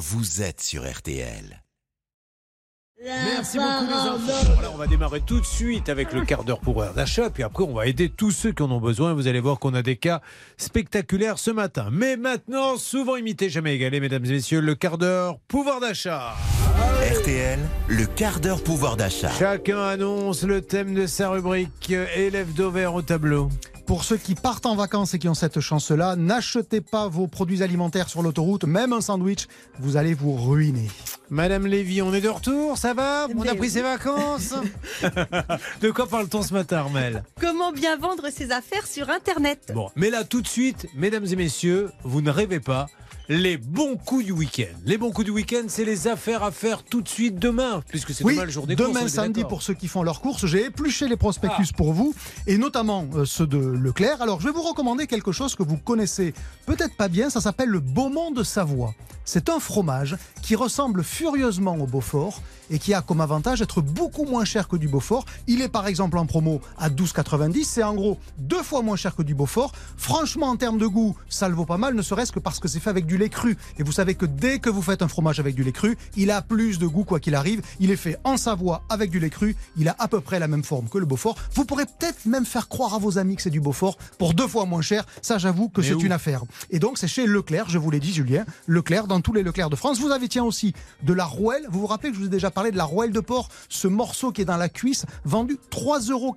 vous êtes sur RTL. Merci beaucoup les enfants. Voilà, on va démarrer tout de suite avec le quart d'heure pouvoir d'achat, puis après on va aider tous ceux qui en ont besoin. Vous allez voir qu'on a des cas spectaculaires ce matin. Mais maintenant, souvent imité, jamais égalé, mesdames et messieurs, le quart d'heure pouvoir d'achat. RTL, le quart d'heure pouvoir d'achat. Chacun annonce le thème de sa rubrique. Élève d'Auvert au tableau. Pour ceux qui partent en vacances et qui ont cette chance-là, n'achetez pas vos produits alimentaires sur l'autoroute, même un sandwich, vous allez vous ruiner. Madame Lévy, on est de retour, ça va? On a pris ses vacances? De quoi parle-t-on ce matin, Armel? Comment bien vendre ses affaires sur Internet? Bon, mais là, tout de suite, mesdames et messieurs, vous ne rêvez pas les bons coups du week-end. Les bons coups du week-end, c'est les affaires à faire tout de suite demain, puisque c'est Oui, demain le jour des demain courses, est samedi pour ceux qui font leurs courses, j'ai épluché les prospectus pour vous et notamment euh, ceux de Leclerc. Alors je vais vous recommander quelque chose que vous connaissez peut-être pas bien, ça s'appelle le Beaumont de Savoie. C'est un fromage qui ressemble furieusement au Beaufort et qui a comme avantage d'être beaucoup moins cher que du Beaufort. Il est par exemple en promo à 12,90, c'est en gros deux fois moins cher que du Beaufort. Franchement en termes de goût, ça le vaut pas mal, ne serait-ce que parce que c'est fait avec du lait cru. Et vous savez que dès que vous faites un fromage avec du lait cru, il a plus de goût quoi qu'il arrive. Il est fait en Savoie avec du lait cru, il a à peu près la même forme que le Beaufort. Vous pourrez peut-être même faire croire à vos amis que c'est du Beaufort pour deux fois moins cher. Ça j'avoue que c'est une affaire. Et donc c'est chez Leclerc, je vous l'ai dit Julien, Leclerc dans tous les Leclerc de France. Vous avez tiens aussi de la rouelle. Vous vous rappelez que je vous ai déjà parlé de la rouelle de porc, ce morceau qui est dans la cuisse, vendu 3,87 euros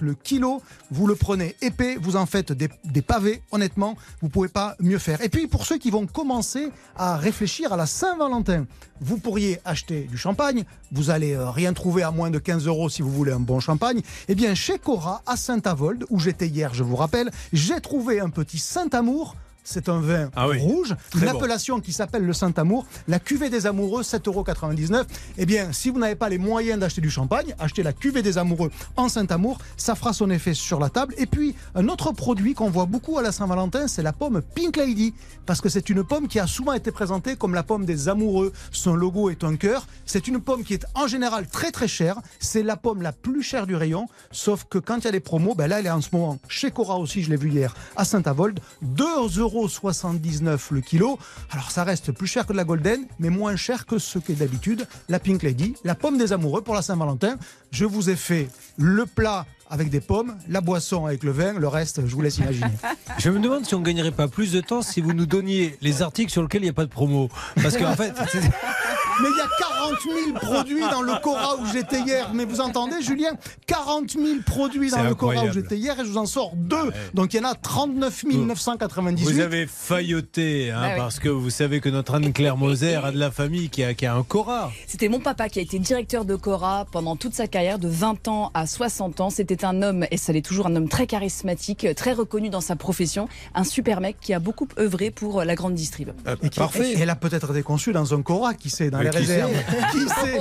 le kilo. Vous le prenez épais, vous en faites des, des pavés. Honnêtement, vous pouvez pas mieux faire. Et puis pour ceux qui vont commencer à réfléchir à la Saint-Valentin, vous pourriez acheter du champagne. Vous allez euh, rien trouver à moins de 15 euros si vous voulez un bon champagne. Eh bien, chez Cora à Saint-Avold, où j'étais hier, je vous rappelle, j'ai trouvé un petit Saint-Amour. C'est un vin Ah oui. rouge, une bon. appellation qui s'appelle le Saint-Amour, la cuvée des amoureux, 7,99€. Eh bien, si vous n'avez pas les moyens d'acheter du champagne, achetez la cuvée des amoureux en Saint-Amour, ça fera son effet sur la table. Et puis, un autre produit qu'on voit beaucoup à la Saint-Valentin, c'est la pomme Pink Lady, parce que c'est une pomme qui a souvent été présentée comme la pomme des amoureux. Son logo est un cœur. C'est une pomme qui est en général très très chère. C'est la pomme la plus chère du rayon, sauf que quand il y a des promos, ben là, elle est en ce moment chez Cora aussi, je l'ai vu hier, à Saint-Avold, 2,79€ le kilo. Alors ça reste plus cher que de la Golden, mais moins cher que ce qu'est d'habitude la Pink Lady, la pomme des amoureux pour la Saint-Valentin. Je vous ai fait le plat avec des pommes, la boisson avec le vin, le reste, je vous laisse imaginer. Je me demande si on gagnerait pas plus de temps si vous nous donniez les articles sur lesquels il n'y a pas de promo. Parce qu'en fait, Mais il y a 40 000 produits dans le Cora où j'étais hier. Mais vous entendez, Julien? 40 000 produits dans le Cora où j'étais hier et je vous en sors deux. Donc il y en a 39 998. vous avez failloté, hein, Ah oui. parce que vous savez que notre Anne-Claire Moser a de la famille qui a, qui a un Cora. C'était mon papa qui a été directeur de Cora pendant toute sa carrière, de 20 ans à 60 ans. C'était un homme, et ça l'est toujours, un homme très charismatique, très reconnu dans sa profession, un super mec qui a beaucoup œuvré pour la grande distrib. Et qui- Parfait. et elle a peut-être été conçue dans un Cora, qui sait, dans les qui réserves. Qui sait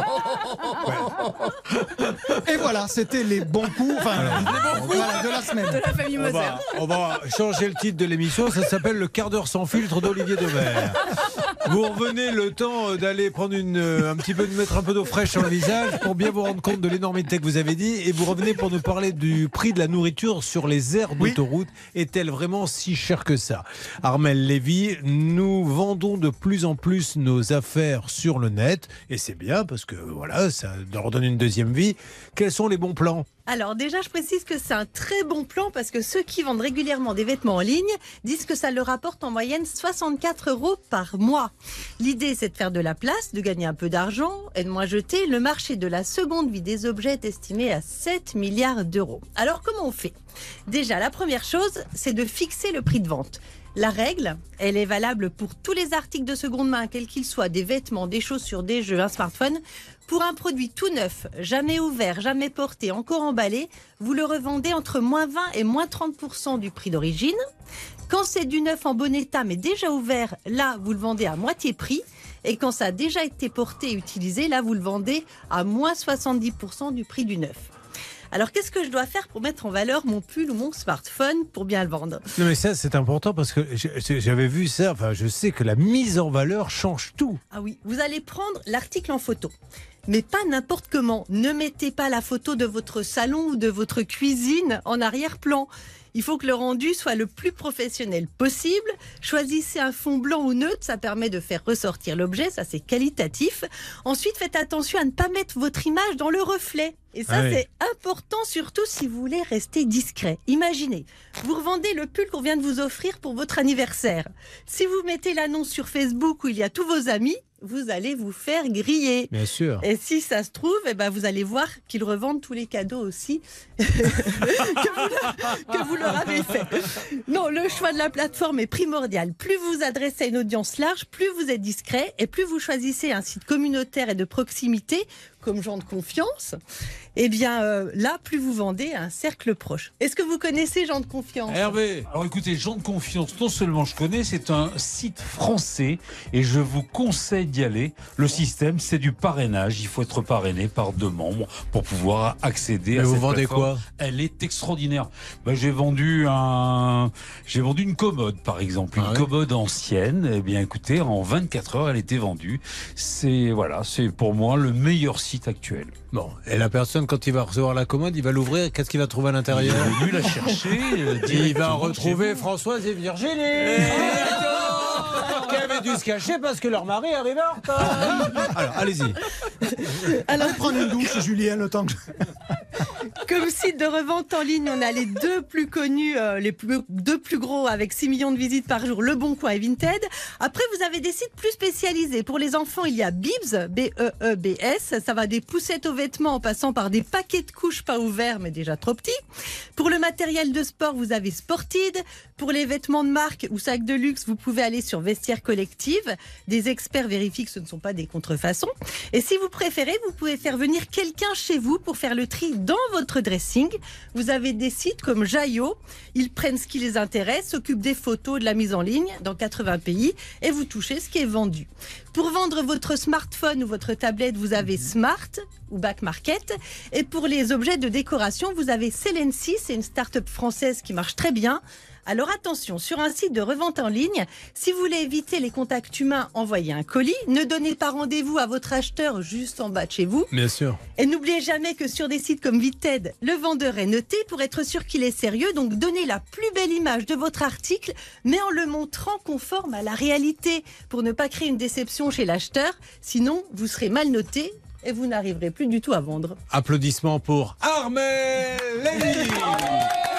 Et voilà, c'était les bons coups, enfin, voilà, de la semaine. De la famille On va, on va changer le titre de l'émission. Ça s'appelle Le quart d'heure sans filtre d'Olivier Demer. Vous revenez le temps euh, d'aller prendre une, euh, un petit peu, de mettre un peu d'eau fraîche sur le visage pour bien vous rendre compte de l'énormité que vous avez dit. Et vous revenez pour nous parler du prix de la nourriture sur les aires Oui. d'autoroute. Est-elle vraiment si chère que ça? Armel Lévy, nous vendons de plus en plus nos affaires sur le Et c'est bien parce que voilà, ça leur donne une deuxième vie. Quels sont les bons plans? Alors déjà, je précise que c'est un très bon plan parce que ceux qui vendent régulièrement des vêtements en ligne disent que ça leur rapporte en moyenne 64 euros par mois. L'idée, c'est de faire de la place, de gagner un peu d'argent et de moins jeter. Le marché de la seconde vie des objets est estimé à 7 milliards d'euros. Alors comment on fait? Déjà, la première chose, c'est de fixer le prix de vente. La règle, elle est valable pour tous les articles de seconde main, quels qu'ils soient, des vêtements, des chaussures, des jeux, un smartphone. Pour un produit tout neuf, jamais ouvert, jamais porté, encore emballé, vous le revendez entre moins 20 et moins 30% du prix d'origine. Quand c'est du neuf en bon état mais déjà ouvert, là, vous le vendez à moitié prix. Et quand ça a déjà été porté et utilisé, là, vous le vendez à moins 70% du prix du neuf. Alors, qu'est-ce que je dois faire pour mettre en valeur mon pull ou mon smartphone pour bien le vendre? Non mais ça c'est important parce que j'avais vu ça, enfin je sais que la mise en valeur change tout. Ah oui, vous allez prendre l'article en photo. Mais pas n'importe comment. Ne mettez pas la photo de votre salon ou de votre cuisine en arrière-plan. Il faut que le rendu soit le plus professionnel possible. Choisissez un fond blanc ou neutre, ça permet de faire ressortir l'objet, ça c'est qualitatif. Ensuite, faites attention à ne pas mettre votre image dans le reflet. Et ça, Ah oui. c'est important, surtout si vous voulez rester discret. Imaginez, vous revendez le pull qu'on vient de vous offrir pour votre anniversaire. Si vous mettez l'annonce sur Facebook où il y a tous vos amis, vous allez vous faire griller. Bien sûr. Et si ça se trouve, eh ben vous allez voir qu'ils revendent tous les cadeaux aussi que, vous leur, que vous leur avez fait. Non, le choix de la plateforme est primordial. Plus vous vous adressez à une audience large, plus vous êtes discret et plus vous choisissez un site communautaire et de proximité comme gens de confiance, eh bien euh, là, plus vous vendez à un cercle proche. Est-ce que vous connaissez gens de confiance? Hervé, Alors écoutez, gens de confiance, non seulement je connais, c'est un site français et je vous conseille d'y aller. Le système, c'est du parrainage. Il faut être parrainé par deux membres pour pouvoir accéder Mais à vous cette vendez plateforme. quoi? Elle est extraordinaire. Ben, j'ai vendu un, j'ai vendu une commode, par exemple, une Ah ouais commode ancienne. Eh bien, écoutez, en 24 heures, elle était vendue. C'est voilà, c'est pour moi le meilleur site actuel. Bon, et la personne, quand il va recevoir la commode, il va l'ouvrir, qu'est-ce qu'il va trouver à Il l'intérieur est venu la chercher. euh, Il va retrouver. Françoise et Virginie avaient dû se cacher parce que leur mari arrivait en retard. Alors, allez-y. Alors, Prendre une douche, Julien, le temps que... Comme site de revente en ligne, on a les deux plus connus, euh, les plus, deux plus gros avec 6 millions de visites par jour, Le Bon Coin et Vinted. Après, vous avez des sites plus spécialisés. Pour les enfants, il y a Bibs, B-E-E-B-S. Ça va des poussettes aux vêtements en passant par des paquets de couches pas ouverts, mais déjà trop petits. Pour le matériel de sport, vous avez Sportid. Pour les vêtements de marque ou sacs de luxe, vous pouvez aller sur Vestiaire Des experts vérifient que ce ne sont pas des contrefaçons. Et si vous préférez, vous pouvez faire venir quelqu'un chez vous pour faire le tri dans votre dressing. Vous avez des sites comme Jaio. Ils prennent ce qui les intéresse, s'occupent des photos, de la mise en ligne dans 80 pays et vous touchez ce qui est vendu. Pour vendre votre smartphone ou votre tablette, vous avez Smart ou Back Market. Et pour les objets de décoration, vous avez Celency, c'est une start-up française qui marche très bien. Alors attention, sur un site de revente en ligne, si vous voulez éviter les contacts humains, envoyez un colis. Ne donnez pas rendez-vous à votre acheteur juste en bas de chez vous. Bien sûr. Et n'oubliez jamais que sur des sites comme Vinted, le vendeur est noté pour être sûr qu'il est sérieux. Donc donnez la plus belle image de votre article, mais en le montrant conforme à la réalité pour ne pas créer une déception chez l'acheteur. Sinon, vous serez mal noté et vous n'arriverez plus du tout à vendre. Applaudissements pour Armel Lévy.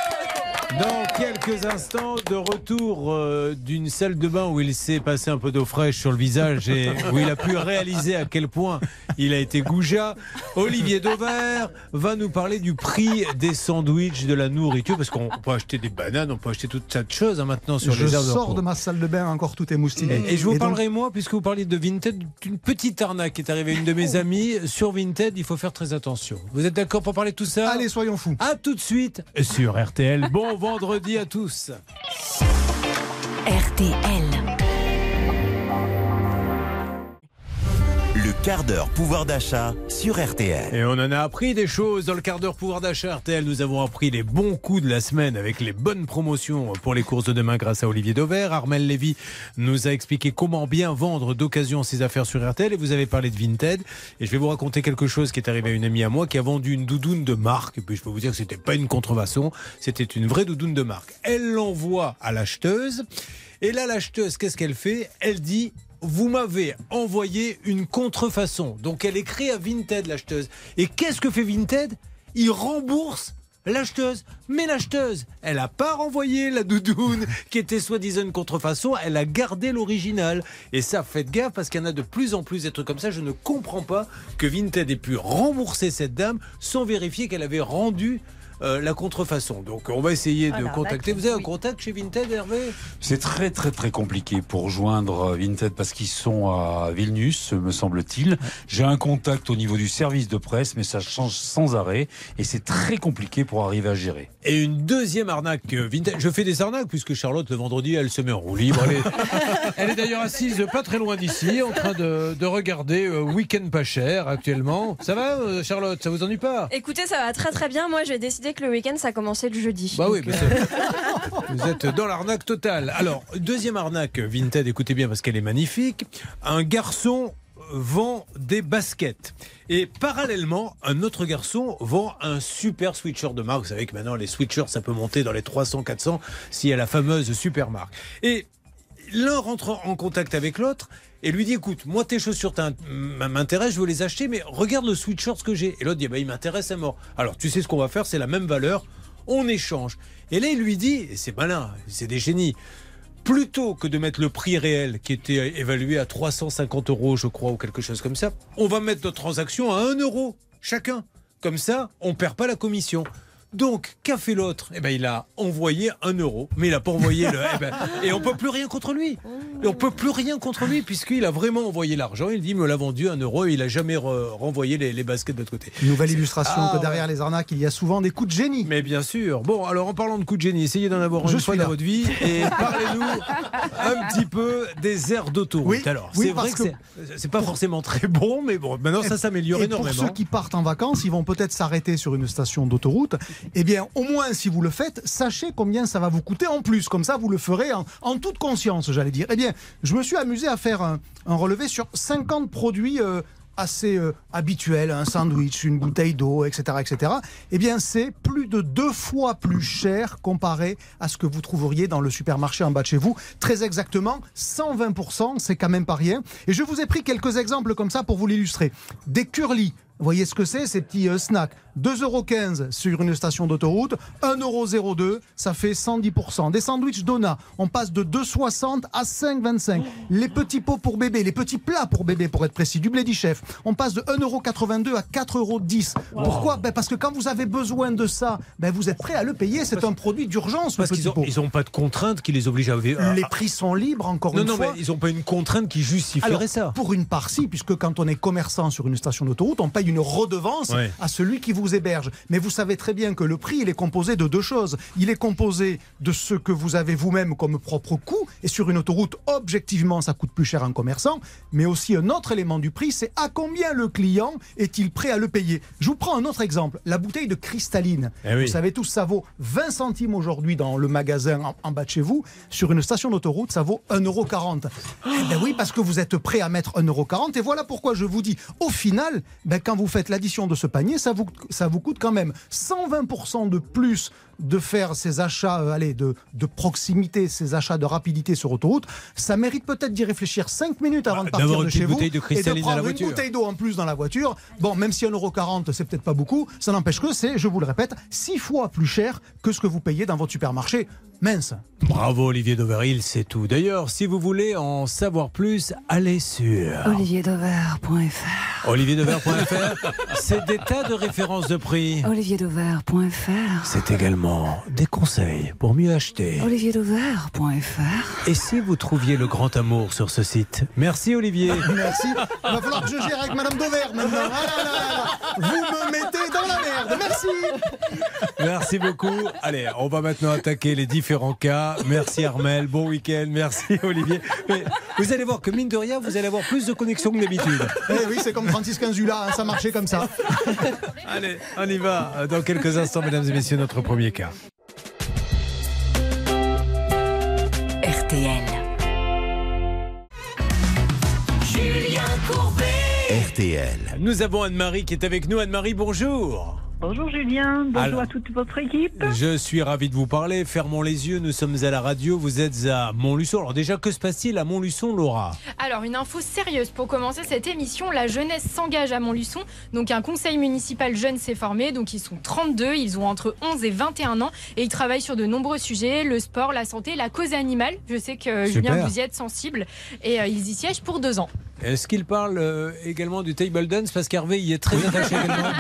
Dans quelques instants, de retour euh, d'une salle de bain où il s'est passé un peu d'eau fraîche sur le visage et où il a pu réaliser à quel point il a été goujat, Olivier Dauvert va nous parler du prix des sandwichs, de la nourriture, parce qu'on peut acheter des bananes, on peut acheter toutes tas de choses hein, maintenant sur Je les de sors de ma salle de bain encore tout émoustillé. Et, et je vous parlerai, moi, puisque vous parliez de Vinted, d'une petite arnaque qui est arrivée à une de mes amies. Sur Vinted, il faut faire très attention. Vous êtes d'accord pour parler de tout ça? Allez, soyons fous. À tout de suite sur RTL. Bon vendredi à tous. RTL. Quart d'heure pouvoir d'achat sur RTL. Et on en a appris des choses dans le quart d'heure pouvoir d'achat RTL. Nous avons appris les bons coups de la semaine avec les bonnes promotions pour les courses de demain grâce à Olivier Dauvert. Armel Lévy nous a expliqué comment bien vendre d'occasion ses affaires sur RTL et vous avez parlé de Vinted. Et je vais vous raconter quelque chose qui est arrivé à une amie à moi qui a vendu une doudoune de marque. Et puis je peux vous dire que c'était pas une contrefaçon, c'était une vraie doudoune de marque. Elle l'envoie à l'acheteuse. Et là, l'acheteuse, qu'est-ce qu'elle fait? Elle dit vous m'avez envoyé une contrefaçon. Donc elle écrit à Vinted, l'acheteuse. Et qu'est-ce que fait Vinted? Il rembourse l'acheteuse. Mais l'acheteuse, elle n'a pas renvoyé la doudoune qui était soi-disant une contrefaçon, elle a gardé l'original. Et ça, faites gaffe parce qu'il y en a de plus en plus des trucs comme ça. Je ne comprends pas que Vinted ait pu rembourser cette dame sans vérifier qu'elle avait rendu euh, la contrefaçon. Donc on va essayer de contacter. Vous avez un contact chez Vinted, Hervé? C'est très très très compliqué pour joindre euh, Vinted parce qu'ils sont à Vilnius, me semble-t-il. J'ai un contact au niveau du service de presse, mais ça change sans arrêt et c'est très compliqué pour arriver à gérer. Et une deuxième arnaque euh, vintage. Je fais des arnaques puisque Charlotte, le vendredi, elle se met en roue libre. Elle est, elle est d'ailleurs assise pas très loin d'ici, en train de, de regarder euh, Week-end pas cher actuellement. Ça va, Charlotte? Ça vous ennuie pas? Écoutez, ça va très très bien. Moi, j'ai décidé que le week-end, ça commençait le jeudi. Bah oui, mais c'est- vous êtes dans l'arnaque totale. Alors, deuxième arnaque, Vinted, écoutez bien parce qu'elle est magnifique. Un garçon vend des baskets. Et parallèlement, un autre garçon vend un super sweatshirt de marque. Vous savez que maintenant, les sweatshirts, ça peut monter dans les 300, 400 s'il y a la fameuse super marque. Et l'un rentre en contact avec l'autre et lui dit écoute, moi tes chaussures m'intéressent, je veux les acheter, mais regarde le sweatshirt que j'ai. Et l'autre dit bah, il m'intéresse à mort. Alors tu sais ce qu'on va faire, c'est la même valeur, on échange. Et là il lui dit, et c'est malin, c'est des génies, plutôt que de mettre le prix réel qui était évalué à 350 euros, je crois, ou quelque chose comme ça, on va mettre notre transaction à 1 euro chacun. Comme ça, on perd pas la commission. Donc, qu'a fait l'autre? Eh ben, il a envoyé un euro, mais il n'a pas envoyé le. eh ben, et on peut plus rien contre lui. Et on peut plus rien contre lui puisqu'il a vraiment envoyé l'argent. Il dit, il me l'a vendu un euro et il a jamais re- renvoyé les, les baskets de l'autre côté. Nouvelle illustration Ah, que derrière les arnaques, il y a souvent des coups de génie. Mais bien sûr. Bon, alors en parlant de coups de génie, essayez d'en avoir Je une fois dans votre vie et parlez-nous un petit peu des aires d'autoroute. Oui, alors, oui, c'est vrai que, c'est- pas forcément très bon, mais bon, maintenant ça s'améliore Et pour énormément. ceux qui partent en vacances, ils vont peut-être s'arrêter sur une station d'autoroute. Eh bien, au moins, si vous le faites, sachez combien ça va vous coûter en plus. Comme ça, vous le ferez en, toute conscience, j'allais dire. Eh bien, je me suis amusé à faire un, relevé sur 50 produits. euh, assez euh, habituels, un sandwich, une bouteille d'eau, etc., etc. Eh bien, c'est plus de deux fois plus cher comparé à ce que vous trouveriez dans le supermarché en bas de chez vous. Très exactement, 120%, c'est quand même pas rien. Et je vous ai pris quelques exemples comme ça pour vous l'illustrer. Des curly, vous voyez ce que c'est, ces petits euh, snacks 2,15€ sur une station d'autoroute, 1,02€, ça fait 110%. Des sandwichs Dona, on passe de 2,60 à 5,25. Les petits pots pour bébé, les petits plats pour bébé pour être précis, du Bledy Chef, on passe de 1,82€ à 4,10€. Pourquoi? Ben Parce que quand vous avez besoin de ça, ben vous êtes prêt à le payer, c'est un produit d'urgence. Parce qu'ils petit ont, pot. ils ont pas de contrainte qui les oblige à. Les prix sont libres, encore non, une non, fois. mais ils n'ont pas une contrainte qui justifierait Alors, ça. Pour une part, si, puisque quand on est commerçant sur une station d'autoroute, on paye une redevance Ouais. à celui qui vous héberge. Mais vous savez très bien que le prix, il est composé de deux choses. Il est composé de ce que vous avez vous-même comme propre coût, et sur une autoroute, objectivement, ça coûte plus cher à un commerçant. Mais aussi un autre élément du prix, c'est à combien le client est-il prêt à le payer. Je vous prends un autre exemple. La bouteille de cristalline. Eh oui. Vous savez tous, ça vaut 20 centimes aujourd'hui dans le magasin en, en bas de chez vous. Sur une station d'autoroute, ça vaut 1,40€. Eh ben oui, parce que vous êtes prêt à mettre 1,40€. Et voilà pourquoi je vous dis, au final, ben quand vous faites l'addition de ce panier, ça vous, ça vous coûte quand même 120% de plus de faire ces achats euh, allez, de, de proximité, ces achats de rapidité sur autoroute. Ça mérite peut-être d'y réfléchir 5 minutes avant Bah, de partir d'avoir de une chez vous. de et de cristalline dans la prendre une bouteille d'eau en plus dans la voiture. Bon, même si 1,40€, c'est peut-être pas beaucoup, ça n'empêche que c'est, je vous le répète, 6 fois plus cher que ce que vous payez dans votre supermarché. Mince. Bravo Olivier Doveril, c'est tout. D'ailleurs, si vous voulez en savoir plus, allez sur olivierdover.fr olivierdover.fr. C'est des tas de références de prix. olivierdover.fr C'est également des conseils pour mieux acheter. olivierdover.fr Et si vous trouviez le grand amour sur ce site Merci Olivier. Merci. Il va falloir que je gère avec Madame Dover maintenant. Ah là là là. Vous me mettez dans la merde. Merci. Merci beaucoup. Allez, on va maintenant attaquer les différents cas. Merci Armel, bon week-end. Merci Olivier. Mais vous allez voir que mine de rien, vous allez avoir plus de connexion que d'habitude. Eh oui, c'est comme Francis Quinzula, hein, ça marchait comme ça. Allez, on y va. Dans quelques instants, mesdames et messieurs, notre premier cas. RTL. RTL. Nous avons Anne-Marie qui est avec nous. Anne-Marie, bonjour. Bonjour Julien, bonjour Alors- à toute votre équipe. Je suis ravi de vous parler. Fermons les yeux, nous sommes à la radio, vous êtes à Montluçon. Alors déjà, que se passe-t-il à Montluçon, Laura? Alors, une info sérieuse pour commencer cette émission. La jeunesse s'engage à Montluçon. Donc, un conseil municipal jeune s'est formé. Donc, ils sont 32. Ils ont entre 11 et 21 ans. Et ils travaillent sur de nombreux sujets le sport, la santé, la cause animale. Je sais que Super. Julien, vous y êtes sensible. Et euh, ils y siègent pour deux ans. Est-ce qu'il parle euh, également du table dance? Parce qu'Hervé y est très attaché également.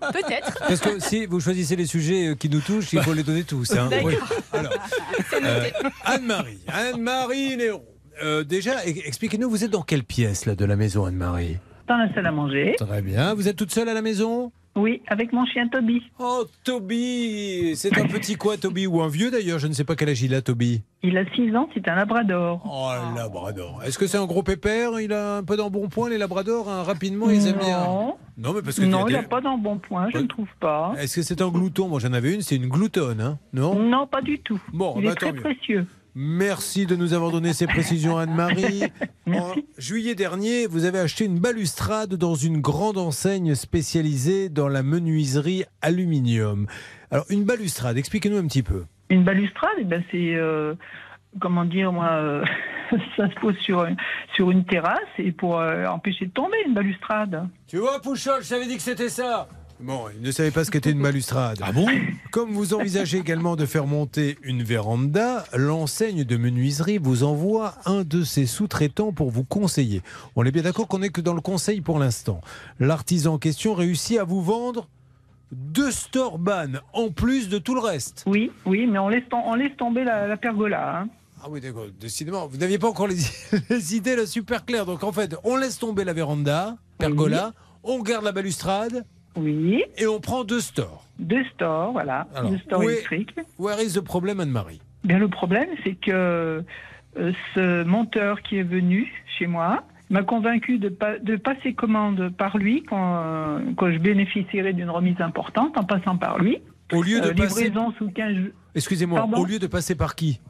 Peut-être. Parce que si vous choisissez les sujets euh, qui nous touchent, il faut les donner tous. hein. D'accord. Oui. Alors, euh, Anne-Marie, Anne-Marie Néron. Euh, déjà, e- expliquez-nous, vous êtes dans quelle pièce là, de la maison, Anne-Marie? Dans la salle à manger. Très bien. Vous êtes toute seule à la maison? Oui, avec mon chien Toby. Oh, Toby C'est un petit quoi, Toby Ou un vieux d'ailleurs Je ne sais pas quel âge il a, Toby. Il a 6 ans, c'est un labrador. Oh, le labrador. Est-ce que c'est un gros pépère? Il a un peu d'embonpoint, les labradors hein, Rapidement, ils aiment bien. Non, Non, mais parce que non il n'a pas d'embonpoint, je ne trouve pas. Est-ce que c'est un glouton? Moi, j'en avais une, c'est une gloutonne, hein Non? Non, pas du tout. Bon, il bah, est très mieux. précieux. Merci de nous avoir donné ces précisions, Anne-Marie. En Merci. juillet dernier, vous avez acheté une balustrade dans une grande enseigne spécialisée dans la menuiserie aluminium. Alors, une balustrade, expliquez-nous un petit peu. Une balustrade, eh ben, c'est, euh, comment dire, moi, euh, ça se pose sur une terrasse et pour euh, empêcher de tomber, une balustrade. Tu vois, Pouchol, je t'avais dit que c'était ça. Bon, il ne savait pas ce qu'était une balustrade. Ah bon? Comme vous envisagez également de faire monter une véranda, l'enseigne de menuiserie vous envoie un de ses sous-traitants pour vous conseiller. On est bien d'accord qu'on n'est que dans le conseil pour l'instant. L'artisan en question réussit à vous vendre deux Storban en plus de tout le reste. Oui, oui, mais on laisse, tom- on laisse tomber la, la pergola. hein. Ah oui, d'accord. Décidément, vous n'aviez pas encore les, les idées là, super claires. Donc en fait, on laisse tomber la véranda, pergola, on garde la balustrade Oui, et on prend deux stores. deux stores, voilà, Alors, deux stores électriques. Where is the problem, Anne-Marie? Bien, le problème, c'est que euh, ce monteur qui est venu chez moi m'a convaincu de, pa- de passer commande par lui quand, euh, quand je bénéficierais d'une remise importante en passant par lui. Au lieu de Euh, passer. livraison sous 15 jours Excusez-moi, au lieu de passer par qui?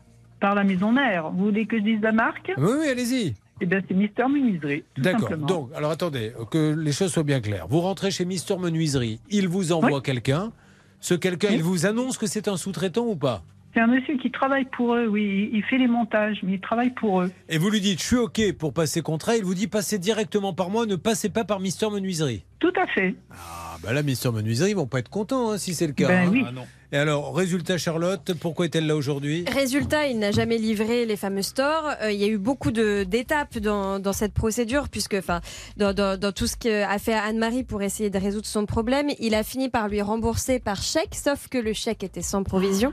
Par la maison mère. Vous voulez que je dise la marque? Oui, oui, allez-y. Eh bien, c'est Mister Menuiserie. D'accord. Donc, alors attendez, que les choses soient bien claires. Vous rentrez chez Mister Menuiserie, il vous envoie Oui. quelqu'un. Ce quelqu'un, Oui. il vous annonce que c'est un sous-traitant ou pas? C'est un monsieur qui travaille pour eux, oui. Il fait les montages, mais il travaille pour eux. Et vous lui dites, je suis OK pour passer contrat. Il vous dit, passez directement par moi, ne passez pas par Mister Menuiserie. Tout à fait. Ah, bah là, Mister Menuiserie, ils vont pas être contents hein, si c'est le cas. Ben hein. oui. Ah non. Et alors, résultat, Charlotte, pourquoi est-elle là aujourd'hui? Résultat, il n'a jamais livré les fameux stores. Euh, il y a eu beaucoup de- d'étapes dans, dans cette procédure, puisque, enfin, dans, dans- dans tout ce qu'a fait Anne-Marie pour essayer de résoudre son problème, il a fini par lui rembourser par chèque, sauf que le chèque était sans provision.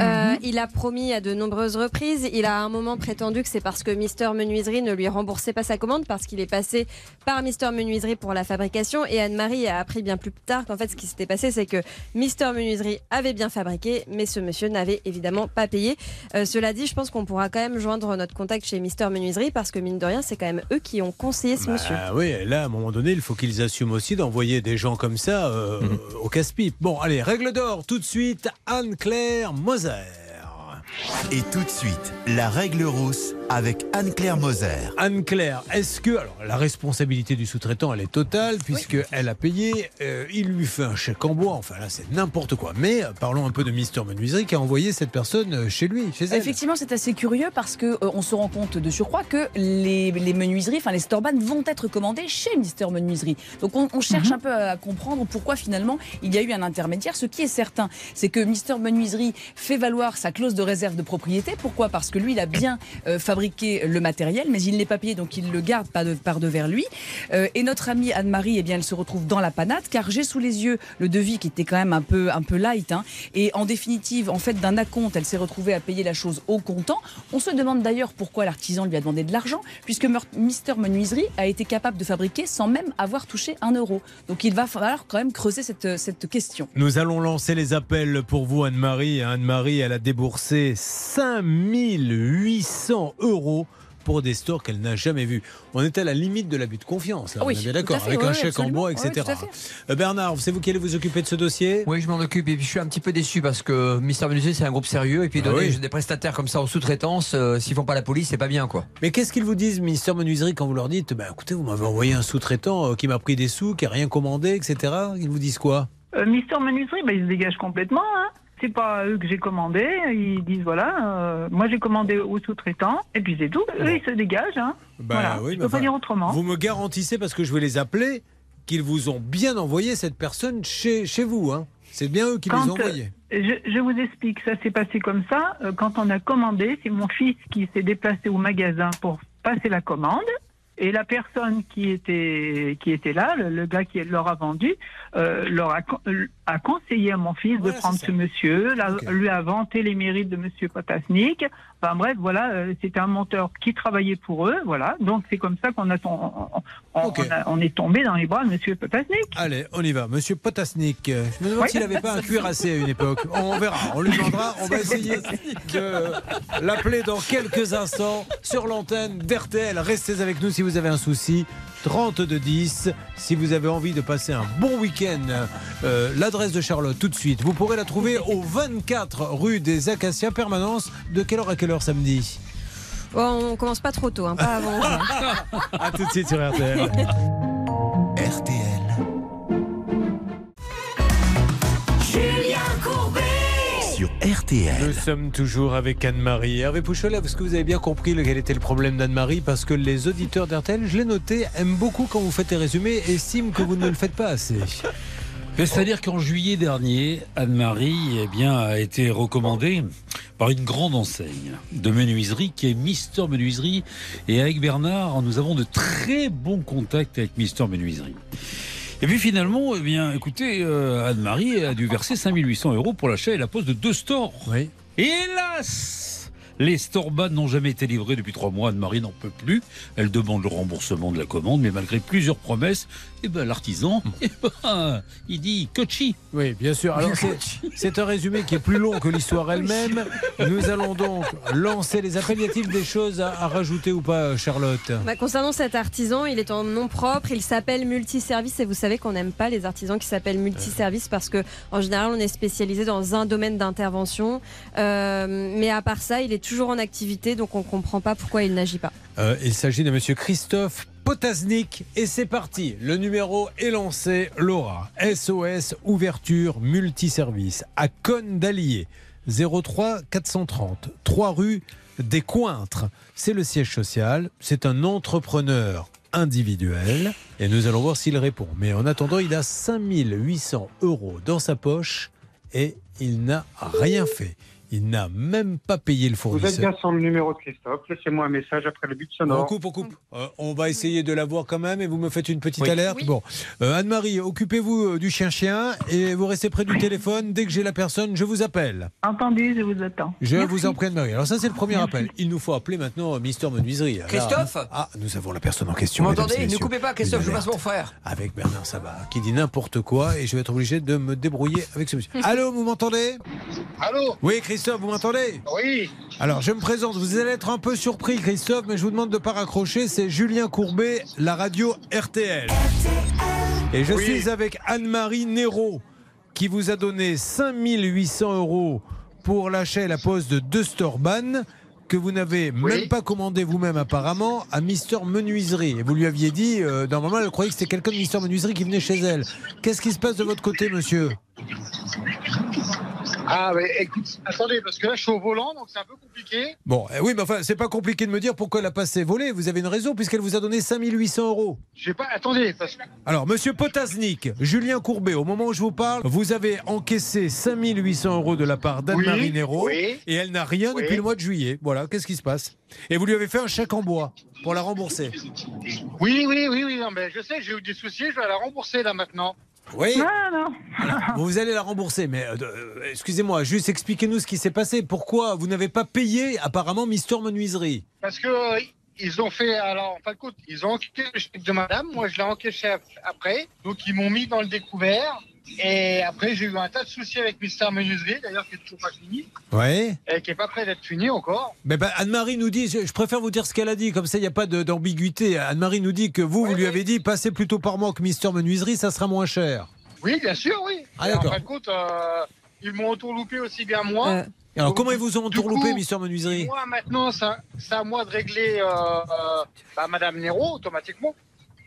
Euh, il a promis à de nombreuses reprises. Il a à un moment prétendu que c'est parce que Mister Menuiserie ne lui remboursait pas sa commande, parce qu'il est passé par Mister Menuiserie pour la fabrication. Et Anne-Marie a appris bien plus tard qu'en fait, ce qui s'était passé, c'est que Mister Menuiserie avait bien fabriqué, mais ce monsieur n'avait évidemment pas payé. Euh, cela dit, je pense qu'on pourra quand même joindre notre contact chez Mister Menuiserie parce que mine de rien, c'est quand même eux qui ont conseillé ce monsieur. Ah oui, là, à un moment donné, il faut qu'ils assument aussi d'envoyer des gens comme ça euh, au casse-pipe. Bon, allez, règle d'or, tout de suite, Anne-Claire Moser. Et tout de suite, la règle rousse avec Anne-Claire Moser. Anne-Claire, est-ce que alors la responsabilité du sous-traitant elle est totale puisque elle a payé, euh, il lui fait un chèque en bois, enfin là c'est n'importe quoi. Mais euh, parlons un peu de Mister Menuiserie qui a envoyé cette personne euh, chez lui, chez elle. Effectivement, c'est assez curieux parce que euh, on se rend compte de surcroît que les, les menuiseries, enfin les Storban vont être commandées chez Mister Menuiserie. Donc on, on cherche un peu à comprendre pourquoi finalement il y a eu un intermédiaire. Ce qui est certain, c'est que Mister Menuiserie fait valoir sa clause de réserve de propriété. Pourquoi? Parce que lui, il a bien euh, fabriqué le matériel, mais il ne l'est pas payé, donc il le garde pas de, par devers lui. Euh, et notre amie Anne-Marie, eh bien, elle se retrouve dans la panade, car j'ai sous les yeux le devis qui était quand même un peu, un peu light. hein. Et en définitive, en fait, d'un acompte, elle s'est retrouvée à payer la chose au comptant. On se demande d'ailleurs pourquoi l'artisan lui a demandé de l'argent, puisque Mister Menuiserie a été capable de fabriquer sans même avoir touché un euro. Donc il va falloir quand même creuser cette, cette question. Nous allons lancer les appels pour vous, Anne-Marie. Anne-Marie, elle a déboursé 5800 euros pour des stores qu'elle n'a jamais vus. On est à la limite de l'abus de confiance, là, Ah oui, on est d'accord, avec oui, un oui, chèque absolument. en bois, etc. Euh, Bernard, c'est vous qui allez vous occuper de ce dossier? Oui, je m'en occupe et puis je suis un petit peu déçu parce que Mister Menuisier c'est un groupe sérieux et puis Ah donner oui. des prestataires comme ça aux sous-traitances, euh, s'ils font pas la police, c'est pas bien quoi. Mais qu'est-ce qu'ils vous disent, ministère Menuiserie, quand vous leur dites bah, écoutez, vous m'avez envoyé un sous-traitant euh, qui m'a pris des sous, qui a rien commandé, etc. Ils vous disent quoi? Euh, Mister Menuiserie, bah, il se dégage complètement. Hein. C'est pas eux que j'ai commandé. Ils disent voilà, euh, moi j'ai commandé au sous-traitant et puis c'est tout. Eux ils se dégagent. Hein. Bah voilà. oui, Je peux pas dire autrement. Vous me garantissez, parce que je vais les appeler, qu'ils vous ont bien envoyé cette personne chez, chez vous. Hein. C'est bien eux qui Quand, les ont envoyés. Je, je vous explique, ça s'est passé comme ça. Euh, Quand on a commandé, c'est mon fils qui s'est déplacé au magasin pour passer la commande. Et la personne qui était, qui était là, le, le gars qui leur a vendu, euh, leur a, euh, a conseillé à mon fils de prendre ce monsieur, la- lui a vanté les mérites de monsieur Potasnik. Enfin bref, voilà, euh, c'était un monteur qui travaillait pour eux, voilà. Donc c'est comme ça qu'on a, on, on- Ok. on a- on est tombé dans les bras de monsieur Potasnik. Allez, on y va. Monsieur Potasnik, euh, je me demande Oui. s'il n'avait pas un cuirassé à une époque. On verra, on lui demandera. On va essayer de l'appeler dans quelques instants sur l'antenne d'RTL. Restez avec nous si vous avez un souci. 3210. Si vous avez envie de passer un bon week-end, euh, l'adresse de Charlotte tout de suite. Vous pourrez la trouver au 24 rue des Acacias Permanence. De quelle heure à quelle heure samedi Bon, on commence pas trop tôt, hein, pas avant. À tout de suite sur RTL. RTL. Julien Courbet Sur RTL. Nous sommes toujours avec Anne-Marie. Hervé Poucholet, est-ce que vous avez bien compris quel était le problème d'Anne-Marie? Parce que les auditeurs d'RTL, je l'ai noté, aiment beaucoup quand vous faites les résumés et estiment que vous ne le faites pas assez. C'est-à-dire qu'en juillet dernier, Anne-Marie eh bien, a été recommandée par une grande enseigne de menuiserie qui est Mister Menuiserie. Et avec Bernard, nous avons de très bons contacts avec Mister Menuiserie. Et puis finalement, eh bien, écoutez, euh, Anne-Marie a dû verser 5800 euros pour l'achat et la pose de deux stores. Oui. Et hélas les Storban n'ont jamais été livrés depuis trois mois. Anne-Marie n'en peut plus. Elle demande le remboursement de la commande, mais malgré plusieurs promesses, eh ben, l'artisan, eh ben, il dit cochi. Oui, bien sûr. Alors, c'est- un résumé qui est plus long que l'histoire elle-même. Nous allons donc lancer les appels. Y a-t-il des choses à, à rajouter ou pas, Charlotte? Bah, concernant cet artisan, il est en nom propre, il s'appelle multiservice et vous savez qu'on n'aime pas les artisans qui s'appellent multiservice parce que en général on est spécialisé dans un domaine d'intervention. Euh, mais à part ça, il est toujours en activité donc on comprend pas pourquoi il n'agit pas. Euh, Il s'agit de monsieur Christophe Potaznik et c'est parti. Le numéro est lancé. Laura, SOS Ouverture Multiservice à Cône d'Allier. 03 430 3 rue des Cointres. C'est le siège social. C'est un entrepreneur individuel et nous allons voir s'il répond. Mais en attendant, il a 5800 euros dans sa poche et il n'a rien fait. Il n'a même pas payé le Vous êtes fournisseur. bien sur le numéro de Christophe. Laissez-moi un message après le but On sonore. coupe, on coupe. Euh, on va essayer de la voir quand même et vous me faites une petite Oui. alerte. Oui. Bon, Euh, Anne-Marie, occupez-vous euh, du chien-chien et vous restez près du téléphone. Dès que j'ai la personne, je vous appelle. Entendu, je vous attends. Je Merci. vous en prie, Anne-Marie. Alors ça, c'est le premier appel. Il nous faut appeler maintenant Mister Menuiserie. Christophe Ah, nous avons la personne en question. Vous m'entendez Ne coupez pas, Christophe, je passe mon frère. Avec Bernard Sabat, qui dit n'importe quoi et je vais être obligé de me débrouiller avec ce monsieur. Allô, vous m'entendez? Allô? Oui, Christophe, vous m'entendez? Oui. Alors, je me présente. Vous allez être un peu surpris, Christophe, mais je vous demande de ne pas raccrocher. C'est Julien Courbet, la radio RTL. Et je suis avec Anne-Marie Néraud, qui vous a donné 5800 euros pour l'achat et la pose de deux Storban que vous n'avez même pas commandé vous-même apparemment à Mister Menuiserie. Et vous lui aviez dit, euh, normalement, elle croyait que c'était quelqu'un de Mister Menuiserie qui venait chez elle. Qu'est-ce qui se passe de votre côté, monsieur? Ah, mais écoute, attendez, parce que là, je suis au volant, donc c'est un peu compliqué. Bon, eh oui, mais enfin, c'est pas compliqué de me dire pourquoi elle a passé volée. Vous avez une raison, puisqu'elle vous a donné 5800 euros. J'ai pas. Attendez, parce. Alors, monsieur Potasnik, Julien Courbet, au moment où je vous parle, vous avez encaissé 5800 euros de la part d'Anne-Marie Néraud oui. et elle n'a rien Oui. depuis le mois de juillet. Voilà, qu'est-ce qui se passe? Et vous lui avez fait un chèque en bois pour la rembourser. Oui, oui, oui, oui, non, mais je sais, j'ai eu des soucis, je vais la rembourser là maintenant. Oui. Ah, non. Vous allez la rembourser, mais euh, euh, excusez-moi, juste expliquez-nous ce qui s'est passé. Pourquoi vous n'avez pas payé apparemment Mister Menuiserie? Parce que. euh, Ils ont fait, alors en fin de compte, ils ont encaissé le chèque de madame, moi je l'ai encaissé ap- après, donc ils m'ont mis dans le découvert, et après j'ai eu un tas de soucis avec Mister Menuiserie, d'ailleurs qui est toujours pas fini, Ouais. et qui est pas prêt d'être fini encore. Mais ben, Anne-Marie nous dit, je préfère vous dire ce qu'elle a dit, comme ça il n'y a pas d'ambiguïté. Anne-Marie nous dit que vous, vous lui avez dit, passez plutôt par moi que Mister Menuiserie, ça sera moins cher. Oui, bien sûr, oui. Ah, Et en d'accord. fin de compte, euh, ils m'ont entourloupé aussi bien moi. Et alors Donc, comment ils vous ont entourloupé, Mister Menuiserie Moi, maintenant, c'est à moi de régler euh, euh, bah, Madame Nero automatiquement.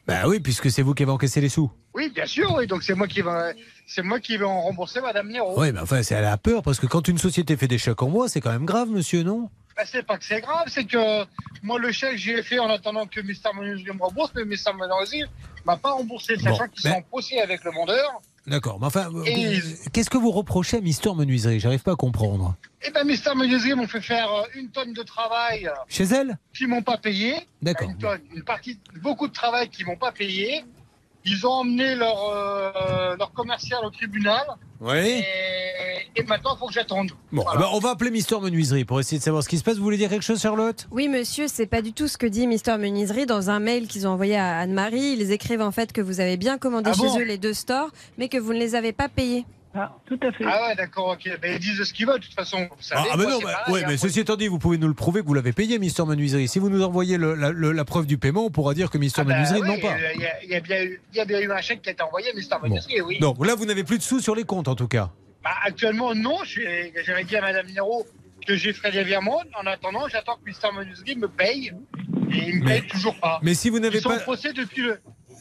Bah oui, puisque c'est vous qui avez encaissé les sous. Oui, bien sûr, oui. Donc c'est moi qui vais, c'est moi qui vais en rembourser Madame Nero. Oui, mais enfin, c'est elle a peur, parce que quand une société fait des chèques en mois, c'est quand même grave, monsieur, non? Bah, c'est pas que c'est grave, c'est que moi le chèque j'y ai fait en attendant que Mr. Menuisier me rembourse, mais Mr. Menuisier m'a pas remboursé, sachant Bon, qu'ils mais- sont en procès avec le vendeur. D'accord, mais enfin, Et- qu'est-ce que vous reprochez à Mister Menuiserie? J'arrive pas à comprendre. Et ben Mr. Menuisier m'ont fait faire euh, une tonne de travail euh, Chez elle? qui m'ont pas payé. D'accord. Une, tonne, une partie, beaucoup de travail qui m'ont pas payé. Ils ont emmené leur, euh, leur commercial au tribunal. Oui. Et, et maintenant, il faut que j'attende. Bon, eh ben, on va appeler Mister Menuiserie pour essayer de savoir ce qui se passe. Vous voulez dire quelque chose, Charlotte? Oui, monsieur, c'est pas du tout ce que dit Mister Menuiserie. Dans un mail qu'ils ont envoyé à Anne-Marie, ils écrivent en fait que vous avez bien commandé Ah chez bon? eux les deux stores, mais que vous ne les avez pas payés. Ah, tout à fait. Ah ouais, d'accord, ok. Ben, ils disent ce qu'ils veulent, de toute façon. Vous Ah, savez, ah, mais non, bah, pareil, ouais, mais ceci étant dit, vous pouvez nous le prouver que vous l'avez payé, Mister Menuiserie. Si vous nous envoyez le- la, le- la preuve du paiement, on pourra dire que Mister Ah bah Menuiserie oui, non pas. Il y, y y a bien eu un chèque qui a été envoyé, Mister Menuiserie, oui. Donc là, vous n'avez plus de sous sur les comptes, en tout cas. Bah, actuellement, non. J'avais dit à Madame Nero que j'ai fait des virements. En attendant, j'attends que Mister Menuiserie me paye. Et il me Mais- paye toujours pas. mais si vous n'avez Ils sont pas- en procès depuis le.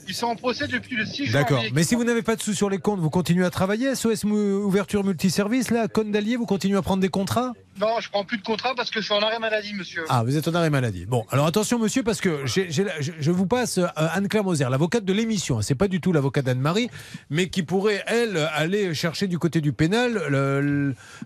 Ils sont en procès depuis le 6 D'accord. janvier. Mais si vous n'avez pas de sous sur les comptes, vous continuez à travailler SOS Ouverture Multiservice, là, Cône d'Allier, vous continuez à prendre des contrats? Non, je prends plus de contrat parce que je suis en arrêt maladie, monsieur. Ah, vous êtes en arrêt maladie. Bon, alors attention, monsieur, parce que je, je vous passe euh, Anne-Claire Moser, l'avocate de l'émission. C'est pas du tout l'avocate d'Anne-Marie, mais qui pourrait, elle, aller chercher du côté du pénal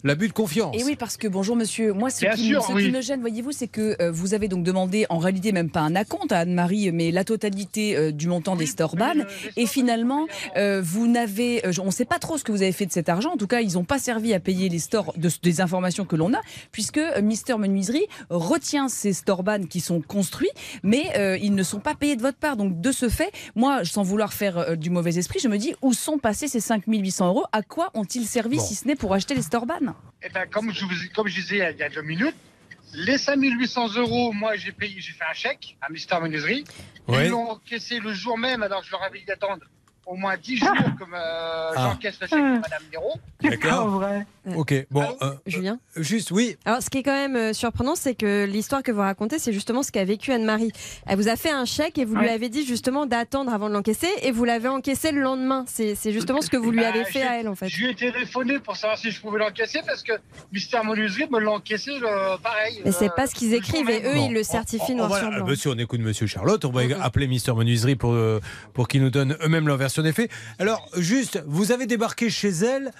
l'abus de confiance. Et oui, parce que bonjour monsieur, moi ce, Bien qui, sûr, ce oui. qui me gêne, voyez-vous, c'est que euh, vous avez donc demandé en réalité même pas un acompte à Anne-Marie, mais la totalité euh, du montant des Storban. Et finalement, euh, vous n'avez, euh, on ne sait pas trop ce que vous avez fait de cet argent. En tout cas, ils n'ont pas servi à payer les stores de- des informations que l'on a, puisque euh, Mister Menuiserie retient ces Storban qui sont construits, mais euh, ils ne sont pas payés de votre part. Donc de ce fait, moi, sans vouloir faire euh, du mauvais esprit, je me dis où sont passés ces 5800 euros? À quoi ont-ils servi Bon. si ce n'est pour acheter les Storban Eh ben, comme je, vous, comme je disais il y a- il y a deux minutes, les 5800 euros, moi j'ai payé, j'ai fait un chèque à Mister Menuiserie. Ouais. Ils l'ont encaissé le jour même, alors je leur avais dit d'attendre au moins 10 jours comme euh, Ah. j'encaisse le chèque de Madame Nero. D'accord. Ok, bon. euh, Julien Juste, oui. Alors, ce qui est quand même euh, surprenant, c'est que l'histoire que vous racontez, c'est justement ce qu'a vécu Anne-Marie. Elle vous a fait un chèque et vous lui avez dit justement d'attendre avant de l'encaisser et vous l'avez encaissé le lendemain. C'est c'est justement ce que vous lui Bah, avez fait à elle, en fait. Je lui ai téléphoné pour savoir si je pouvais l'encaisser parce que Mister Menuiserie me l'a encaissé le- pareil. Mais c'est euh, pas ce qu'ils écrivent et eux, Bon, ils le certifient on- noir on va- sur blanc. Monsieur, on écoute Monsieur Charlotte. On va appeler Mister Menuiserie pour, euh, pour qu'il nous donne eux-mêmes leur version des faits. Alors, juste, vous avez débarqué chez elle.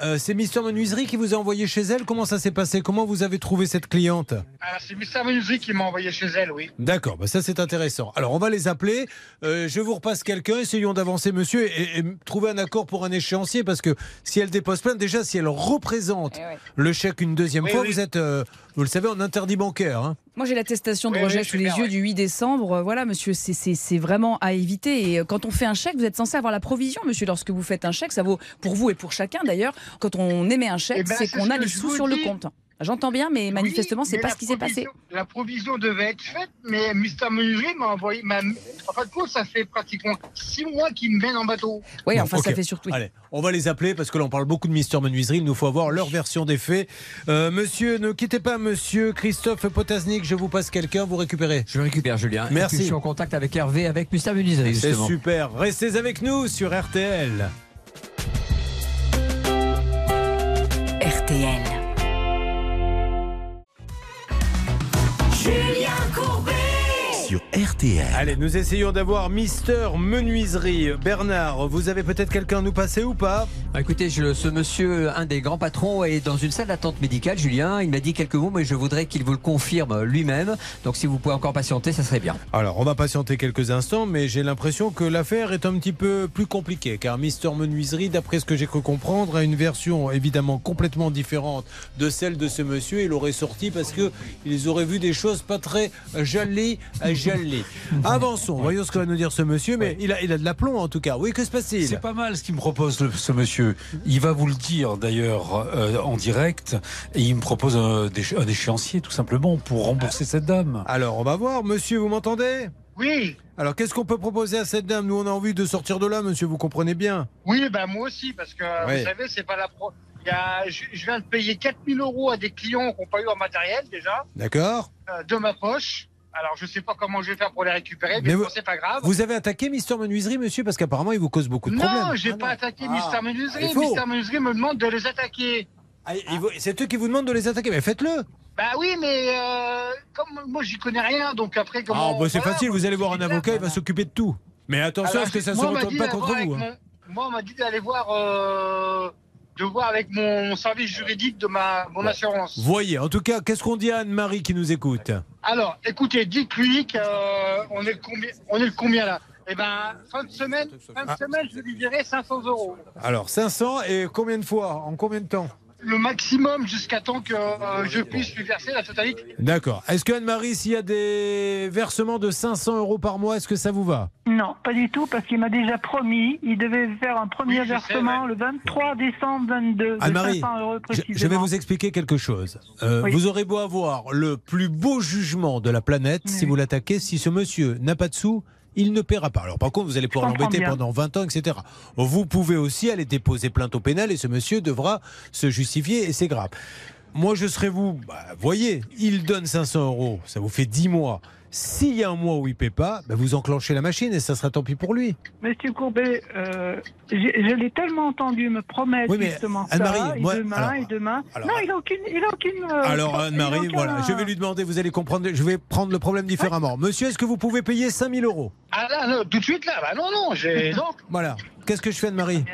euh, c'est Mister Menuiserie qui vous a envoyé chez elle. Comment ça s'est passé? Comment vous avez trouvé cette cliente? Alors c'est Mister Menuiserie qui m'a envoyé chez elle, oui. D'accord, bah ça c'est intéressant. Alors on va les appeler. Euh, je vous repasse quelqu'un. Essayons d'avancer, monsieur, et, et trouver un accord pour un échéancier parce que si elle dépose plainte, déjà si elle représente le chèque une deuxième Oui, fois, oui. vous êtes, euh, vous le savez, en interdit bancaire. hein. Moi, j'ai l'attestation de Oui, rejet oui, sous les yeux du 8 décembre. Euh, Voilà, monsieur, c'est- vraiment à éviter. Et euh, quand on fait un chèque, vous êtes censé avoir la provision, monsieur. Lorsque vous faites un chèque, ça vaut pour vous et pour chacun d'ailleurs. Quand on émet un chèque, Eh ben, c'est qu'on a les sous sur le compte. J'entends bien, mais manifestement, c'est mais pas ce qui s'est passé. provision- La provision devait être faite, mais Mister Menuiserie m'a envoyé. m'a- En fin de compte, ça fait pratiquement six mois qu'il me mène en bateau. Oui, Bon, enfin, ça fait surtout. Allez, on va les appeler parce que là on parle beaucoup de Mister Menuiserie. Il nous faut avoir leur version des faits. Euh, monsieur, ne quittez pas, monsieur Christophe Potasnik. Je vous passe quelqu'un, vous récupérez. Je récupère Julien. Merci. puis, je suis en contact avec Hervé, avec Mister Menuiserie, C'est super. Restez avec nous sur RTL. RTL. Julien Courbet. Sur RTL. Allez, nous essayons d'avoir Mister Menuiserie. Bernard, vous avez peut-être quelqu'un à nous passer ou pas? Ah, Écoutez, je- ce monsieur, un des grands patrons, est dans une salle d'attente médicale. Julien, il m'a dit quelques mots, mais je voudrais qu'il vous le confirme lui-même. Donc, si vous pouvez encore patienter, ça serait bien. Alors, on va patienter quelques instants, mais j'ai l'impression que l'affaire est un petit peu plus compliquée, car Mister Menuiserie, d'après ce que j'ai cru comprendre, a une version évidemment complètement différente de celle de ce monsieur. Il aurait sorti parce que ils auraient vu des choses pas très jolies, euh, jolies. Avançons, voyons ce que va nous dire ce monsieur, mais il, a, il a de l'aplomb en tout cas. Oui, que se passe-t-il? C'est pas mal ce qu'il me propose le- ce monsieur. Il va vous le dire d'ailleurs euh, en direct et il me propose un, échéancier tout simplement pour rembourser cette dame. Alors, on va voir, monsieur, vous m'entendez? Oui. Alors, qu'est-ce qu'on peut proposer à cette dame? Nous, on a envie de sortir de là, monsieur, vous comprenez bien. Oui, ben moi aussi, parce que Ouais. vous savez, c'est pas la pro. il y a- je, je viens de payer 4000 euros à des clients qui n'ont pas eu en matériel déjà, D'accord euh, de ma poche. Alors je sais pas comment je vais faire pour les récupérer, mais, Mais bon, c'est pas grave. Vous avez attaqué Mister Menuiserie, monsieur, parce qu'apparemment, il vous cause beaucoup de problèmes. non, j'ai pas attaqué Mister Menuiserie. il faut. Mister Menuiserie me demande de les attaquer. Ah, C'est eux qui vous demandent de les attaquer, mais faites-le Bah oui, mais euh, comme moi j'y connais rien, donc après Ah, comment. bah, c'est voilà, facile, vous allez voir un avocat, il va s'occuper de tout. Mais attention à ce que ça ne se retourne pas contre vous. hein. mon- Moi, on m'a dit d'aller voir, euh, de voir avec mon service juridique de ma mon assurance. Voyez, en tout cas, qu'est-ce qu'on dit à Anne-Marie qui nous écoute? Alors, écoutez, dites-lui qu'on est le combien, on est le combien là? Eh ben, fin de semaine, fin de Ah. semaine, je lui dirai 500 euros. Alors, 500 et combien de fois? En combien de temps? Le maximum jusqu'à temps que euh, je puisse lui verser la totalité. D'accord. Est-ce que Anne-Marie, s'il y a des versements de 500 euros par mois, est-ce que ça vous va? Non, pas du tout, parce qu'il m'a déjà promis. Il devait faire un premier Oui, je sais, versement le 23 décembre 22 de Anne-Marie, 500 euros je, vais vous expliquer quelque chose. Euh, Oui. Vous aurez beau avoir le plus beau jugement de la planète, si vous l'attaquez, si ce monsieur n'a pas de sous, il ne paiera pas. Alors par contre, vous allez pouvoir l'embêter pendant 20 ans, etc. Vous pouvez aussi aller déposer plainte au pénal et ce monsieur devra se justifier et c'est grave. Moi, je serais vous, bah, voyez, il donne 500 euros, ça vous fait 10 mois. S'il y a un mois où il ne paie pas, bah, vous enclenchez la machine et ça sera tant pis pour lui. Monsieur Courbet, euh, je l'ai tellement entendu me promettre Oui, justement Anne-Marie, ça, et moi- demain, alors- et demain. alors- non, il n'a aucune... Il a aucune euh, Alors Anne-Marie, aucun- voilà, je vais lui demander, vous allez comprendre, je vais prendre le problème différemment. Monsieur, est-ce que vous pouvez payer 5000 euros? Ah là, non, tout de suite là, bah non, non, j'ai. Non. Voilà. Qu'est-ce que je fais Anne-Marie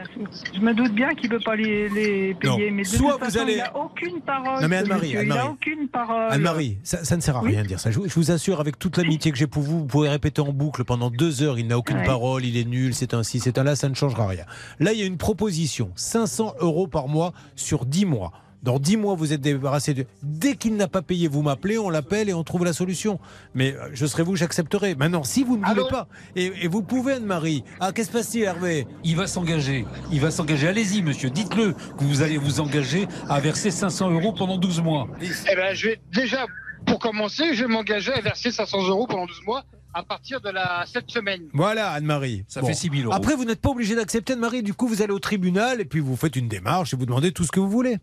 Je me doute bien qu'il ne peut pas les, les payer, Non. mais de Soit toute vous façon, allez- il n'a aucune parole. Non, mais Anne-Marie, Il Anne-Marie. n'a aucune parole. Anne-Marie, ça, ça ne sert à rien de dire ça. Je, vous- je vous assure, avec toute l'amitié que j'ai pour vous, vous pouvez répéter en boucle pendant deux heures. Il n'a aucune Ouais. parole, il est nul, c'est un ci, c'est un là, ça ne changera rien. Là, il y a une proposition 500 euros par mois sur 10 mois. Dans 10 mois, vous êtes débarrassé de. Dès qu'il n'a pas payé, vous m'appelez, on l'appelle et on trouve la solution. Mais euh, je serai vous, j'accepterai. Maintenant, si vous ne voulez Allô pas, et, et vous pouvez, Anne-Marie. Ah, qu'est-ce qui se passe-t-il, Hervé? Il va s'engager. Il va s'engager. Allez-y, monsieur. Dites-le que vous allez vous engager à verser 500 euros pendant 12 mois. Eh ben, je vais déjà, pour commencer, je vais m'engager à verser 500 euros pendant 12 mois à partir de la cette semaine. Voilà, Anne-Marie. Ça fait 6 000 euros. Après, vous n'êtes pas obligé d'accepter, Anne-Marie. Du coup, vous allez au tribunal et puis vous faites une démarche et vous demandez tout ce que vous voulez.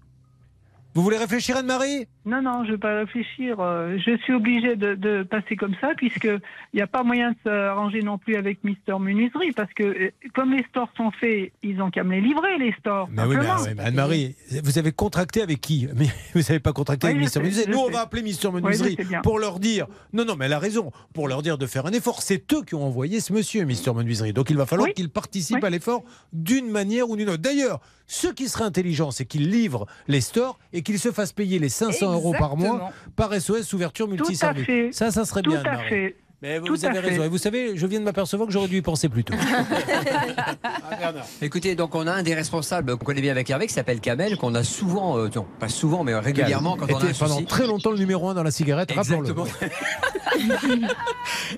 Vous voulez réfléchir, Anne-Marie? Non, non, je ne vais pas réfléchir. Euh, Je suis obligée de, de passer comme ça, puisqu'il n'y a pas moyen de s'arranger non plus avec Mister Menuiserie, parce que euh, comme les stores sont faits, ils ont qu'à me les livrer, les stores. Mais oui, mais, Anne-Marie, vous avez contracté avec qui? Mais vous n'avez pas contracté Oui, avec Mister Menuiserie. Nous, on sais. va appeler Mister Menuiserie pour leur dire. Non, non, mais elle a raison. Pour leur dire de faire un effort. C'est eux qui ont envoyé ce monsieur, Mister Menuiserie. Donc il va falloir Oui. qu'il participe Oui. à l'effort d'une manière ou d'une autre. D'ailleurs, ce qui serait intelligent, c'est qu'il livre les stores et qu'il se fasse payer les 500 euros par mois par SOS ouverture multiservice. Ça, ça serait Tout bien. à Anne-Marie. fait. Mais vous, avez fait. raison. Et vous savez, je viens de m'apercevoir que j'aurais dû y penser plus tôt. Ah. Écoutez, donc on a un des responsables qu'on connaît bien avec Hervé qui s'appelle Kamel, qu'on a souvent, euh, non, pas souvent, mais régulièrement quand on a un pendant souci. très longtemps le numéro un dans la cigarette, rappelons-le. Exactement.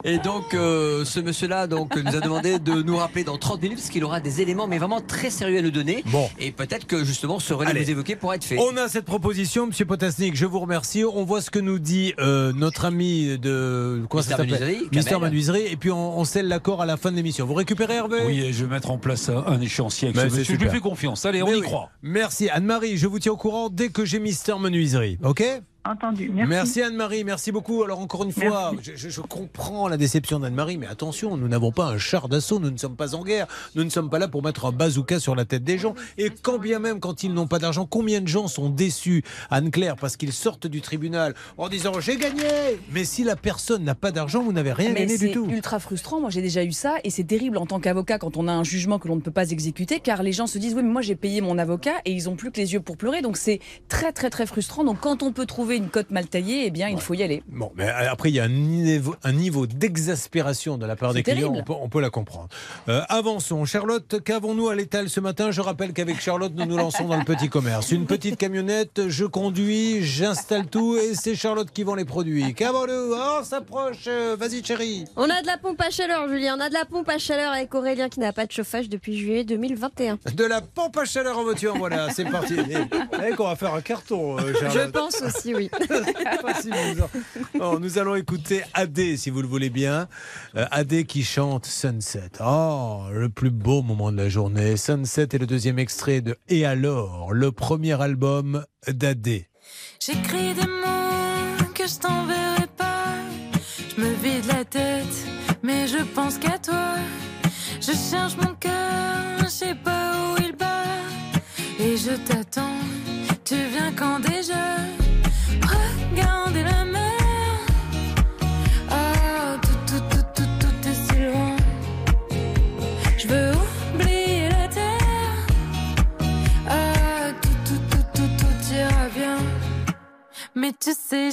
Et donc, euh, ce monsieur-là donc, nous a demandé de nous rappeler dans 30 minutes parce qu'il aura des éléments, mais vraiment très sérieux à nous donner. Bon. Et peut-être que justement ce relais Allez. vous évoquez pourra être fait. On a cette proposition, Monsieur Potasnik, je vous remercie. On voit ce que nous dit euh, notre ami de ça Mister s'appelle? Menuiserie, Mister. Menuiserie, et puis on, on scelle l'accord à la fin de l'émission. Vous récupérez Hervé? Oui, et je vais mettre en place un, échéancier avec ce monsieur. Je lui fais confiance. Allez, on y croit. Merci Anne-Marie, je vous tiens au courant dès que j'ai Mister Menuiserie. Ok? Entendu. Merci. Anne-Marie, merci beaucoup. Alors encore une fois, je, je- je comprends la déception d'Anne-Marie, mais attention, nous n'avons pas un char d'assaut, nous ne sommes pas en guerre, nous ne sommes pas là pour mettre un bazooka sur la tête des gens. Et quand bien même, quand ils n'ont pas d'argent, combien de gens sont déçus, Anne-Claire, parce qu'ils sortent du tribunal en disant j'ai gagné Mais si la personne n'a pas d'argent, vous n'avez rien Mais gagné du c'est tout. ultra frustrant. Moi, j'ai déjà eu ça et c'est terrible en tant qu'avocat quand on a un jugement que l'on ne peut pas exécuter car les gens se disent oui, mais moi j'ai payé mon avocat et ils ont plus que les yeux pour pleurer. Donc c'est très très très frustrant. Donc quand on peut trouver une cote mal taillée, eh bien il faut y aller. Bon, mais après, il y a un niveau, un niveau d'exaspération de la part des clients, on peut, on peut la comprendre. Euh, avançons. Charlotte, qu'avons-nous à l'étal ce matin? Je rappelle qu'avec Charlotte, nous nous lançons dans le petit commerce. Une petite camionnette, je conduis, j'installe tout et c'est Charlotte qui vend les produits. Qu'avons-nous? Oh, on s'approche. Euh, Vas-y, chérie. On a de la pompe à chaleur, Julien. On a de la pompe à chaleur avec Aurélien qui n'a pas de chauffage depuis juillet 2021. De la pompe à chaleur en voiture, voilà, c'est parti. Et, vous savez qu'on va faire un carton, euh, Je Charlotte. pense aussi, oui. Bon, nous allons écouter Adé, si vous le voulez bien. Euh, Adé qui chante Sunset. Oh, le plus beau moment de la journée. Sunset est le deuxième extrait de Et alors, le premier album d'Adé. J'écris des mots que je t'enverrai pas. Je me vide la tête, mais je pense qu'à toi. Je cherche mon cœur, je sais pas où il bat. Et je t'attends, tu viens quand déjà Mais tu sais,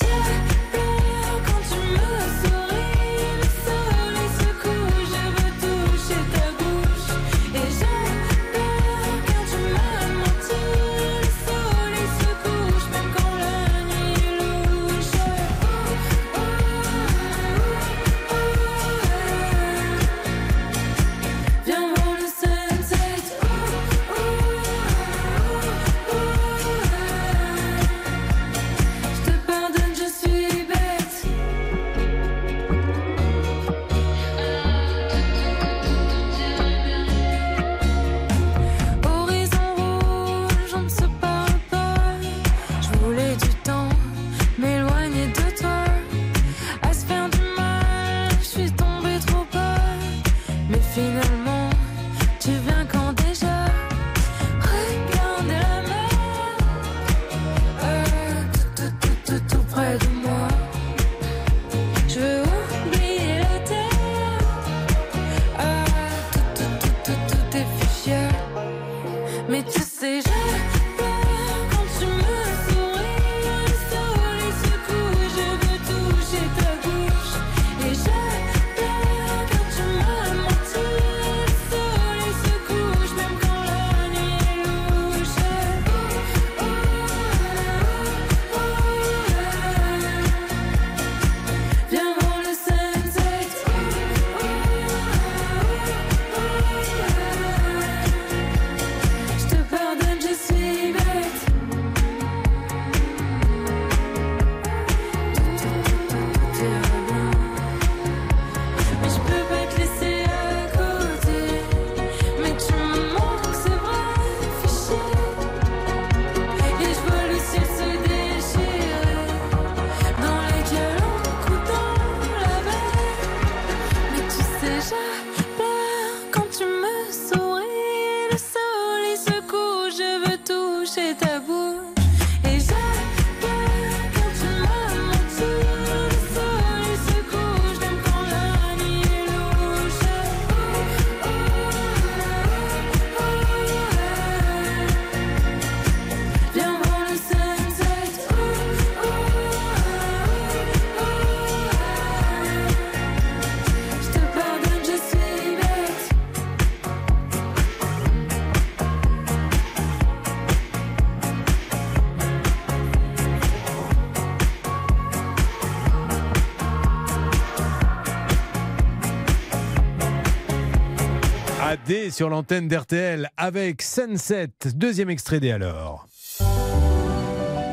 Sur l'antenne d'RTL avec Sunset. Deuxième extrait des alors.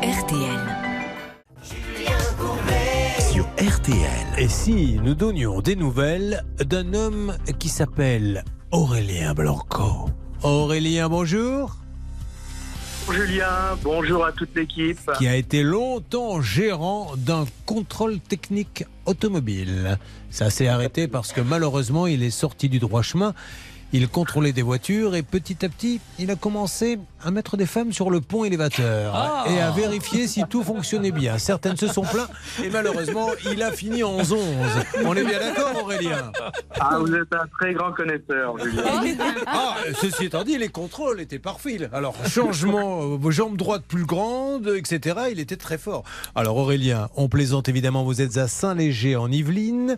RTL. Sur RTL. Et si nous donnions des nouvelles d'un homme qui s'appelle Aurélien Blanco? Aurélien, bonjour. Julien, bonjour à toute l'équipe. Qui a été longtemps gérant d'un contrôle technique automobile. Ça s'est arrêté parce que malheureusement, il est sorti du droit chemin. Il contrôlait des voitures et petit à petit, il a commencé à mettre des femmes sur le pont élévateur Ah. et à vérifier si tout fonctionnait bien. Certaines se sont plaintes et malheureusement, il a fini en 11. On est bien d'accord, Aurélien? Ah, vous êtes un très grand connaisseur, Julien. Ah, ceci étant dit, les contrôles étaient parfaits. Alors, changement, euh, vos jambes droites plus grandes, etc. Il était très fort. Alors, Aurélien, on plaisante évidemment, vous êtes à Saint-Léger en Yvelines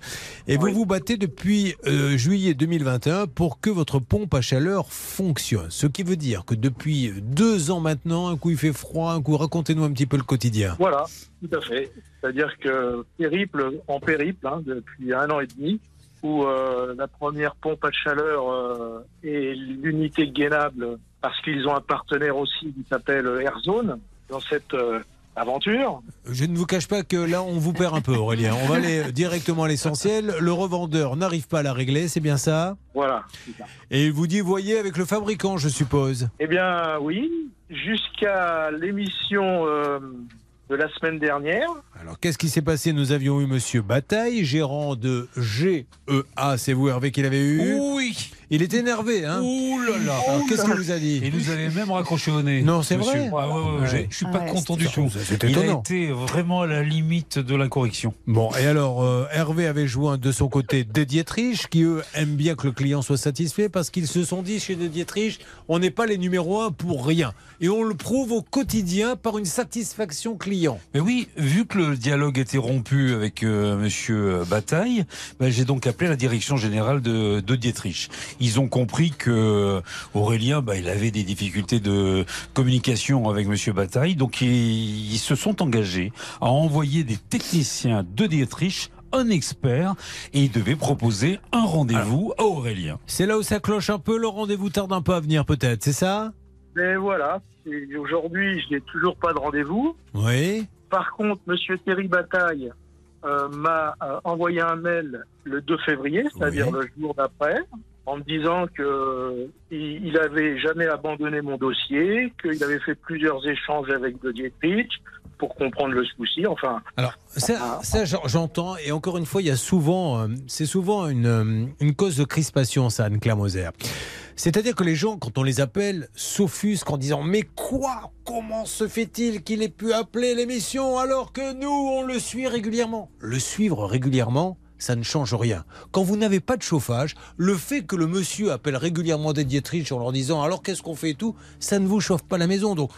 et vous vous battez depuis euh, juillet 2021 pour que votre pompe à chaleur fonctionne. Ce qui veut dire que depuis deux ans maintenant, un coup il fait froid, un coup racontez-nous un petit peu le quotidien. Voilà, tout à fait. C'est-à-dire que périple en périple hein, depuis un an et demi, où euh, la première pompe à chaleur euh, est l'unité gainable parce qu'ils ont un partenaire aussi qui s'appelle Airzone dans cette euh, aventure. Je ne vous cache pas que là, on vous perd un peu, Aurélien. On va aller directement à l'essentiel. Le revendeur n'arrive pas à la régler, c'est bien ça Voilà. ça. Et il vous dit, voyez, avec le fabricant, je suppose. Eh bien, oui, jusqu'à l'émission euh, de la semaine dernière. Alors, qu'est-ce qui s'est passé? Nous avions eu Monsieur Bataille, gérant de GEA. C'est vous, Hervé, qu'il avait eu? Oui. Il est énervé, hein Ouh là là. Qu'est-ce qu'il vous a dit Il nous avait même raccroché au nez. Non, c'est vrai Ouais, ouais, ouais, Ouais. j'ai- Je suis pas Ah ouais, content du tout. c'est Il a été vraiment à la limite de l'incorrection. Bon, et alors, euh, Hervé avait joint de son côté De Dietrich, qui eux aiment bien que le client soit satisfait parce qu'ils se sont dit chez Dietrich, on n'est pas les numéros un pour rien. Et on le prouve au quotidien par une satisfaction client. Mais oui, vu que le dialogue était rompu avec euh, Monsieur Bataille, ben, j'ai donc appelé la direction générale de, de Dietrich. Ils ont compris que Aurélien, ben, il avait des difficultés de communication avec Monsieur Bataille, donc ils, ils se sont engagés à envoyer des techniciens de Dietrich un expert et ils devaient proposer un rendez-vous à Aurélien. C'est là où ça cloche un peu, le rendez-vous tarde un peu à venir peut-être, c'est ça? Mais voilà, aujourd'hui, je n'ai toujours pas de rendez-vous. Oui. Par contre, Monsieur Thierry Bataille euh, m'a euh, envoyé un mail le 2 février, c'est-à-dire le jour d'après, en me disant que il il avait jamais abandonné mon dossier, qu'il avait fait plusieurs échanges avec De Dietrich, pour comprendre le souci. Enfin, Alors, ça, ça, j'en- j'entends, et encore une fois, il y a souvent, euh, c'est souvent euh, une cause de crispation, ça, Anne-Claire Moser. C'est-à-dire que les gens, quand on les appelle, s'offusquent en disant Mais quoi? Comment se fait-il qu'il ait pu appeler l'émission alors que nous, on le suit régulièrement? Le suivre régulièrement, ça ne change rien. Quand vous n'avez pas de chauffage, le fait que le monsieur appelle régulièrement des Dietrich en leur disant alors qu'est-ce qu'on fait et tout, ça ne vous chauffe pas la maison. Donc,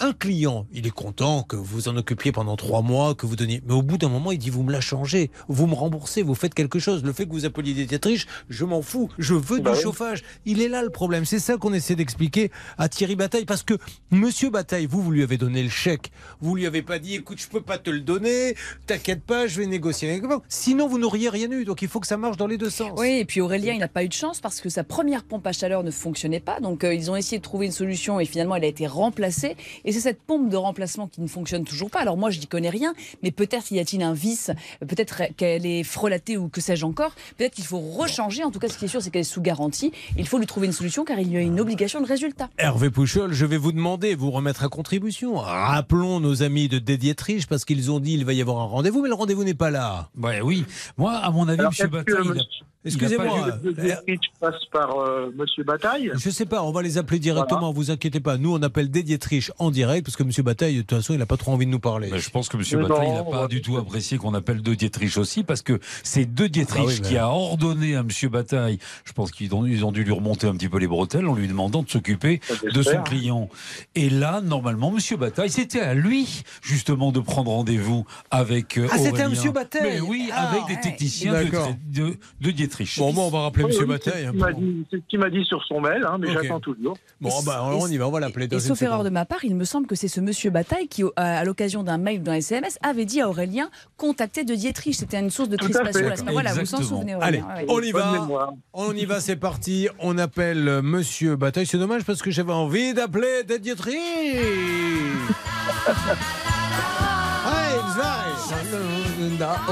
un client, il est content que vous en occupiez pendant trois mois, que vous donniez. Mais au bout d'un moment, il dit vous me la changez, vous me remboursez, vous faites quelque chose. Le fait que vous appeliez des Dietrich, je m'en fous, je veux Bah du oui. chauffage. Il est là le problème. C'est ça qu'on essaie d'expliquer à Thierry Bataille parce que Monsieur Bataille, vous, vous lui avez donné le chèque. Vous lui avez pas dit écoute, je peux pas te le donner, t'inquiète pas, je vais négocier avec vous. Sinon, vous n'auriez rien eu. Donc il faut que ça marche dans les deux sens. Oui, et puis Aurélien, il n'a pas eu de chance parce que sa première pompe à chaleur ne fonctionnait pas. Donc euh, ils ont essayé de trouver une solution et finalement elle a été remplacée. Et c'est cette pompe de remplacement qui ne fonctionne toujours pas. Alors moi, je n'y connais rien, mais peut-être y a-t-il un vice, peut-être qu'elle est frelatée ou que sais-je encore. Peut-être qu'il faut rechanger. En tout cas, ce qui est sûr, c'est qu'elle est sous garantie. Il faut lui trouver une solution car il y a une obligation de résultat. Hervé Pouchol, je vais vous demander, vous remettre à contribution. Rappelons nos amis de Dédietrich parce qu'ils ont dit il va y avoir un rendez-vous, mais le rendez-vous n'est pas là. Ouais, oui. Moi, à mon avis, Alors, que Bataille, il a Excusez-moi, le Dietrich passe par euh, Monsieur Bataille? Je sais pas, on va les appeler directement, vous inquiétez pas. Nous, on appelle Dédietrich en direct parce que Monsieur Bataille, de toute façon, il n'a pas trop envie de nous parler. Je pense que M. Mais Bataille non, n'a pas du tout apprécié qu'on appelle De Dietrich aussi, parce que c'est De Dietrich Ah oui, mais- qui a ordonné à M. Bataille, je pense qu'ils ont, ils ont dû lui remonter un petit peu les bretelles en lui demandant de s'occuper de son client. Et là, normalement, M. Bataille, c'était à lui, justement, de prendre rendez-vous avec euh, Ah, c'était à Aurélien. M. Bataille Mais oui, Ah, avec des techniciens de, de Dietrich. Bon, moi, on va rappeler M. oui, Bataille. C'est ce hein, qu'il m'a pour- dit- c'est ce qu'il m'a dit sur son mail, hein, mais j'attends toujours. Bon, bah, alors, on y va, on va l'appeler dans Et sauf erreur de ma part, il me semble que c'est ce monsieur Bataille qui, à l'occasion d'un mail ou d'un SMS, avait dit à Aurélien contacter de Dietrich. C'était une source de crispation fait. la semaine. Voilà, vous s'en Exactement. souvenez. Allez, Aurélien. Ouais, on y va. On y va, c'est parti. On appelle euh, Monsieur Bataille. C'est dommage parce que j'avais envie d'appeler Dédietrich.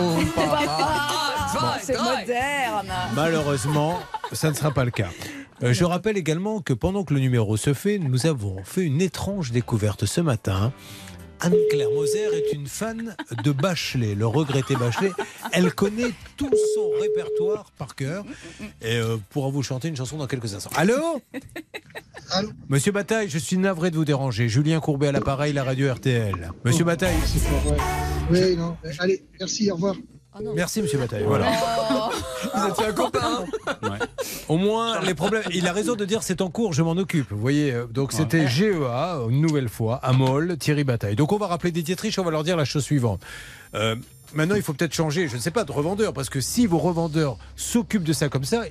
C'est moderne. Malheureusement, ça ne sera pas le cas. Euh, je rappelle également que pendant que le numéro se fait, nous avons fait une étrange découverte ce matin. Anne-Claire Moser est une fan de Bachelet, le regretté Bachelet. Elle connaît tout son répertoire par cœur et euh, pourra vous chanter une chanson dans quelques instants. Allô? Allô? Monsieur Bataille, je suis navré de vous déranger. Julien Courbet à l'appareil, la radio RTL. Monsieur Bataille. Oui, non. Allez, merci, au revoir. Merci, monsieur Bataille. Voilà. Vous êtes un copain. Au moins, les problèmes. Il a raison de dire c'est en cours, je m'en occupe. Vous voyez, euh, donc c'était GEA, une nouvelle fois, à Moll, Thierry Bataille. Donc on va rappeler des Dietrich, on va leur dire la chose suivante. Euh, maintenant, il faut peut-être changer, je ne sais pas, de revendeur, parce que si vos revendeurs s'occupent de ça comme ça,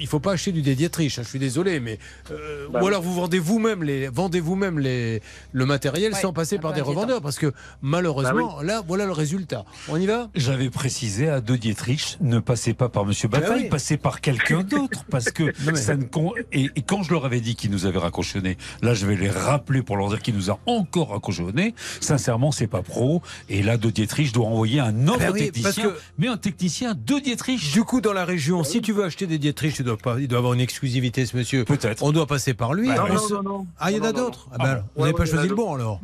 il faut pas acheter du Dietrich. hein, Je suis désolé, mais euh, Bah ou alors vous vendez vous-même les vendez vous-même les le matériel Ouais, sans passer par des revendeurs, parce que malheureusement, Bah là, voilà le résultat. On y va? J'avais précisé à De Dietrich, ne passez pas par Monsieur Bataille, Ah oui. passez par quelqu'un d'autre, parce que mais- ça ne con- et, et quand je leur avais dit qu'ils nous avaient raccrochonné, là je vais les rappeler pour leur dire qu'ils nous a encore raccrochonné. Sincèrement, c'est pas pro. Et là, De Dietrich doit envoyer un autre Ah bah oui, technicien, parce que- mais un technicien de Dietrich. Du coup, dans la région, si tu veux acheter des Dietrich, tu dois pas, il doit avoir une exclusivité, ce monsieur. Peut-être. On doit passer par lui. Bah, On non, non, non. Ah, il y en a d'autres. Ah, bah, alors, vous Ouais, n'avez pas ouais, choisi le bon alors.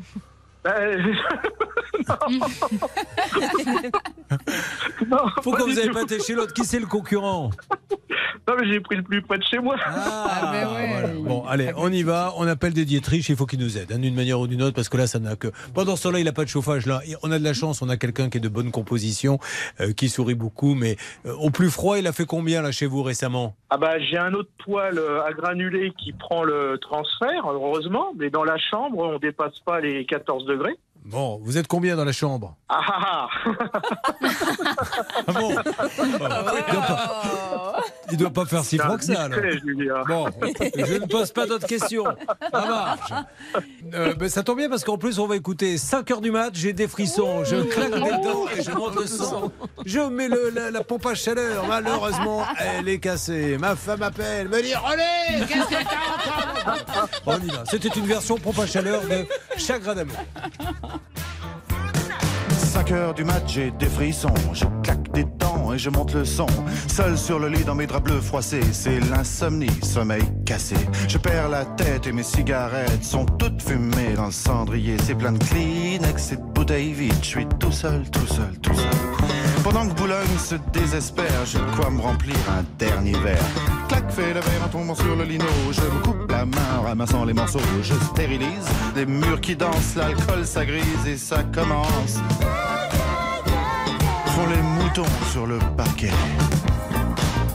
Pourquoi vous n'avez pas été chez l'autre? Qui c'est le concurrent? Non, mais j'ai pris le plus près de chez moi. Ah, voilà. Bon, allez, on y va. On appelle des Dietrich. Il faut qu'ils nous aident, hein, d'une manière ou d'une autre, parce que là, ça n'a que. Pendant ce temps-là, il n'a pas de chauffage. Là, on a de la chance. On a quelqu'un qui est de bonne composition, euh, qui sourit beaucoup. Mais euh, au plus froid, il a fait combien là chez vous récemment? Ah bah j'ai un autre poêle euh, à granulés qui prend le transfert, heureusement, mais dans la chambre, on dépasse pas les 14 degrés. Bon, vous êtes combien dans la chambre? Ah ah Ah. Bon? Il doit Il doit pas faire si froid que ça. alors. Bon, je ne pose pas d'autres questions. Ça marche. Euh, ben, ça tombe bien parce qu'en plus, on va écouter 5 heures du mat. J'ai des frissons. Je claque des dents et je monte le son. Je mets le- la, la pompe à chaleur. Malheureusement, elle est cassée. Ma femme appelle, me dit René, qu'est-ce que t'as entendu On y va. C'était une version pompe à chaleur de Chagrin d'amour. 5 heures du match, j'ai des frissons, je claque des dents et je monte le son. Seul sur le lit dans mes draps bleus froissés, c'est l'insomnie, sommeil cassé. Je perds la tête et mes cigarettes sont toutes fumées dans le cendrier. C'est plein de Kleenex et de bouteilles vides. Je suis tout seul, tout seul, tout seul. Pendant que Boulogne se désespère, j'ai de quoi me remplir un dernier verre. Clac, fait le verre en tombant sur le lino. Je me coupe la main en ramassant les morceaux. Je stérilise des murs qui dansent, l'alcool ça grise et ça commence. Font les moutons sur le parquet.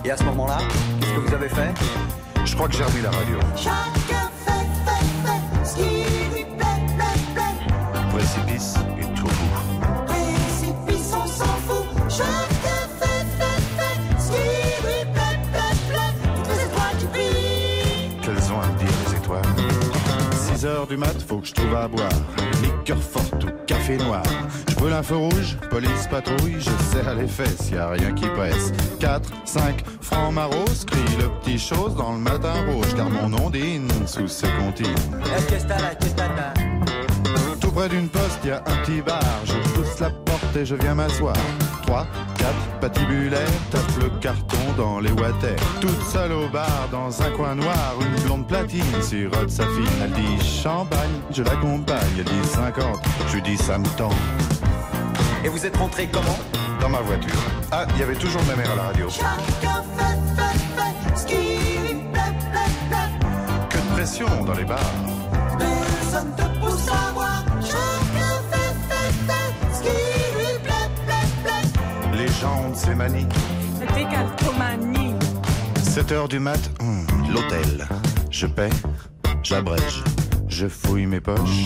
Et à ce moment-là, qu'est-ce que vous avez fait? Je crois que j'ai remis la radio. Chacun fait, fait, fait ce 6 heures du mat, faut que je trouve à boire. Liqueur forte ou café noir. Je un feu rouge, police patrouille, je serre les fesses, y a rien qui presse. 4, 5, francs maros, crie le petit chose dans le matin rouge, car mon ondine sous ses comptines. Près d'une poste, y a un petit bar. Je pousse la porte et je viens m'asseoir. 3, 4, patibulaire, tape le carton dans les water. Toute seule au bar, dans un coin noir, une blonde platine sirote sa fille. Elle dit champagne, je l'accompagne. Elle dit 50, je lui dis ça me tend. Et vous êtes rentré comment? Dans ma voiture. Ah, il y avait toujours ma mère à la radio. Chacun fait, fait, fait ce qui lui plaît, plaît, plaît. Que de pression dans les bars. Personne te pousse à voir. Ces manies. La décalcomanie. 7 heures du mat, hum, l'hôtel. Je paie, j'abrège, je fouille mes poches.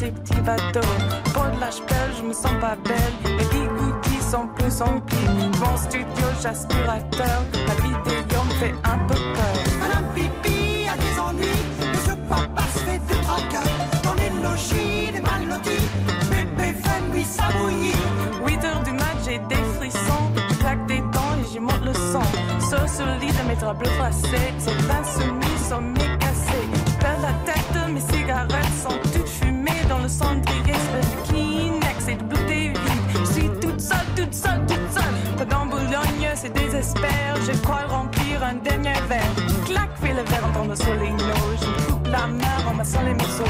des petits bateaux. Pour de la je me sens pas belle. Les bigoudis sont plus emplis. Mon studio, j'aspirateur. La vidéo me fait un peu peur. Madame Pipi a des ennuis. Monsieur Papa se fait du tracas. Dans les logis des mal lotis. Bébé fait nuit ça bouillit. 8 heures du mat, j'ai des frissons. Je claque des dents et j'y monte le. Sauf sur le lit de mes draps bleus froissés. C'est insoumis, sommeil cassé. Je perds la tête, mes cigarettes toute seule, toute seule, seule. Dans Boulogne, c'est désespère. Je crois remplir un dernier verre. Claque, fais le verre en tombant sur les noix. Je coupe la main en massant les morceaux.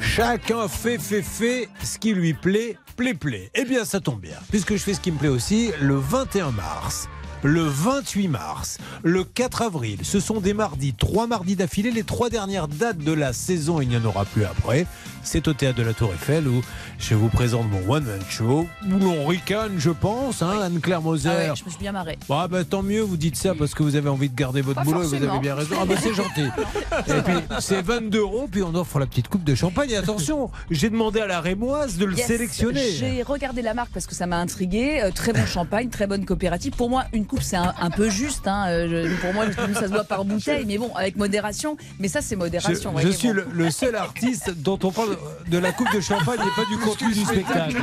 Chacun fait, fait, fait ce qui lui plaît, plaît, plaît. Eh bien, ça tombe bien, puisque je fais ce qui me plaît aussi le 21 mars. Le 28 mars, le 4 avril, ce sont des mardis, trois mardis d'affilée, les trois dernières dates de la saison, il n'y en aura plus après. C'est au théâtre de la Tour Eiffel où je vous présente mon One Man Show, où l'on ricane, je pense, hein, Anne-Claire Moser. Ah ouais, je me suis bien marrée. Bah, bah, tant mieux, vous dites ça parce que vous avez envie de garder votre Pas boulot et vous avez bien raison. Ah bah c'est gentil. Et puis c'est 22 euros, puis on offre la petite coupe de champagne. Et attention, j'ai demandé à la Rémoise de le Yes, sélectionner. J'ai regardé la marque parce que ça m'a intrigué. Euh, très bon champagne, très bonne coopérative. Pour moi, une coupe, c'est un, un peu juste. hein. Euh, je- pour moi, ça se voit par bouteille, mais bon, avec modération. Mais ça, c'est modération. je suis le seul artiste dont on parle de la coupe de champagne et pas du contenu du spectacle.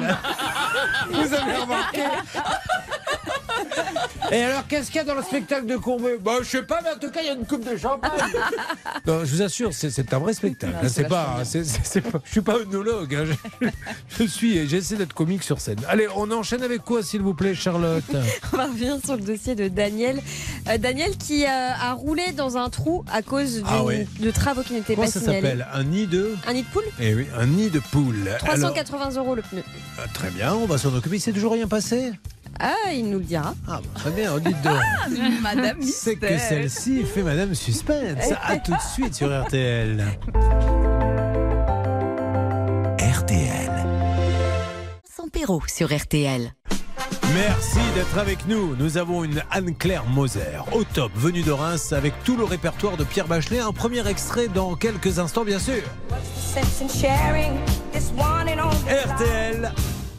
Vous avez remarqué Et alors, qu'est-ce qu'il y a dans le spectacle de Courbet? Bah, je sais pas, mais en tout cas, il y a une coupe de champagne. non, je vous assure, c'est- un vrai spectacle. Non, hein, c'est pas, je suis pas œnologue. hein, Je, je suis, j'essaie d'être comique sur scène. Allez, on enchaîne avec quoi, s'il vous plaît, Charlotte? On va revenir sur le dossier de Daniel. Euh, Daniel qui euh, a roulé dans un trou à cause Ah de travaux qui n'étaient Comment pas ça signalés. s'appelle? Un nid de? Un nid de poule? Eh oui, un nid de poule. Alors, 380 euros le pneu. ah, très bien, on va s'en occuper. Il s'est toujours rien passé? Ah, il nous le dira. Ah, bah, très bien, dites donc. Madame C'est que celle-ci fait Madame Suspense. À tout de suite sur RTL. RTL. Sans Perrault sur RTL. Merci d'être avec nous. Nous avons une Anne-Claire Moser au top, venue de Reims avec tout le répertoire de Pierre Bachelet. Un premier extrait dans quelques instants, bien sûr. RTL.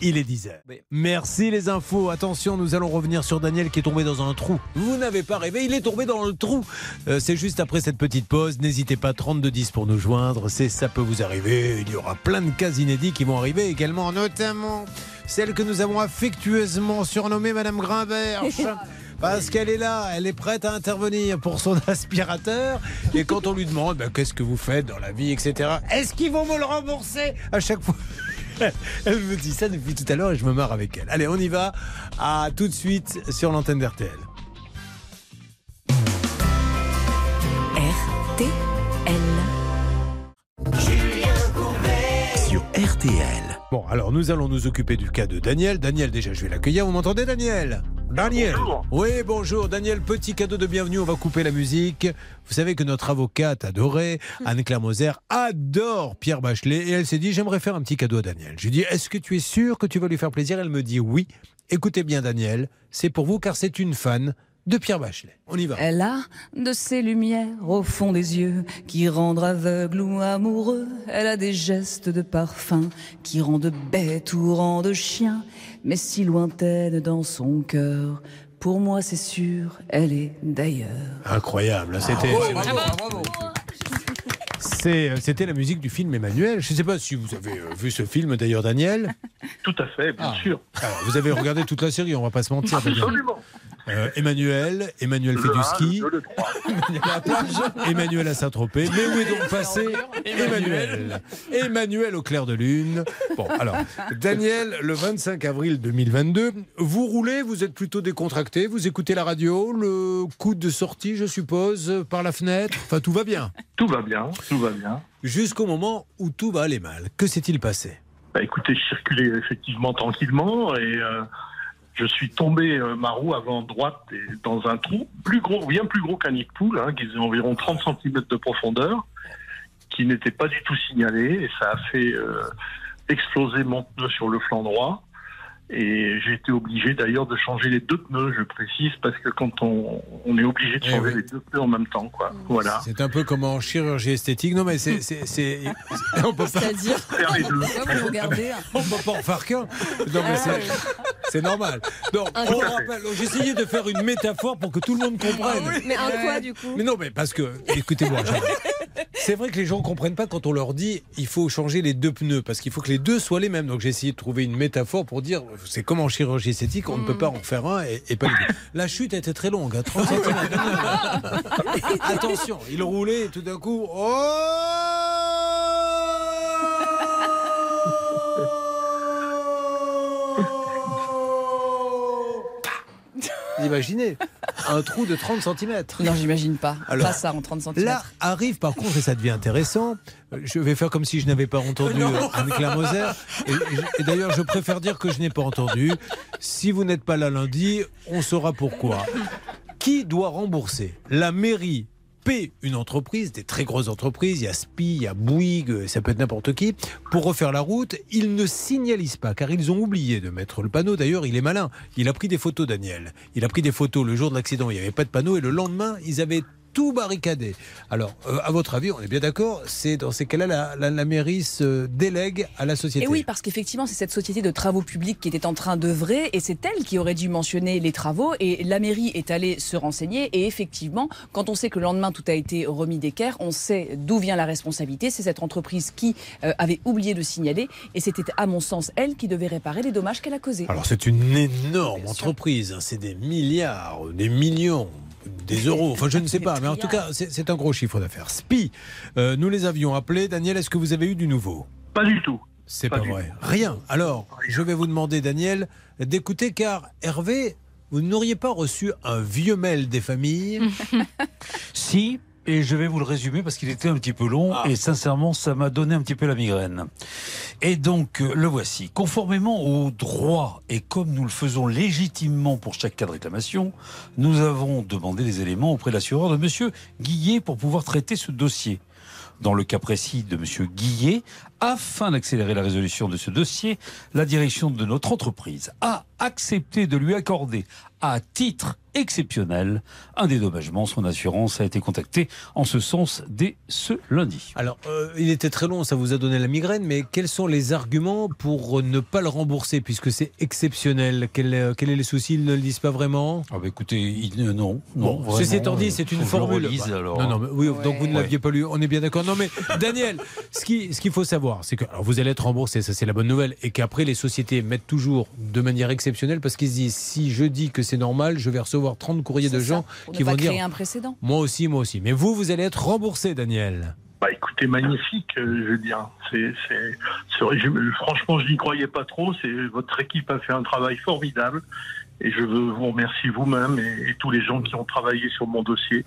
Il est 10h. Merci les infos. Attention, nous allons revenir sur Daniel qui est tombé dans un trou. Vous n'avez pas rêvé, il est tombé dans le trou. Euh, c'est juste après cette petite pause. N'hésitez pas, 3210 pour nous joindre. C'est ça peut vous arriver. Il y aura plein de cas inédits qui vont arriver également, notamment celle que nous avons affectueusement surnommée Madame Grimberge. Parce qu'elle est là, elle est prête à intervenir pour son aspirateur. Et quand on lui demande ben, qu'est-ce que vous faites dans la vie, etc., est-ce qu'ils vont me le rembourser à chaque fois? Elle me dit ça depuis tout à l'heure et je me marre avec elle. Allez, on y va. À tout de suite sur l'antenne d'RTL. RTL. Sur RTL. Bon, alors nous allons nous occuper du cas de Daniel. Daniel, déjà, je vais l'accueillir. Vous m'entendez, Daniel? Daniel Oui, bonjour. Daniel, petit cadeau de bienvenue. On va couper la musique. Vous savez que notre avocate adorée, Anne-Claire Moser, adore Pierre Bachelet. Et elle s'est dit, j'aimerais faire un petit cadeau à Daniel. Je lui dis, est-ce que tu es sûr que tu vas lui faire plaisir? Elle me dit oui. Écoutez bien, Daniel, c'est pour vous car c'est une fan de Pierre Bachelet. On y va. Elle a de ces lumières au fond des yeux qui rendent aveugle ou amoureux. Elle a des gestes de parfum qui rendent bête ou rendent chien. Mais si lointaine dans son cœur, pour moi c'est sûr, elle est d'ailleurs. Incroyable. C'était. C'est- euh, C'était la musique du film Emmanuel. Je ne sais pas si vous avez euh, vu ce film d'ailleurs, Daniel. Tout à fait, bien sûr. Alors, vous avez regardé toute la série, on va pas se mentir. Daniel. Euh, Emmanuel, Emmanuel fait du ski. le deux, le trois. Emmanuel à Saint-Tropez. Mais où est donc passé Emmanuel Emmanuel au clair de lune. Bon, alors, Daniel, le 25 avril 2022, vous roulez, vous êtes plutôt décontracté, vous écoutez la radio, le coup de sortie, je suppose, par la fenêtre. Enfin, tout va bien. Tout va bien, tout va bien. Jusqu'au moment où tout va aller mal. Que s'est-il passé? Bah, écoutez, je circulais effectivement tranquillement et euh, je suis tombé euh, ma roue avant droite et dans un trou plus gros, bien plus gros qu'un poule, hein, qui faisait environ 30 cm de profondeur, qui n'était pas du tout signalé et ça a fait euh, exploser mon pneu sur le flanc droit. Et j'ai été obligé d'ailleurs de changer les deux pneus, je précise, parce que quand on, on est obligé de Eh changer oui. les deux pneus en même temps, quoi. Voilà. C'est un peu comme en chirurgie esthétique. Non, mais c'est. c'est- c'est- On peut pas. C'est-à-dire Faire les deux. On peut pas en faire qu'un. Non, mais c'est. C'est normal. Donc, Un on rappelle, essayé de faire une métaphore pour que tout le monde comprenne. Mais un quoi du coup? Mais non, mais parce que, écoutez-moi, c'est vrai que les gens comprennent pas quand on leur dit il faut changer les deux pneus, parce qu'il faut que les deux soient les mêmes. Donc j'ai essayé de trouver une métaphore pour dire c'est comme en chirurgie esthétique, on ne peut pas en faire un et, et pas les deux. La chute était très longue, à 30 centimètres. Attention, il roulait et tout d'un coup. Vous Imaginez un trou de 30 cm. Non, j'imagine pas. Alors, pas ça en 30 cm. Là arrive par contre, et ça devient intéressant, euh, je vais faire comme si je n'avais pas entendu euh, Anne-Claire Moser. Et d'ailleurs, je préfère dire que je n'ai pas entendu. Si vous n'êtes pas là lundi, on saura pourquoi. Qui doit rembourser? La mairie une entreprise, des très grosses entreprises, il y a SPI, il y a Bouygues, ça peut être n'importe qui, pour refaire la route. Ils ne signalisent pas, car ils ont oublié de mettre le panneau. D'ailleurs, il est malin. Il a pris des photos, Daniel. Il a pris des photos le jour de l'accident, il n'y avait pas de panneau, et le lendemain, ils avaient tout barricadé. Alors, euh, à votre avis, on est bien d'accord, c'est dans ces cas-là, la, la- la mairie se délègue à la société. Et oui, parce qu'effectivement, c'est cette société de travaux publics qui était en train d'œuvrer et c'est elle qui aurait dû mentionner les travaux et la mairie est allée se renseigner et effectivement, quand on sait que le lendemain tout a été remis d'équerre, on sait d'où vient la responsabilité. C'est cette entreprise qui euh, avait oublié de signaler et c'était à mon sens elle qui devait réparer les dommages qu'elle a causés. Alors c'est une énorme entreprise, hein, c'est des milliards, des millions. Des euros, enfin je ne sais pas, mais en tout cas c'est un gros chiffre d'affaires. SPI, euh, nous les avions appelés. Daniel, est-ce que vous avez eu du nouveau? Pas du tout. C'est pas, vrai. Rien. Alors, je vais vous demander, Daniel, d'écouter car Hervé, vous n'auriez pas reçu un vieux mail des familles Si, et je vais vous le résumer parce qu'il était un petit peu long et sincèrement, ça m'a donné un petit peu la migraine. Et donc, euh, le voici. Conformément au droit et comme nous le faisons légitimement pour chaque cas de réclamation, nous avons demandé des éléments auprès de l'assureur de Monsieur Guillet pour pouvoir traiter ce dossier. Dans le cas précis de Monsieur Guillet, afin d'accélérer la résolution de ce dossier, la direction de notre entreprise a accepté de lui accorder à titre exceptionnel un dédommagement. Son assurance a été contactée en ce sens dès ce lundi. Alors, euh, il était très long, ça vous a donné la migraine, mais quels sont les arguments pour ne pas le rembourser puisque c'est exceptionnel? Quel, euh, quel est le souci? Ils ne le disent pas vraiment? Ah bah écoutez, il- euh, non, non. Bon, ceci étant dit, c'est une formule. relise, Bah, alors. Non, non, mais oui, donc vous ne Ouais. l'aviez pas lu, on est bien d'accord. Non, mais Daniel, ce qui- ce qu'il faut savoir, c'est que alors, vous allez être remboursé, ça c'est la bonne nouvelle, et qu'après les sociétés mettent toujours de manière exceptionnelle parce qu'ils se disent si je dis que c'est normal, je vais recevoir 30 courriers de gens ne qui pas vont créer dire un précédent. moi aussi, moi aussi. Mais vous, vous allez être remboursé, Daniel. Bah écoutez, magnifique, euh, Julien. C'est, c'est, c'est vrai, je- franchement, je n'y croyais pas trop. C'est, votre équipe a fait un travail formidable. Et je veux vous remercier vous-même et, et tous les gens qui ont travaillé sur mon dossier.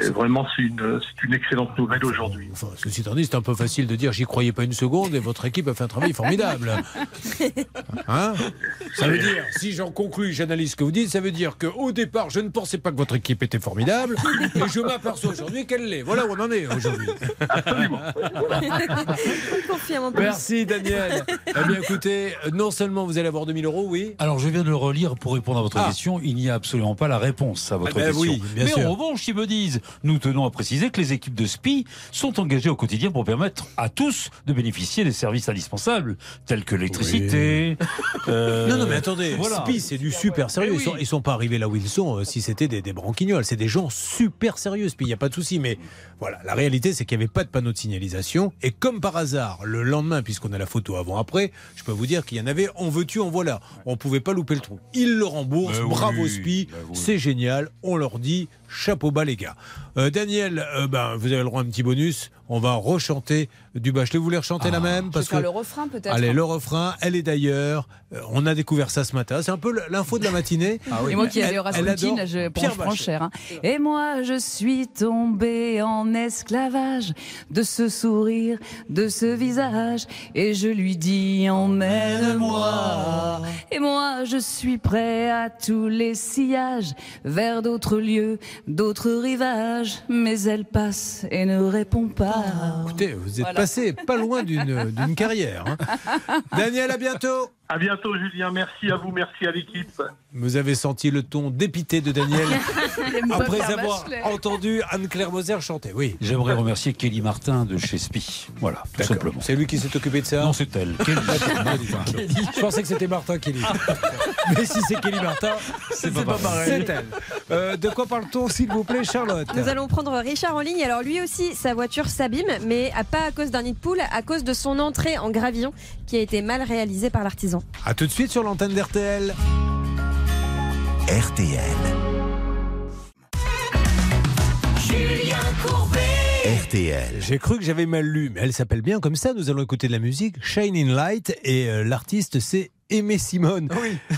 Et vraiment, c'est une, c'est une excellente nouvelle aujourd'hui. Enfin, ceci étant dit, c'est un peu facile de dire j'y croyais pas une seconde et votre équipe a fait un travail formidable. Hein ça veut dire, si j'en conclus, j'analyse ce que vous dites, ça veut dire qu'au départ, je ne pensais pas que votre équipe était formidable et je m'aperçois aujourd'hui qu'elle l'est. Voilà où on en est aujourd'hui. Plus. Merci Daniel. Eh bien écoutez, non seulement vous allez avoir 2000 euros, oui. Alors je viens de le relire pour répondre à votre Ah. question. Il n'y a absolument pas la réponse à votre Ah ben question. oui, bien Mais sûr. en revanche, ils me disent, nous tenons à préciser que les équipes de SPI sont engagées au quotidien pour permettre à tous de bénéficier des services indispensables tels que l'électricité. euh, Non, non, mais attendez, voilà. SPI, c'est du super sérieux. Eh Ils, oui. sont, ils sont pas arrivés là où ils sont euh, si c'était des, des branquignoles. C'est des gens super sérieux, SPI, il n'y a pas de souci. Mais voilà, la réalité, c'est qu'il n'y avait pas de panneau de signalisation. Et comme par hasard, le lendemain, puisqu'on a la photo avant-après, je peux vous dire qu'il y en avait, on veut-tu, en voilà. On pouvait pas louper le trou. Ils le remboursent, Ben bravo oui, SPI, ben c'est génial. On leur dit chapeau bas, les gars. Euh, Daniel, euh, ben, vous avez le droit à un petit bonus. On va rechanter du Bachelet. Vous voulez rechanter la même Je vais faire le refrain peut-être. Allez, le refrain, elle est d'ailleurs. euh, on a découvert ça ce matin. C'est un peu l'info de la matinée. Et moi qui Elle- allais au Rasputin, je Pierre cher. hein. Et moi, je suis tombée en esclavage de ce sourire, de ce visage. Et je lui dis, emmène-moi. Et moi, je suis prêt à tous les sillages, vers d'autres lieux, d'autres rivages. Mais elle passe et ne répond pas. Écoutez, vous êtes Voilà. passé pas loin d'une d'une carrière. hein. Daniel, à bientôt. À bientôt, Julien. Merci à vous, merci à l'équipe. Vous avez senti le ton dépité de Daniel après avoir entendu Anne-Claire Moser chanter. Oui. J'aimerais remercier Kelly Martin de chez SPI. Voilà, tout simplement. C'est lui qui s'est occupé de ça Non, c'est elle. Kelly. Je pensais que c'était Martin Kelly. Mais si c'est Kelly Martin, c'est pas, pareil. C'est elle. Euh, de quoi parle-t-on, s'il vous plaît, Charlotte Nous allons prendre Richard en ligne. Alors lui aussi, sa voiture s'abîme, mais pas à cause d'un nid de poule, à cause de son entrée en gravillon qui a été mal réalisée par l'artisan. A tout de suite sur l'antenne d'RTL. RTL. Julien Courbet. RTL. J'ai cru que j'avais mal lu, mais elle s'appelle bien comme ça. Nous allons écouter de la musique, Shining Light, et euh, l'artiste c'est Aimé Simone.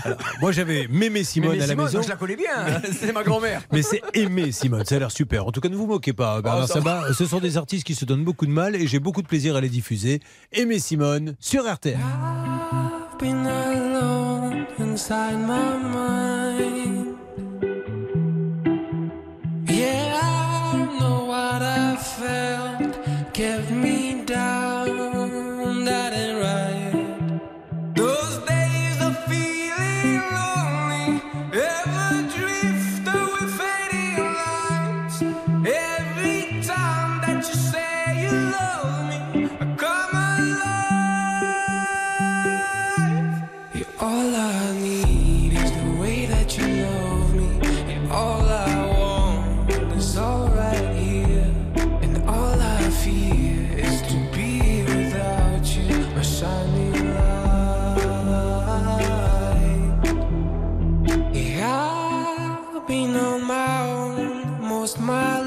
Alors, moi j'avais Mémé Simone Mémé à la Simone, maison. moi, je la connais bien, c'est ma grand-mère. Mais c'est Aimé Simone, ça a l'air super. En tout cas, ne vous moquez pas, Bernard Oh, Sabat. Ce sont des artistes qui se donnent beaucoup de mal et j'ai beaucoup de plaisir à les diffuser. Aimé Simone sur RTL. I've been alone inside my mind. lost my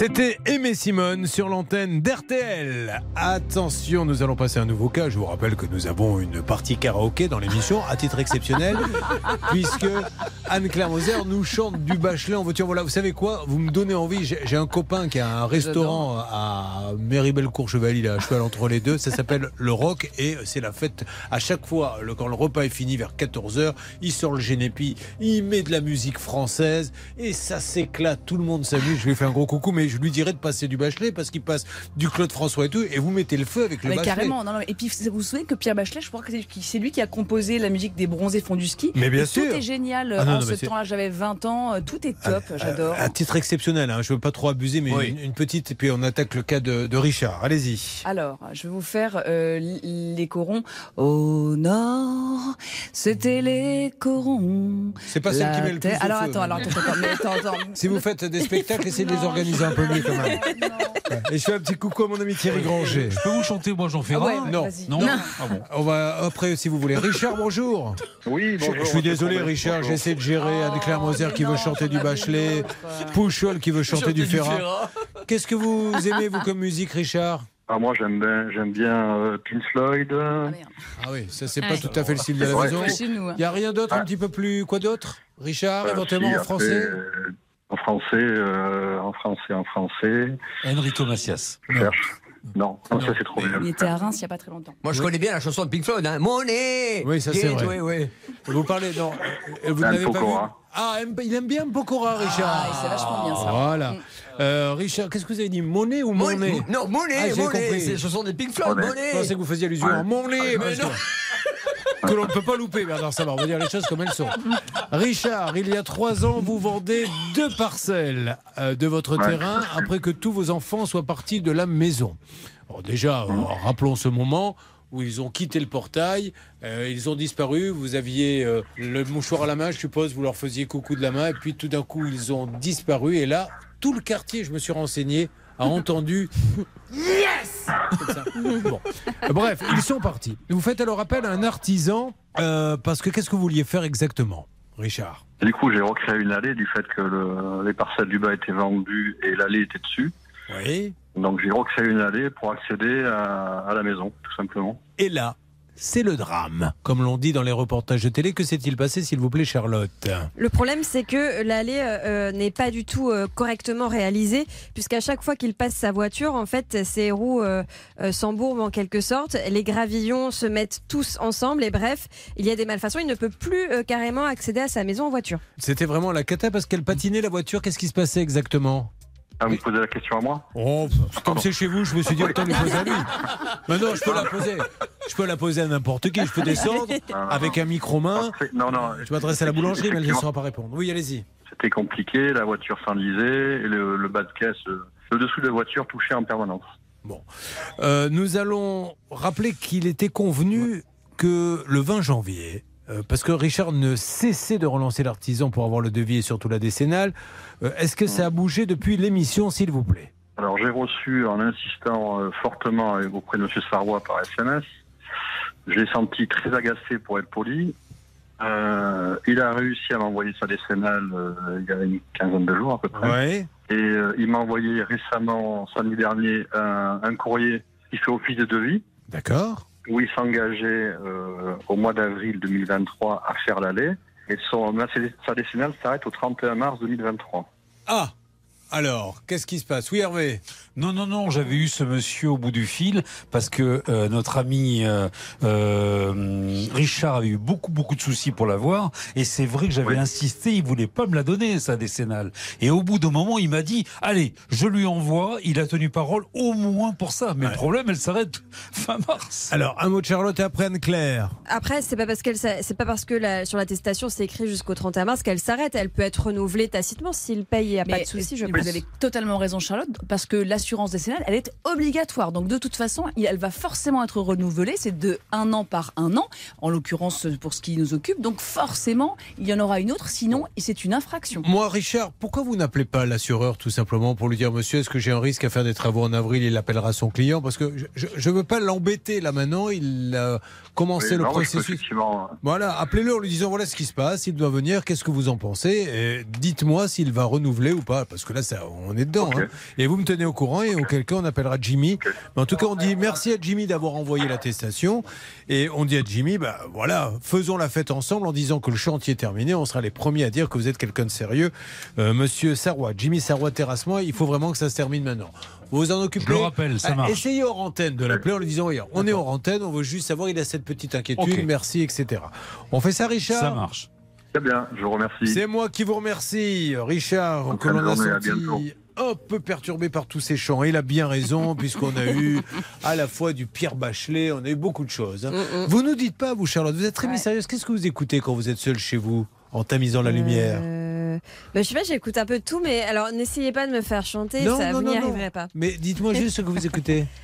C'était Aimé Simone sur l'antenne d'RTL. Attention, nous allons passer un nouveau cas. Je vous rappelle que nous avons une partie karaoké dans l'émission, à titre exceptionnel, puisque Anne-Claire Moser nous chante du Bachelet en voiture. Voilà, vous savez quoi? Vous me donnez envie. J'ai j'ai un copain qui a un restaurant à Méribel-Cour-Chevaly, là, à cheval entre les deux. Ça s'appelle Le Rock et c'est la fête à chaque fois. le- Quand le repas est fini vers 14h, il sort le génépi, il met de la musique française et ça s'éclate. Tout le monde s'amuse. Je lui fais un gros coucou, mais je lui dirais de passer du Bachelet parce qu'il passe du Claude François et tout. Et vous mettez le feu avec le Mais Bachelet. carrément, non, non, et puis vous vous souvenez que Pierre Bachelet, je crois que c'est- lui qui a composé la musique des bronzés font du ski. Mais bien Et sûr. Tout est génial Ah non, en non, ce mais temps-là. J'avais 20 ans, euh, tout est top, j'adore. À titre exceptionnel, hein, je veux pas trop abuser, mais une, une petite, et puis on attaque le cas de, de Richard. Allez-y. Alors, je vais vous faire euh, les corons. Au nord, c'était les corons. C'est pas celle qui met le plus Alors attends, alors attends, attends, mais attends, attends. Si vous faites des spectacles, essayez de les organiser un peu mieux quand même. Et je fais un petit coucou à mon ami Thierry Granger. Je peux vous chanter, moi, j'en fais Ah ouais, un non, non. non. Ah bon. On va après si vous voulez. Richard, bonjour. Oui, Je- bonjour. Je, suis désolé, Richard, j'essaie de gérer Anne-Claire Moser qui veut chanter du Bachelet, Pouchol qui veut chanter du Ferrat. Qu'est-ce que vous aimez, vous, comme musique, Richard Ah, moi, j'aime bien, j'aime bien euh, Pink Floyd. Ah oui, ça c'est pas tout à fait le style de la maison. Hein. Il n'y a rien d'autre, un Ah. petit peu plus. Quoi d'autre? Richard, Euh, éventuellement si, en après, français euh, En français, euh, en français, en français. Enrico Macias. Je cherche. Non, non, ça c'est trop bien. Il était à Reims il n'y a pas très longtemps. Moi, je connais bien la chanson de Pink Floyd, hein. Money Oui, ça c'est vrai. Oui, oui. Vous parlez, non, euh, vous Anne n'avez pas vu. Ah, il aime bien Pokora, Richard. Ah, c'est vachement bien ça. Voilà. Mm. Euh, Richard, qu'est-ce que vous avez dit Monnaie ou Mon- monnaie non, Monnaie, Ah, j'ai Monnaie, compris. c'est la chanson des Pink Floyd, Monnaie. Je pensais que vous faisiez allusion à monnaie. Mais parce non. Que- l'on ne peut pas louper, Bernard Sabat. On va dire les choses comme elles sont. Richard, il y a trois ans, vous vendez deux parcelles euh, de votre Ouais. terrain après que tous vos enfants soient partis de la maison. Alors déjà, euh, rappelons ce moment où ils ont quitté le portail, euh, ils ont disparu, vous aviez euh, le mouchoir à la main, je suppose, vous leur faisiez coucou de la main, et puis tout d'un coup, ils ont disparu, et là, tout le quartier, je me suis renseigné, a entendu Yes. Bon. Bref, ils sont partis. Vous faites alors appel à un artisan, euh, parce que qu'est-ce que vous vouliez faire exactement, Richard? Du coup, j'ai recréé une allée du fait que le- les parcelles du bas étaient vendues et l'allée était dessus. Oui. Donc j'ai recréé une allée pour accéder à, à la maison, tout simplement. Et là, c'est le drame. Comme l'on dit dans les reportages de télé, que s'est-il passé, s'il vous plaît, Charlotte? Le problème, c'est que l'allée euh, n'est pas du tout euh, correctement réalisée, puisqu'à chaque fois qu'il passe sa voiture, en fait, ses roues euh, s'embourbent en quelque sorte, les gravillons se mettent tous ensemble, et bref, il y a des malfaçons, il ne peut plus carrément accéder à sa maison en voiture. C'était vraiment la cata parce qu'elle patinait la voiture. Qu'est-ce qui se passait exactement? Ah, vous me posez la question à moi Oh, comme c'est chez vous, je me suis dit autant lui poser à lui. Maintenant, je peux la poser. Je peux la poser à n'importe qui. Je peux descendre avec un micro-main. Non, non. Je m'adresse à la boulangerie, mais elle ne saura pas répondre. Oui, allez-y. C'était compliqué, la voiture s'enlisait, et le, le bas de caisse, euh, le dessous de la voiture touchait en permanence. Euh, nous allons rappeler qu'il était convenu que le 20 janvier, euh, parce que Richard ne cessait de relancer l'artisan pour avoir le devis et surtout la décennale, est-ce que ça a bougé depuis l'émission, s'il vous plaît Alors j'ai reçu en insistant euh, fortement euh, auprès de M. Sarrois par SMS. Je l'ai senti très agacé pour être poli. Euh, il a réussi à m'envoyer sa décennale euh, il y a une quinzaine de jours à peu près. Ouais. Et euh, il m'a envoyé récemment, samedi dernier, un, un courrier qui fait office de devis. D'accord. Où il s'engageait euh, au mois d'avril 2023 à faire l'aller. Et son, sa décennale s'arrête au 31 mars 2023. Ah alors, qu'est-ce qui se passe? Oui, Hervé Non, non, non, j'avais eu ce monsieur au bout du fil parce que euh, notre ami euh, euh, Richard avait eu beaucoup, beaucoup de soucis pour l'avoir. Et c'est vrai que j'avais insisté, il voulait pas me la donner, sa décennale. Et au bout d'un moment, il m'a dit, allez, je lui envoie. Il a tenu parole au moins pour ça. Mais le problème, elle s'arrête fin mars. Alors, un mot de Charlotte et après Anne-Claire. Après, c'est pas parce qu'elle, c'est pas parce que la- sur l'attestation c'est écrit jusqu'au 31 mars qu'elle s'arrête. Elle peut être renouvelée tacitement s'il paye. Il n'y a pas de souci, je vous avez totalement raison, Charlotte, parce que l'assurance décennale, elle est obligatoire. Donc, de toute façon, elle va forcément être renouvelée. C'est de un an par un an, en l'occurrence pour ce qui nous occupe. Donc, forcément, il y en aura une autre. Sinon, c'est une infraction. Moi, Richard, pourquoi vous n'appelez pas l'assureur tout simplement pour lui dire Monsieur, est-ce que j'ai un risque à faire des travaux en avril? Il appellera son client parce que je ne veux pas l'embêter là maintenant. Il a commencé Oui, le non, processus. effectivement, Voilà, appelez-le en lui disant voilà ce qui se passe, il doit venir, qu'est-ce que vous en pensez? Et Dites-moi s'il va renouveler ou pas, parce que là, ça, on est dedans. hein. Et vous me tenez au courant, et auquel cas, on appellera Jimmy. Mais en tout cas, on dit merci à Jimmy d'avoir envoyé l'attestation. Et on dit à Jimmy, bah voilà, faisons la fête ensemble en disant que le chantier est terminé. On sera les premiers à dire que vous êtes quelqu'un de sérieux. Euh, Monsieur Sarrois, Jimmy Sarrois, terrasse-moi, il faut vraiment que ça se termine maintenant. Vous vous en occupez Je le rappelle, ça Ah, marche. Essayez hors antenne de l'appeler en lui disant Regarde, on est hors antenne, on veut juste savoir, il a cette petite inquiétude, merci, etc. On fait ça, Richard? Ça marche. Très bien, je vous remercie. C'est moi qui vous remercie, Richard, que l'on a senti. Un peu perturbé par tous ces chants. Il a bien raison, puisqu'on a eu à la fois du Pierre Bachelet, on a eu beaucoup de choses. hein. Mm, Vous nous dites pas, vous, Charlotte, vous êtes très mystérieuse. Qu'est-ce que vous écoutez quand vous êtes seule chez vous, en tamisant la lumière? Bah, je sais pas, j'écoute un peu de tout, mais alors n'essayez pas de me faire chanter, Non, ça non, vous non, n'y non. arriverez pas. Mais dites-moi juste ce que vous écoutez.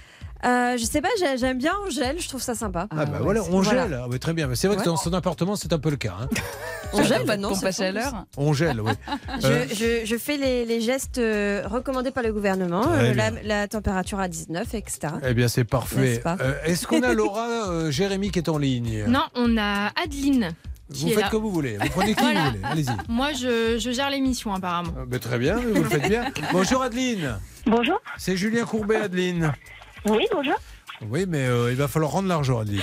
Euh, je sais pas, j'ai- j'aime bien Angèle, je trouve ça sympa. Ah, bah voilà, on Voilà. gèle. Ah, bah, très bien. Mais C'est vrai que dans son appartement, c'est un peu le cas. hein. Angèle, bah non, c'est pas chaleur. On gèle, oui. Je, Euh, je- je fais les, les gestes euh, recommandés par le gouvernement, euh, la, température à 19, etc. Eh bien, c'est parfait. Euh, Est-ce qu'on a Laura euh, Jérémy qui est en ligne? Non, on a Adeline. Vous faites là. comme vous voulez. Vous prenez qui Voilà. vous voulez. Allez-y. Moi, je, je gère l'émission apparemment. Ah, ben, très bien, vous le faites bien. Bonjour Adeline. Bonjour. C'est Julien Courbet, Adeline. Oui, bonjour. Oui, mais euh, il va falloir rendre l'argent, Adeline.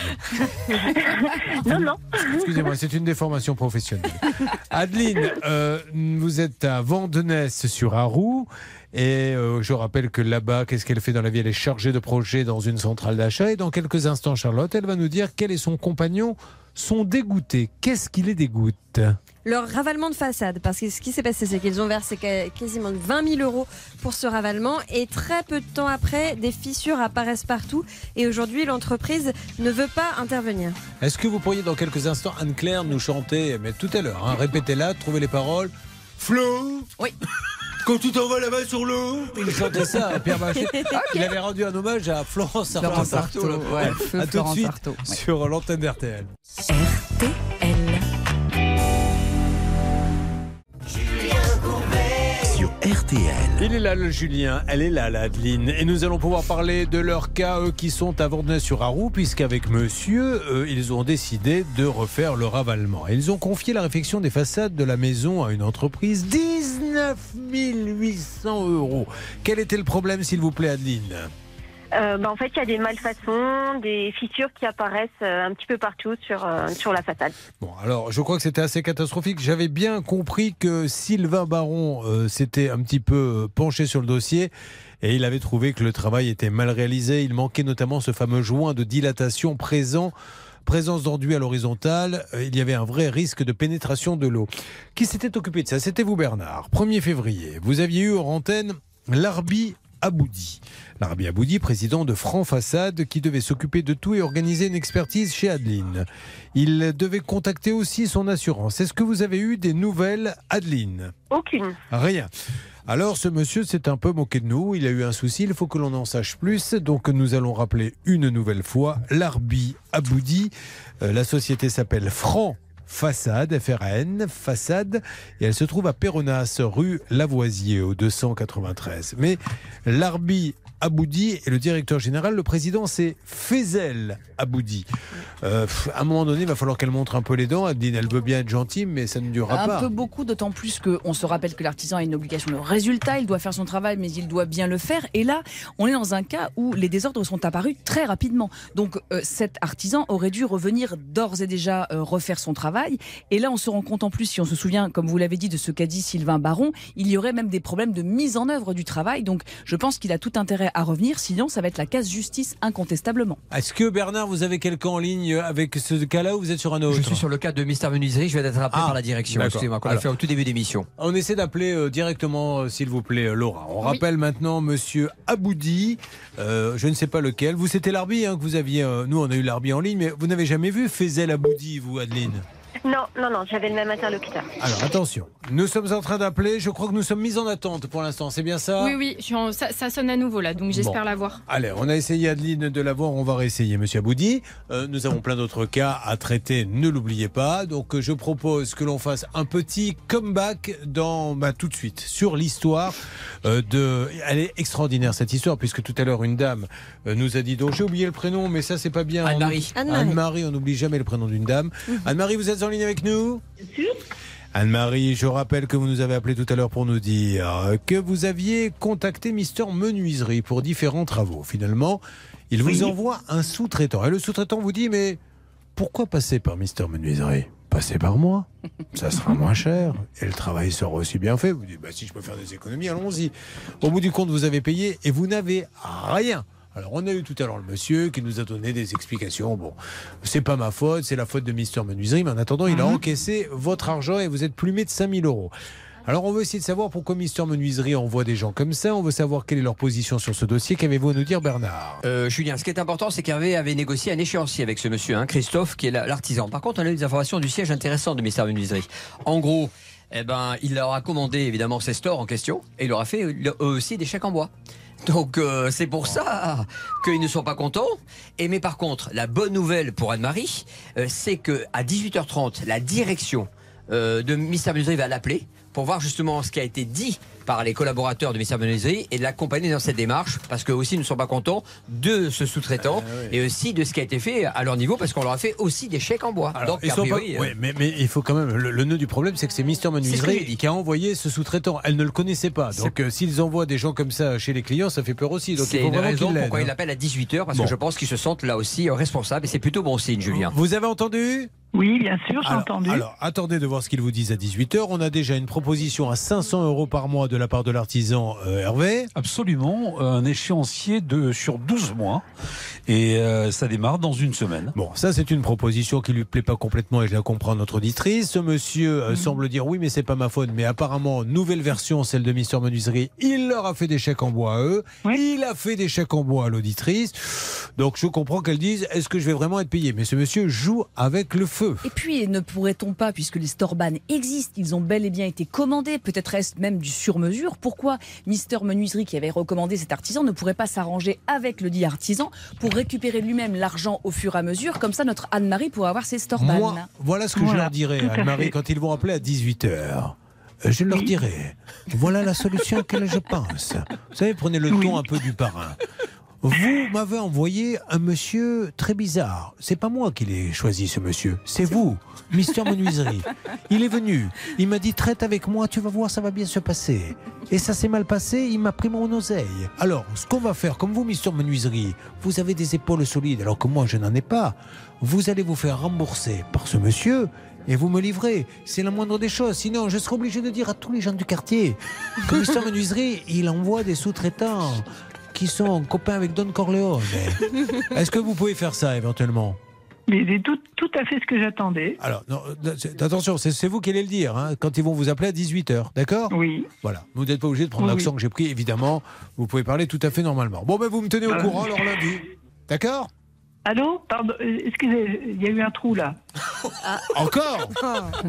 non, non. Excusez-moi, c'est une déformation professionnelle. Adeline, euh, vous êtes à Vandenesse sur Arroux. Et euh, je rappelle que là-bas, qu'est-ce qu'elle fait dans la vie? Elle est chargée de projet dans une centrale d'achat. Et dans quelques instants, Charlotte, elle va nous dire quel est son compagnon sont dégoûtés. Qu'est-ce qui les dégoûte? Leur ravalement de façade, parce que ce qui s'est passé, c'est qu'ils ont versé quasiment 20 000 euros pour ce ravalement, et très peu de temps après, des fissures apparaissent partout, et aujourd'hui, l'entreprise ne veut pas intervenir. Est-ce que vous pourriez dans quelques instants, Anne-Claire, nous chanter, mais tout à l'heure, hein, répétez-la, trouvez les paroles. Flo Oui. Quand tu t'en vas là-bas sur l'eau Il chantait ça, hein, Pierre Bachet. Il avait rendu un hommage à Florence Florence Artaud. Artaud, ouais, feu à tout de Florence suite Artaud, ouais. sur l'antenne d'RTL. Sur RTL. Il est là le Julien, elle est là la Adeline. Et nous allons pouvoir parler de leur cas, eux qui sont à Vordenay-sur-Arroux, puisqu'avec monsieur, euh, ils ont décidé de refaire le ravalement. Ils ont confié la réfection des façades de la maison à une entreprise. 19 800 euros. Quel était le problème, s'il vous plaît, Adeline? Euh, bah, en fait, il y a des malfaçons, des fissures qui apparaissent euh, un petit peu partout sur, euh, sur la façade. Bon, alors, je crois que c'était assez catastrophique. J'avais bien compris que Sylvain Baron s'était un petit peu penché sur le dossier et il avait trouvé que le travail était mal réalisé. Il manquait notamment ce fameux joint de dilatation présent. Présence d'enduit à l'horizontale, il y avait un vrai risque de pénétration de l'eau. Qui s'était occupé de ça? C'était vous Bernard. 1er février, vous aviez eu hors antenne Larbi Aboudi. Larbi Aboudi, président de Franc Façade, qui devait s'occuper de tout et organiser une expertise chez Adeline. Il devait contacter aussi son assurance. Est-ce que vous avez eu des nouvelles, Adeline? Aucune. Rien. Alors ce monsieur s'est un peu moqué de nous, il a eu un souci, il faut que l'on en sache plus, donc nous allons rappeler une nouvelle fois Larbi Aboudi. Euh, la société s'appelle Franc Façade, FRN, Façade, et elle se trouve à Péronas, rue Lavoisier, au 293. Mais Larbi Aboudi est le directeur général, le président c'est Fezel Aboudi. Euh, à un moment donné, il va falloir qu'elle montre un peu les dents. Elle veut bien être gentille, mais ça ne durera Un pas. peu beaucoup, d'autant plus qu'on se rappelle que l'artisan a une obligation de résultat, il doit faire son travail, mais il doit bien le faire. Et là, on est dans un cas où les désordres sont apparus très rapidement. Donc euh, cet artisan aurait dû revenir d'ores et déjà euh, refaire son travail. Et là, on se rend compte en plus, si on se souvient, comme vous l'avez dit, de ce qu'a dit Sylvain Baron, il y aurait même des problèmes de mise en œuvre du travail. Donc je pense qu'il a tout intérêt à revenir, sinon ça va être la casse-justice incontestablement. Est-ce que Bernard, vous avez quelqu'un en ligne avec ce cas-là ou vous êtes sur un autre Je suis sur le cas de Mister Menuiserie, je vais être rappelé Ah, par la direction. d'accord. Excusez-moi, qu'on a fait au tout début d'émission. On essaie d'appeler euh, directement, euh, s'il vous plaît, euh, Laura. On Oui. rappelle maintenant Monsieur Aboudi. Euh, je ne sais pas lequel. Vous, c'était l'Arbi hein, que vous aviez. euh, nous, on a eu l'Arbi en ligne, mais vous n'avez jamais vu Fezel Aboudi, vous, Adeline? Non, non, non, j'avais le même interlocuteur. Alors, attention. Nous sommes en train d'appeler. Je crois que nous sommes mis en attente pour l'instant. C'est bien ça? Oui, oui, je suis en- ça, ça sonne à nouveau là, donc j'espère Bon. la voir. Allez, on a essayé Adeline de l'avoir, on va réessayer Monsieur Aboudi. Euh, nous avons plein d'autres cas à traiter, ne l'oubliez pas. Donc euh, je propose que l'on fasse un petit comeback dans bah, tout de suite sur l'histoire euh, de. Elle est extraordinaire cette histoire puisque tout à l'heure une dame euh, nous a dit donc j'ai oublié le prénom, mais ça c'est pas bien. Anne-Marie. On- Anne-Marie. Anne-Marie, on n'oublie jamais le prénom d'une dame. Anne-Marie, vous êtes en ligne avec nous Anne-Marie, je rappelle que vous nous avez appelé tout à l'heure pour nous dire que vous aviez contacté Mister Menuiserie pour différents travaux. Finalement, il vous envoie un sous-traitant. Et le sous-traitant vous dit Mais pourquoi passer par Mister Menuiserie? Passez par moi. Ça sera moins cher. Et le travail sera aussi bien fait. Vous dites bah, Si je peux faire des économies, allons-y. Au bout du compte, vous avez payé et vous n'avez rien. Alors, on a eu tout à l'heure le monsieur qui nous a donné des explications. Bon, c'est pas ma faute, c'est la faute de Mister Menuiserie, mais en attendant, il a encaissé votre argent et vous êtes plumé de 5000 euros. Alors, on veut essayer de savoir pourquoi Mister Menuiserie envoie des gens comme ça. On veut savoir quelle est leur position sur ce dossier. Qu'avez-vous à nous dire, Bernard? Euh, Julien, ce qui est important, c'est qu'Hervé avait négocié un échéancier avec ce monsieur, hein, Christophe, qui est la- l'artisan. Par contre, on a eu des informations du siège intéressant de Mister Menuiserie. En gros, eh ben, il leur a commandé évidemment ces stores en question et il leur a fait euh, eux aussi des chèques en bois. Donc euh, c'est pour ça qu'ils ne sont pas contents. Et mais par contre, la bonne nouvelle pour Anne-Marie, euh, c'est que à 18h30, la direction euh, de Mister Menuiserie va l'appeler pour voir justement ce qui a été dit par les collaborateurs de Mister Menuiserie et de l'accompagner dans cette démarche parce qu'eux aussi ne sont pas contents de ce sous-traitant Ah et aussi de ce qui a été fait à leur niveau parce qu'on leur a fait aussi des chèques en bois. Donc Ils a sont pas- euh, ouais, mais, mais il faut quand même. Le, le nœud du problème, c'est que c'est Mister Menuiserie qui a envoyé ce sous-traitant. Elle ne le connaissait pas. Donc, euh, s'ils envoient des gens comme ça chez les clients, ça fait peur aussi. Donc, il c'est une raison l'aident, pourquoi il hein. appelle à 18h parce Bon. que je pense qu'ils se sentent là aussi responsables et c'est plutôt bon signe, Julien. Vous avez entendu? Oui, bien sûr, j'ai alors, entendu. alors, attendez de voir ce qu'ils vous disent à 18h. On a déjà une proposition à 500 euros par mois de la part de l'artisan euh, Hervé. Absolument, un échéancier de sur 12 mois et euh, ça démarre dans une semaine. Bon, ça c'est une proposition qui lui plaît pas complètement et je la comprends notre auditrice. Ce monsieur Mhm. euh, semble dire oui mais c'est pas ma faute mais apparemment nouvelle version celle de Mister Menuiserie, il leur a fait des chèques en bois à eux, il a fait des chèques en bois à l'auditrice. Donc je comprends qu'elle dise est-ce que je vais vraiment être payé? Mais ce monsieur joue avec le feu. Et puis, ne pourrait-on pas, puisque les Storban existent, ils ont bel et bien été commandés, peut-être est-ce même du sur-mesure, pourquoi Mister Menuiserie, qui avait recommandé cet artisan, ne pourrait pas s'arranger avec le dit artisan pour récupérer lui-même l'argent au fur et à mesure Comme ça, notre Anne-Marie pourrait avoir ses Storban. Moi, voilà ce que je leur dirai, tout à Anne-Marie, quand ils vont appeler à 18h. Je leur dirai, voilà la solution à laquelle je pense. Vous savez, prenez le ton un peu du parrain. Vous m'avez envoyé un monsieur très bizarre. C'est pas moi qui l'ai choisi, ce monsieur. C'est vous, Mister Menuiserie. Il est venu. Il m'a dit traite avec moi, tu vas voir, ça va bien se passer. Et ça s'est mal passé, il m'a pris mon oseille. Alors, ce qu'on va faire, comme vous, Mister Menuiserie, vous avez des épaules solides, alors que moi, je n'en ai pas. Vous allez vous faire rembourser par ce monsieur. Et vous me livrez, c'est la moindre des choses. Sinon, je serai obligé de dire à tous les gens du quartier que Mister Menuiserie, il envoie des sous-traitants qui sont copains avec Don Corleone. Est-ce que vous pouvez faire ça éventuellement? Mais c'est tout, tout à fait ce que j'attendais. Alors, non, euh, attention, c'est vous qui allez le dire, hein, quand ils vont vous appeler à 18h, d'accord? Oui. Voilà, vous n'êtes pas obligé de prendre Oui, l'accent oui. que j'ai pris, évidemment, vous pouvez parler tout à fait normalement. Bon, ben vous me tenez au Euh. courant alors lundi, d'accord? Allô? Pardon, euh, excusez, il y a eu un trou là. Encore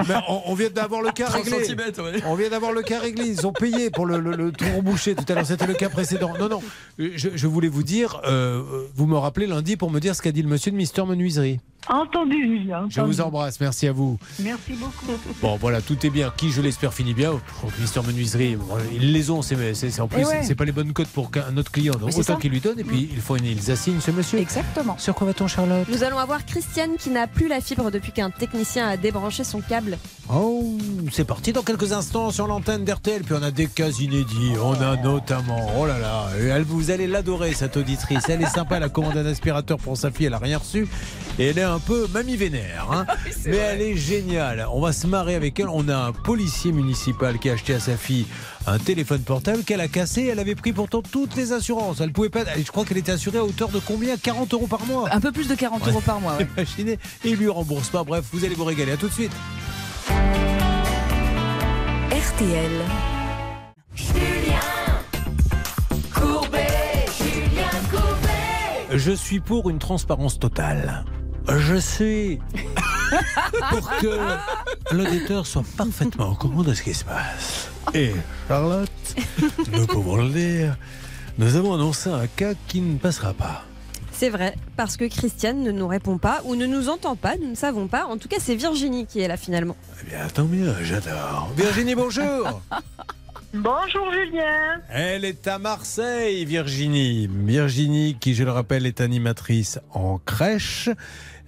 Mais on, on vient d'avoir le cas 30 réglé. ouais. On vient d'avoir le cas réglé. Ils ont payé pour le, le, le bouché tout à l'heure. C'était le cas précédent. Non, non. Je, je voulais vous dire, euh, vous me rappelez lundi pour me dire ce qu'a dit le monsieur de Mister Menuiserie. Entendu, Julien. Je vous embrasse. Merci à vous. Merci beaucoup. Bon, voilà, tout est bien. Qui, je l'espère, finit bien. Que Mister Menuiserie, bon, ils les ont. C'est, c'est- c'est- en plus, Eh ouais. c'est pas les bonnes cotes pour qu'un autre client. Donc autant ça. qu'ils lui donnent. Et puis, il faut une, ils assignent ce monsieur. Exactement. Sur quoi va-t-on, Charlotte? Nous allons avoir Christiane qui n'a plus la fibre depuis qu'un technicien a débranché son câble. Oh, c'est parti dans quelques instants sur l'antenne d'RTL. Puis on a des cas inédits. On a notamment, oh là là, elle, vous allez l'adorer cette auditrice. Elle est sympa, elle a commandé un aspirateur pour sa fille, elle a rien reçu. Et elle est un peu mamie vénère. hein. Mais elle est géniale. On va se marrer avec elle. On a un policier municipal qui a acheté à sa fille un téléphone portable qu'elle a cassé. Elle avait pris pourtant toutes les assurances. Elle pouvait pas. Je crois qu'elle était assurée à hauteur de combien? 40 euros par mois. Un peu plus de 40 euros par mois. ouais. Imaginez. Et il lui rembourse pas. Bref, vous allez vous régaler. À tout de suite. RTL. Je suis pour une transparence totale. Je suis pour que l'auditeur soit parfaitement au courant de ce qui se passe. Et Charlotte, nous pouvons le dire, nous avons annoncé un cas qui ne passera pas. C'est vrai, parce que Christiane ne nous répond pas ou ne nous entend pas, nous ne savons pas. En tout cas, c'est Virginie qui est là finalement. Eh bien, tant mieux, j'adore. Virginie, bonjour. Bonjour Julien. Elle est à Marseille, Virginie. Virginie, qui, je le rappelle, est animatrice en crèche.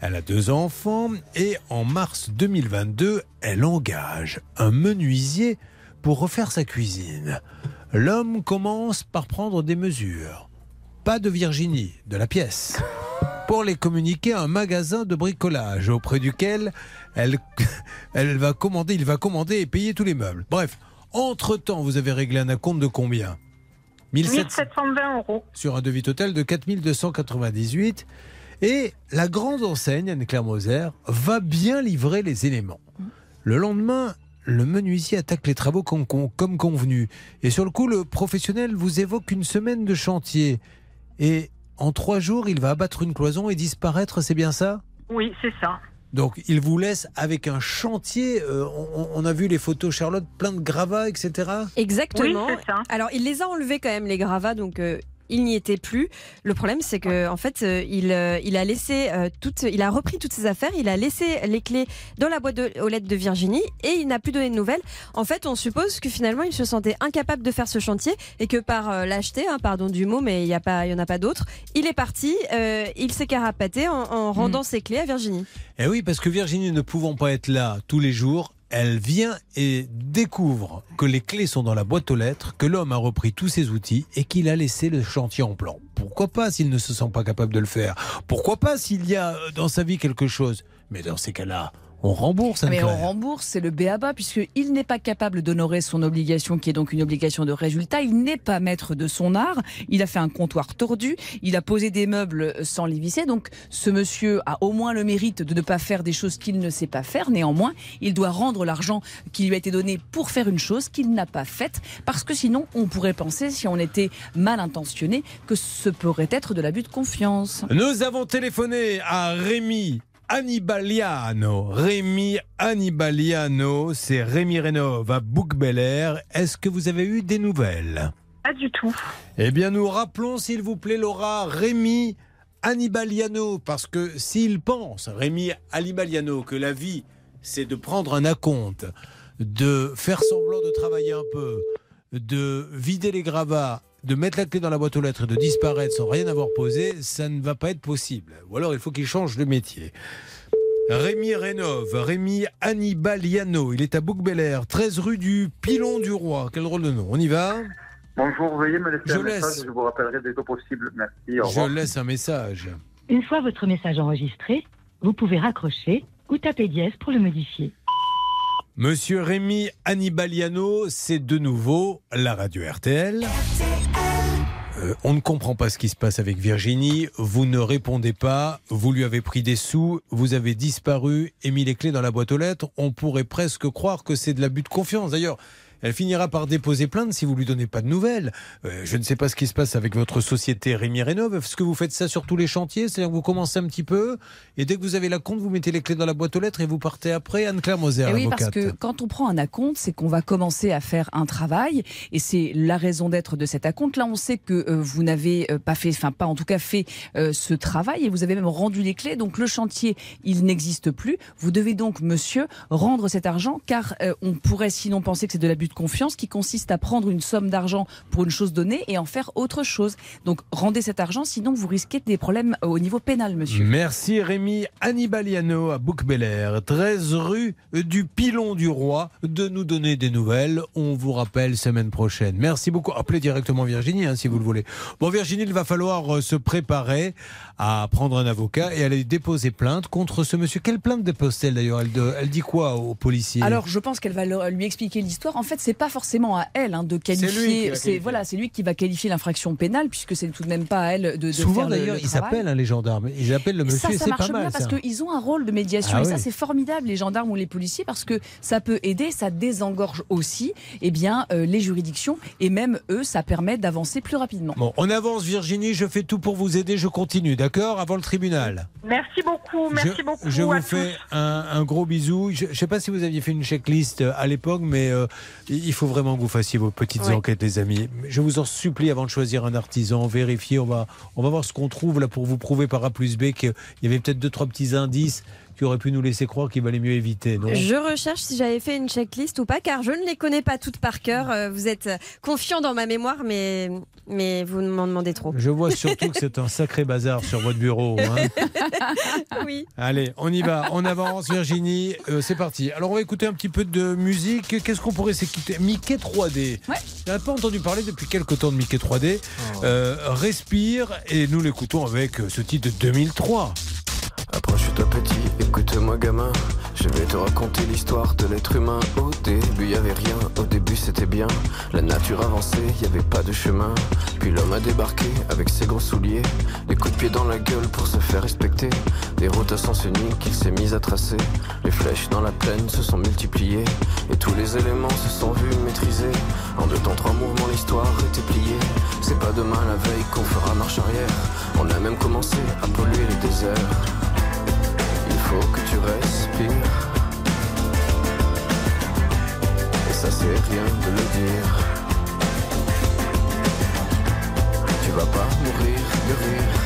Elle a deux enfants et en mars 2022, elle engage un menuisier pour refaire sa cuisine. L'homme commence par prendre des mesures. Pas de Virginie, de la pièce. Pour les communiquer à un magasin de bricolage auprès duquel elle, elle va commander, il va commander et payer tous les meubles. Bref, entre-temps, vous avez réglé un acompte de combien? 1700 1720 euros. sur un devis total de 4298. Et la grande enseigne, Anne-Claire Moser, va bien livrer les éléments. Le lendemain, le menuisier attaque les travaux comme, comme convenu. Et sur le coup, le professionnel vous évoque une semaine de chantier. Et en trois jours, il va abattre une cloison et disparaître, c'est bien ça? Oui, c'est ça. donc il vous laisse avec un chantier, euh, on, on a vu les photos Charlotte, plein de gravats, etc. Exactement. Oui, c'est ça. Alors, il les a enlevés quand même, les gravats, donc. euh, il n'y était plus. Le problème, c'est que en fait, euh, il, euh, il a laissé euh, toutes, il a repris toutes ses affaires, il a laissé les clés dans la boîte de- aux lettres de Virginie et il n'a plus donné de nouvelles. En fait, on suppose que finalement, il se sentait incapable de faire ce chantier et que par euh, lâcheté, hein, pardon du mot, mais il y a pas, il y en a pas d'autre. Il est parti, euh, il s'est carapaté en, en rendant ses clés à Virginie. Eh oui, parce que Virginie ne pouvant pas être là tous les jours, elle vient et découvre que les clés sont dans la boîte aux lettres, que l'homme a repris tous ses outils et qu'il a laissé le chantier en plan. Pourquoi pas s'il ne se sent pas capable de le faire? Pourquoi pas s'il y a euh, dans sa vie quelque chose? Mais dans ces cas-là, on rembourse. Mais on rembourse, c'est le BABA, puisqu'il n'est pas capable d'honorer son obligation, qui est donc une obligation de résultat. Il n'est pas maître de son art. Il a fait un comptoir tordu. Il a posé des meubles sans les visser. Donc, ce monsieur a au moins le mérite de ne pas faire des choses qu'il ne sait pas faire. Néanmoins, il doit rendre l'argent qui lui a été donné pour faire une chose qu'il n'a pas faite. Parce que sinon, on pourrait penser, si on était mal intentionné, que ce pourrait être de l'abus de confiance. Nous avons téléphoné à Rémi Annibaliano. Rémi Annibaliano, c'est Rémi Rénov à Bouc Bel Air. Est-ce que vous avez eu des nouvelles? Pas du tout. Eh bien, nous rappelons, s'il vous plaît, Laura, Rémi Annibaliano, parce que s'il pense, Rémi Annibaliano, que la vie, c'est de prendre un acompte, de faire semblant de travailler un peu, de vider les gravats, de mettre la clé dans la boîte aux lettres et de disparaître sans rien avoir posé, ça ne va pas être possible. Ou alors, il faut qu'il change de métier. Rémi Rénov, Rémi Annibaliano, il est à bouc Air, 13 rue du Pilon du Roi. Quel drôle de nom. On y va Bonjour, veuillez me laisser Je un message, je vous rappellerai dès que possible. Merci, au Je laisse un message. Une fois votre message enregistré, vous pouvez raccrocher ou taper dièse pour le modifier. Monsieur Rémi Annibaliano, c'est de nouveau la radio RTL. Euh, on ne comprend pas ce qui se passe avec Virginie. Vous ne répondez pas. Vous lui avez pris des sous. Vous avez disparu et mis les clés dans la boîte aux lettres. On pourrait presque croire que c'est de l'abus de confiance. D'ailleurs, elle finira par déposer plainte si vous lui donnez pas de nouvelles. Euh, je ne sais pas ce qui se passe avec votre société Rémi Rénov. Est-ce que vous faites ça sur tous les chantiers? C'est-à-dire que vous commencez un petit peu et dès que vous avez la compte, vous mettez les clés dans la boîte aux lettres et vous partez après. Anne-Claire Moser, Eh oui, parce que quand on prend un acompte, c'est qu'on va commencer à faire un travail et c'est la raison d'être de cet acompte. Là, on sait que euh, vous n'avez euh, pas fait, enfin pas en tout cas fait euh, ce travail et vous avez même rendu les clés. Donc le chantier, il n'existe plus. Vous devez donc, monsieur, rendre cet argent car on pourrait sinon penser que c'est de l'abus de confiance qui consiste à prendre une somme d'argent pour une chose donnée et en faire autre chose. Donc rendez cet argent, sinon vous risquez des problèmes euh, au niveau pénal, monsieur. Merci Rémi Annibaliano à bouc 13 rue du Pilon du Roi, de nous donner des nouvelles. On vous rappelle semaine prochaine. Merci beaucoup. Appelez directement Virginie hein, si vous le voulez. Bon Virginie, il va falloir euh, se préparer à prendre un avocat et aller déposer plainte contre ce monsieur. Quelle plainte dépose-t-elle d'ailleurs? Elle, elle dit quoi aux policiers? Alors, je pense qu'elle va leur- lui expliquer l'histoire. En fait, c'est pas forcément à elle hein, de lui qui qualifier. C'est voilà, c'est lui qui va qualifier l'infraction pénale, puisque c'est tout de même pas à elle de, de Souvent d'ailleurs, le ils travail. s'appellent hein, les gendarmes. Ils appellent le monsieur ça, et ça c'est marche pas mal. bien parce qu'ils ont un rôle de médiation Ah et ça c'est formidable les gendarmes ou les policiers parce que ça peut aider, ça désengorge aussi eh bien euh, les juridictions et même eux ça permet d'avancer plus rapidement. Bon, on avance Virginie, je fais tout pour vous aider, je continue, d'accord Avant le tribunal. Merci beaucoup, merci je, beaucoup. je à vous tous. fais un, un gros bisou. Je ne sais pas si vous aviez fait une checklist euh, à l'époque, mais euh, il faut vraiment que vous fassiez vos petites enquêtes, les amis. Je vous en supplie, avant de choisir un artisan, vérifiez. On va, on va voir ce qu'on trouve là pour vous prouver par A plus B qu'il y avait peut-être deux, trois petits indices qui auraient pu nous laisser croire qu'il valait mieux éviter. Non? Je recherche si j'avais fait une checklist ou pas, car je ne les connais pas toutes par cœur. Euh, Vous êtes confiant dans ma mémoire, mais, mais vous m'en demandez trop. Je vois surtout que c'est un sacré bazar sur votre bureau. hein. oui. Allez, on y va, on avance Virginie, Euh, c'est parti. Alors on va écouter un petit peu de musique. Qu'est-ce qu'on pourrait s'écouter? Mickey 3D. Ouais. On n'a pas entendu parler depuis quelques temps de Mickey 3D. Euh, respire et nous l'écoutons avec euh, ce titre de 2003. Approche-toi petit, écoute-moi gamin. Je vais te raconter l'histoire de l'être humain. Au début y avait rien, au début c'était bien. La nature avançait, y avait pas de chemin. Puis l'homme a débarqué avec ses gros souliers. Les coups de pied dans la gueule pour se faire respecter. Des routes à sens unique qu'il s'est mis à tracer. Les flèches dans la plaine se sont multipliées. Et tous les éléments se sont vus maîtrisés. En deux temps, trois mouvements, l'histoire était pliée. C'est pas demain la veille qu'on fera marche arrière. On a même commencé à polluer les déserts. Il faut que tu respires. Et ça c'est rien de le dire. Tu vas pas mourir de rire.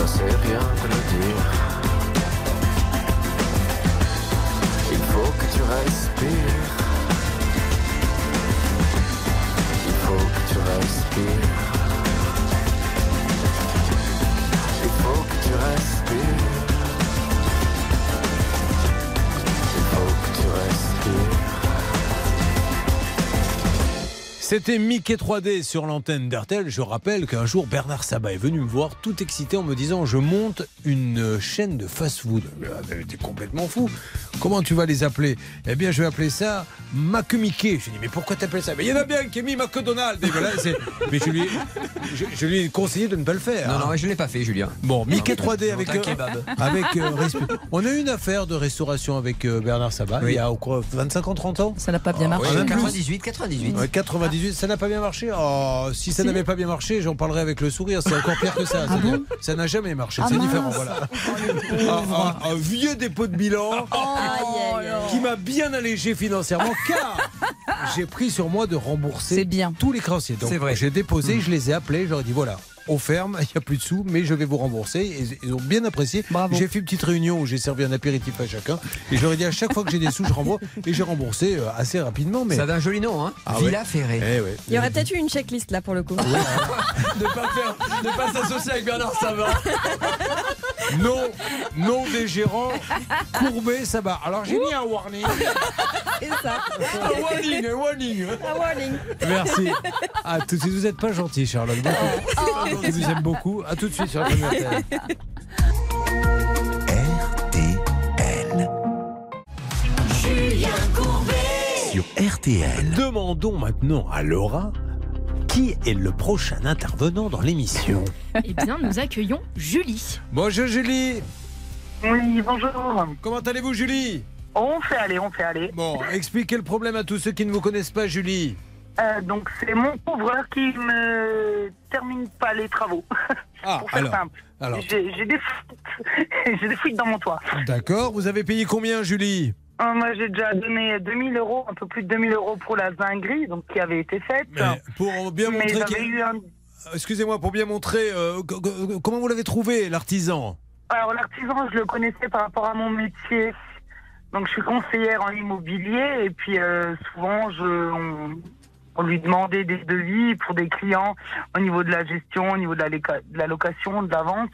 Ça c'est rien de le dire. Il faut que tu respires. Il faut que tu respires. Il faut que tu respires. C'était Mickey 3D sur l'antenne d'RTL. Je rappelle qu'un jour, Bernard Sabat est venu me voir tout excité en me disant Je monte une chaîne de fast-food. T'es complètement fou. Comment tu vas les appeler? Eh bien, je vais appeler ça Mac Mickey. Je lui ai dit Mais pourquoi t'appelles ça? Mais il y en a bien qui a mis McDonald's. Et voilà, c'est- mais je lui, ai- je, je lui ai conseillé de ne pas le faire. Non, hein. non, je ne l'ai pas fait, Julien. Bon, Mickey Non, 3D non, avec, un euh, kebab. avec euh, resp- On a eu une affaire de restauration avec euh, Bernard Sabat il y a quoi, 25 ans, 30 ans? Ça n'a pas bien marché. Ah, même plus. 98, 98. Ouais, 98, ça n'a pas bien marché. Oh, si ça n'avait pas bien marché, j'en parlerai avec le sourire. C'est encore pire que ça. C'est-à-dire, ça n'a jamais marché. Ah c'est mince. différent. Voilà. Un, un- un vieux dépôt de bilan qui m'a bien allégé financièrement car j'ai pris sur moi de rembourser tous les créanciers. Donc, C'est vrai. J'ai déposé, je les ai appelés, je leur ai dit voilà. On ferme, il n'y a plus de sous, mais je vais vous rembourser. Et ils ont bien apprécié. J'ai fait une petite réunion où j'ai servi un apéritif à chacun. Et je leur ai dit à chaque fois que j'ai des sous, je rembourse. Et j'ai remboursé euh, assez rapidement. Mais... Ça avait un joli nom, hein Ah Villa ouais. Ferré. Eh ouais. Il y aurait peut-être eu une checklist là pour le coup. ne pas faire, pas s'associer avec Bernard Sabat. Non, non des gérants, courbé, ça va. Alors j'ai mis un warning. C'est ça. Un warning, un warning. Un warning. Merci. À tout de suite. Vous n'êtes pas gentil, Charlotte. Beaucoup. Je vous aime beaucoup. À tout de suite sur la première télé. Julien Courbet. Sur RTL. Demandons maintenant à Laura qui est le prochain intervenant dans l'émission. Eh bien, nous accueillons Julie. Bonjour Julie. Oui, bonjour. Comment allez-vous Julie? On fait aller, on fait aller. Bon, expliquez le problème à tous ceux qui ne vous connaissent pas, Julie. Euh, donc c'est mon couvreur qui ne termine pas les travaux. Ah, Pour faire alors, simple. alors. J'ai j'ai des fuites. j'ai des fuites dans mon toit. D'accord. Vous avez payé combien, Julie? Euh, moi j'ai déjà donné 2000 euros, un peu plus de 2000 euros pour la zinguerie, donc qui avait été faite. Mais pour bien montrer j'avais qu'il- eu un- Excusez-moi, pour bien montrer, euh, co- co- comment vous l'avez trouvé, l'artisan? Alors l'artisan, je le connaissais par rapport à mon métier. Donc je suis conseillère en immobilier et puis euh, souvent je, on, on lui demandait des devis pour des clients au niveau de la gestion, au niveau de la, loca- de la location, de la vente.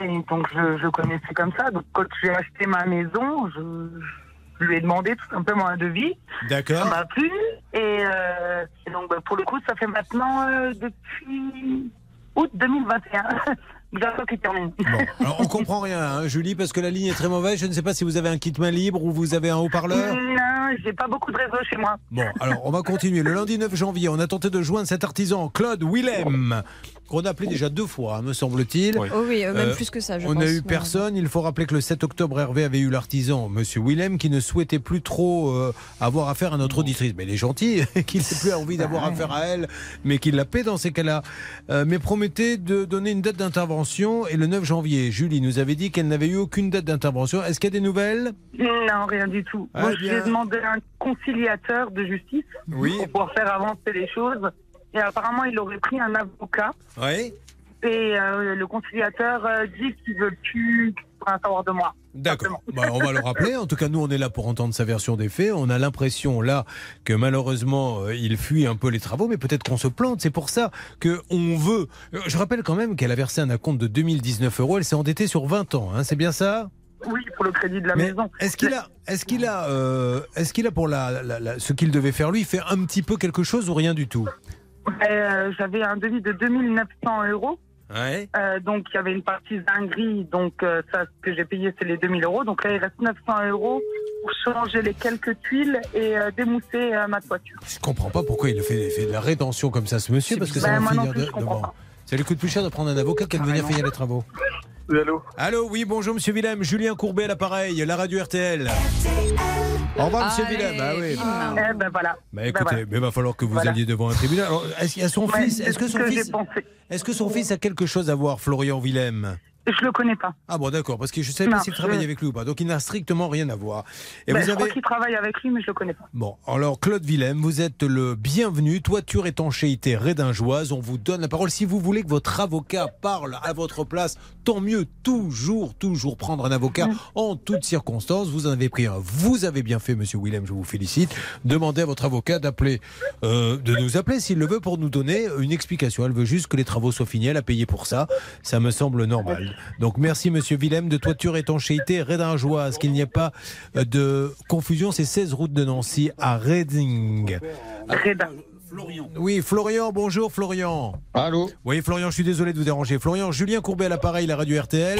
Et donc je, je connaissais comme ça. Donc quand j'ai acheté ma maison, je, je lui ai demandé tout simplement un devis. D'accord. Ça m'a plu. Et, euh, et donc bah, pour le coup, ça fait maintenant euh, depuis août 2021. Bientôt qu'il termine. Alors, on comprend rien, hein, Julie, parce que la ligne est très mauvaise. Je ne sais pas si vous avez un kit main libre ou vous avez un haut-parleur. Non, j'ai pas beaucoup de réseau chez moi. Bon, alors on va continuer. Le lundi 9 janvier, on a tenté de joindre cet artisan, Claude Willem, qu'on a appelé déjà deux fois, hein, me semble-t-il. Oh oui, euh, même plus que ça, je on pense. n'a eu personne. Il faut rappeler que le 7 octobre, Hervé avait eu l'artisan, Monsieur Willem, qui ne souhaitait plus trop euh, avoir affaire à notre auditrice. Mais il est gentil, qu'il n'ait plus envie d'avoir affaire à elle, mais qu'il la paie dans ces cas-là. Euh, mais promettait de donner une date d'intervention. Et le 9 janvier, Julie nous avait dit qu'elle n'avait eu aucune date d'intervention. Est-ce qu'il y a des nouvelles? Non, rien du tout. Ah, Moi, bien. j'ai demandé un conciliateur de justice Oui. pour pouvoir faire avancer les choses. Et apparemment, il aurait pris un avocat. Oui. Et euh, le conciliateur euh, dit qu'il veut plus rien savoir de moi. D'accord. Bah, on va le rappeler. En tout cas, nous, on est là pour entendre sa version des faits. On a l'impression là que malheureusement, euh, il fuit un peu les travaux, mais peut-être qu'on se plante. C'est pour ça que on veut. Je rappelle quand même qu'elle a versé un acompte de 2019 euros. Elle s'est endettée sur 20 ans. hein. C'est bien ça? Oui, pour le crédit de la Mais maison. Est-ce qu'il a, est-ce qu'il a, euh, est-ce qu'il a pour la, la- la- ce qu'il devait faire lui, fait un petit peu quelque chose ou rien du tout? Euh, J'avais un devis de 2900 euros. Ouais. Euh, donc il y avait une partie zinguerie, donc euh, ça ce que j'ai payé c'est les 2000 euros. Donc là il reste 900 euros pour changer les quelques tuiles et euh, démousser euh, ma toiture. Je comprends pas pourquoi il fait, fait de la rétention comme ça, ce monsieur, parce que ça Ben, va finir plus, de, je comprends de- pas. Ça lui coûte plus cher de prendre un avocat qu'à de venir payer les travaux. Oui, allô Allô, oui, bonjour Monsieur Willem, Julien Courbet à l'appareil, la radio RTL. Au revoir, monsieur Willem. Ah oui. Eh ben voilà. Bah Ben écoutez, voilà. mais il va falloir que vous Voilà. alliez devant un tribunal. Alors, est-ce qu'il y a son Ouais, fils Est-ce que son que fils. Est-ce que son fils a quelque chose à voir, Florian Willem? Je le connais pas. Ah bon, d'accord, parce que je ne savais pas Non, s'il je- travaillait avec lui ou pas. Donc il n'a strictement rien à voir. Et Ben, vous Je crois avez. qu'il travaille avec lui, mais je le connais pas. Bon, alors Claude Willem, vous êtes le bienvenu. Toiture étanchéité Rédingeoise. On vous donne la parole. Si vous voulez que votre avocat parle à votre place, tant mieux. Toujours, toujours prendre un avocat en toutes circonstances. Vous en avez pris un. Vous avez bien fait, monsieur Willem, je vous félicite. Demandez à votre avocat d'appeler, euh, de nous appeler s'il le veut pour nous donner une explication. Elle veut juste que les travaux soient finis. Elle a payé pour ça. Ça me semble normal. Donc merci, monsieur Willem, de Toiture étanchéité Rédingeoise. Qu'il n'y ait pas euh, de confusion. C'est 16 route de Nancy à Reding. Oui, Florian, bonjour Florian. Allô Oui, Florian, je suis désolé de vous déranger. Florian, Julien Courbet à l'appareil, la radio RTL.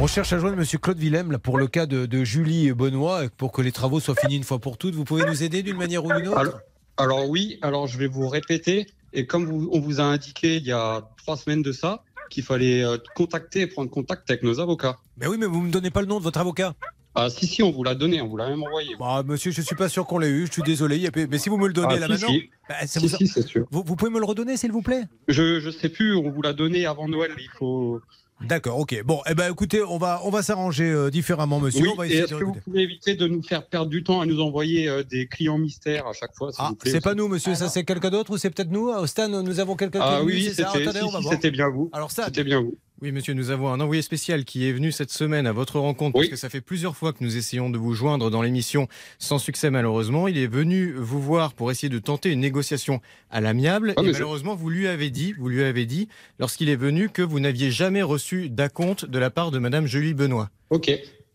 On cherche à joindre Monsieur Claude Willem là, pour le cas de, de Julie Benoît, pour que les travaux soient finis une fois pour toutes. Vous pouvez nous aider d'une manière ou d'une autre? Alors, alors oui, alors je vais vous répéter. Et comme vous- on vous a indiqué il y a trois semaines de ça, qu'il fallait euh, contacter et prendre contact avec nos avocats. Mais oui, mais vous ne me donnez pas le nom de votre avocat Ah si, si, on vous l'a donné, on vous l'a même envoyé. Bah, monsieur, je suis pas sûr qu'on l'ait eu. Je suis désolé. Mais si vous me le donnez Ah, là si, maintenant, si. bah, ça Si, vous- sûr. vous, vous pouvez me le redonner, s'il vous plaît? Je, je sais plus, on vous l'a donné avant Noël, il faut... D'accord, ok. Bon, eh ben, écoutez, on va, on va s'arranger euh, différemment, monsieur. Oui, on va et essayer est-ce de que vous réécouter. pouvez éviter de nous faire perdre du temps à nous envoyer euh, des clients mystères à chaque fois, s'il Ah, vous plaît c'est aussi pas nous, monsieur, ça c'est quelqu'un d'autre ou c'est peut-être nous? Au Stan, nous avons quelqu'un qui Ah est venu, oui, c'est ça? c'était Attendez, si, on va si, voir. c'était bien vous. Alors ça, C'était bien vous. Oui, monsieur, nous avons un envoyé spécial qui est venu cette semaine à votre rencontre, parce que ça fait plusieurs fois que nous essayons de vous joindre dans l'émission, sans succès malheureusement. Il est venu vous voir pour essayer de tenter une négociation à l'amiable, Ah, et malheureusement, vous lui avez dit, vous lui avez dit, lorsqu'il est venu, que vous n'aviez jamais reçu d'acompte de la part de madame Julie Benoît. Ok.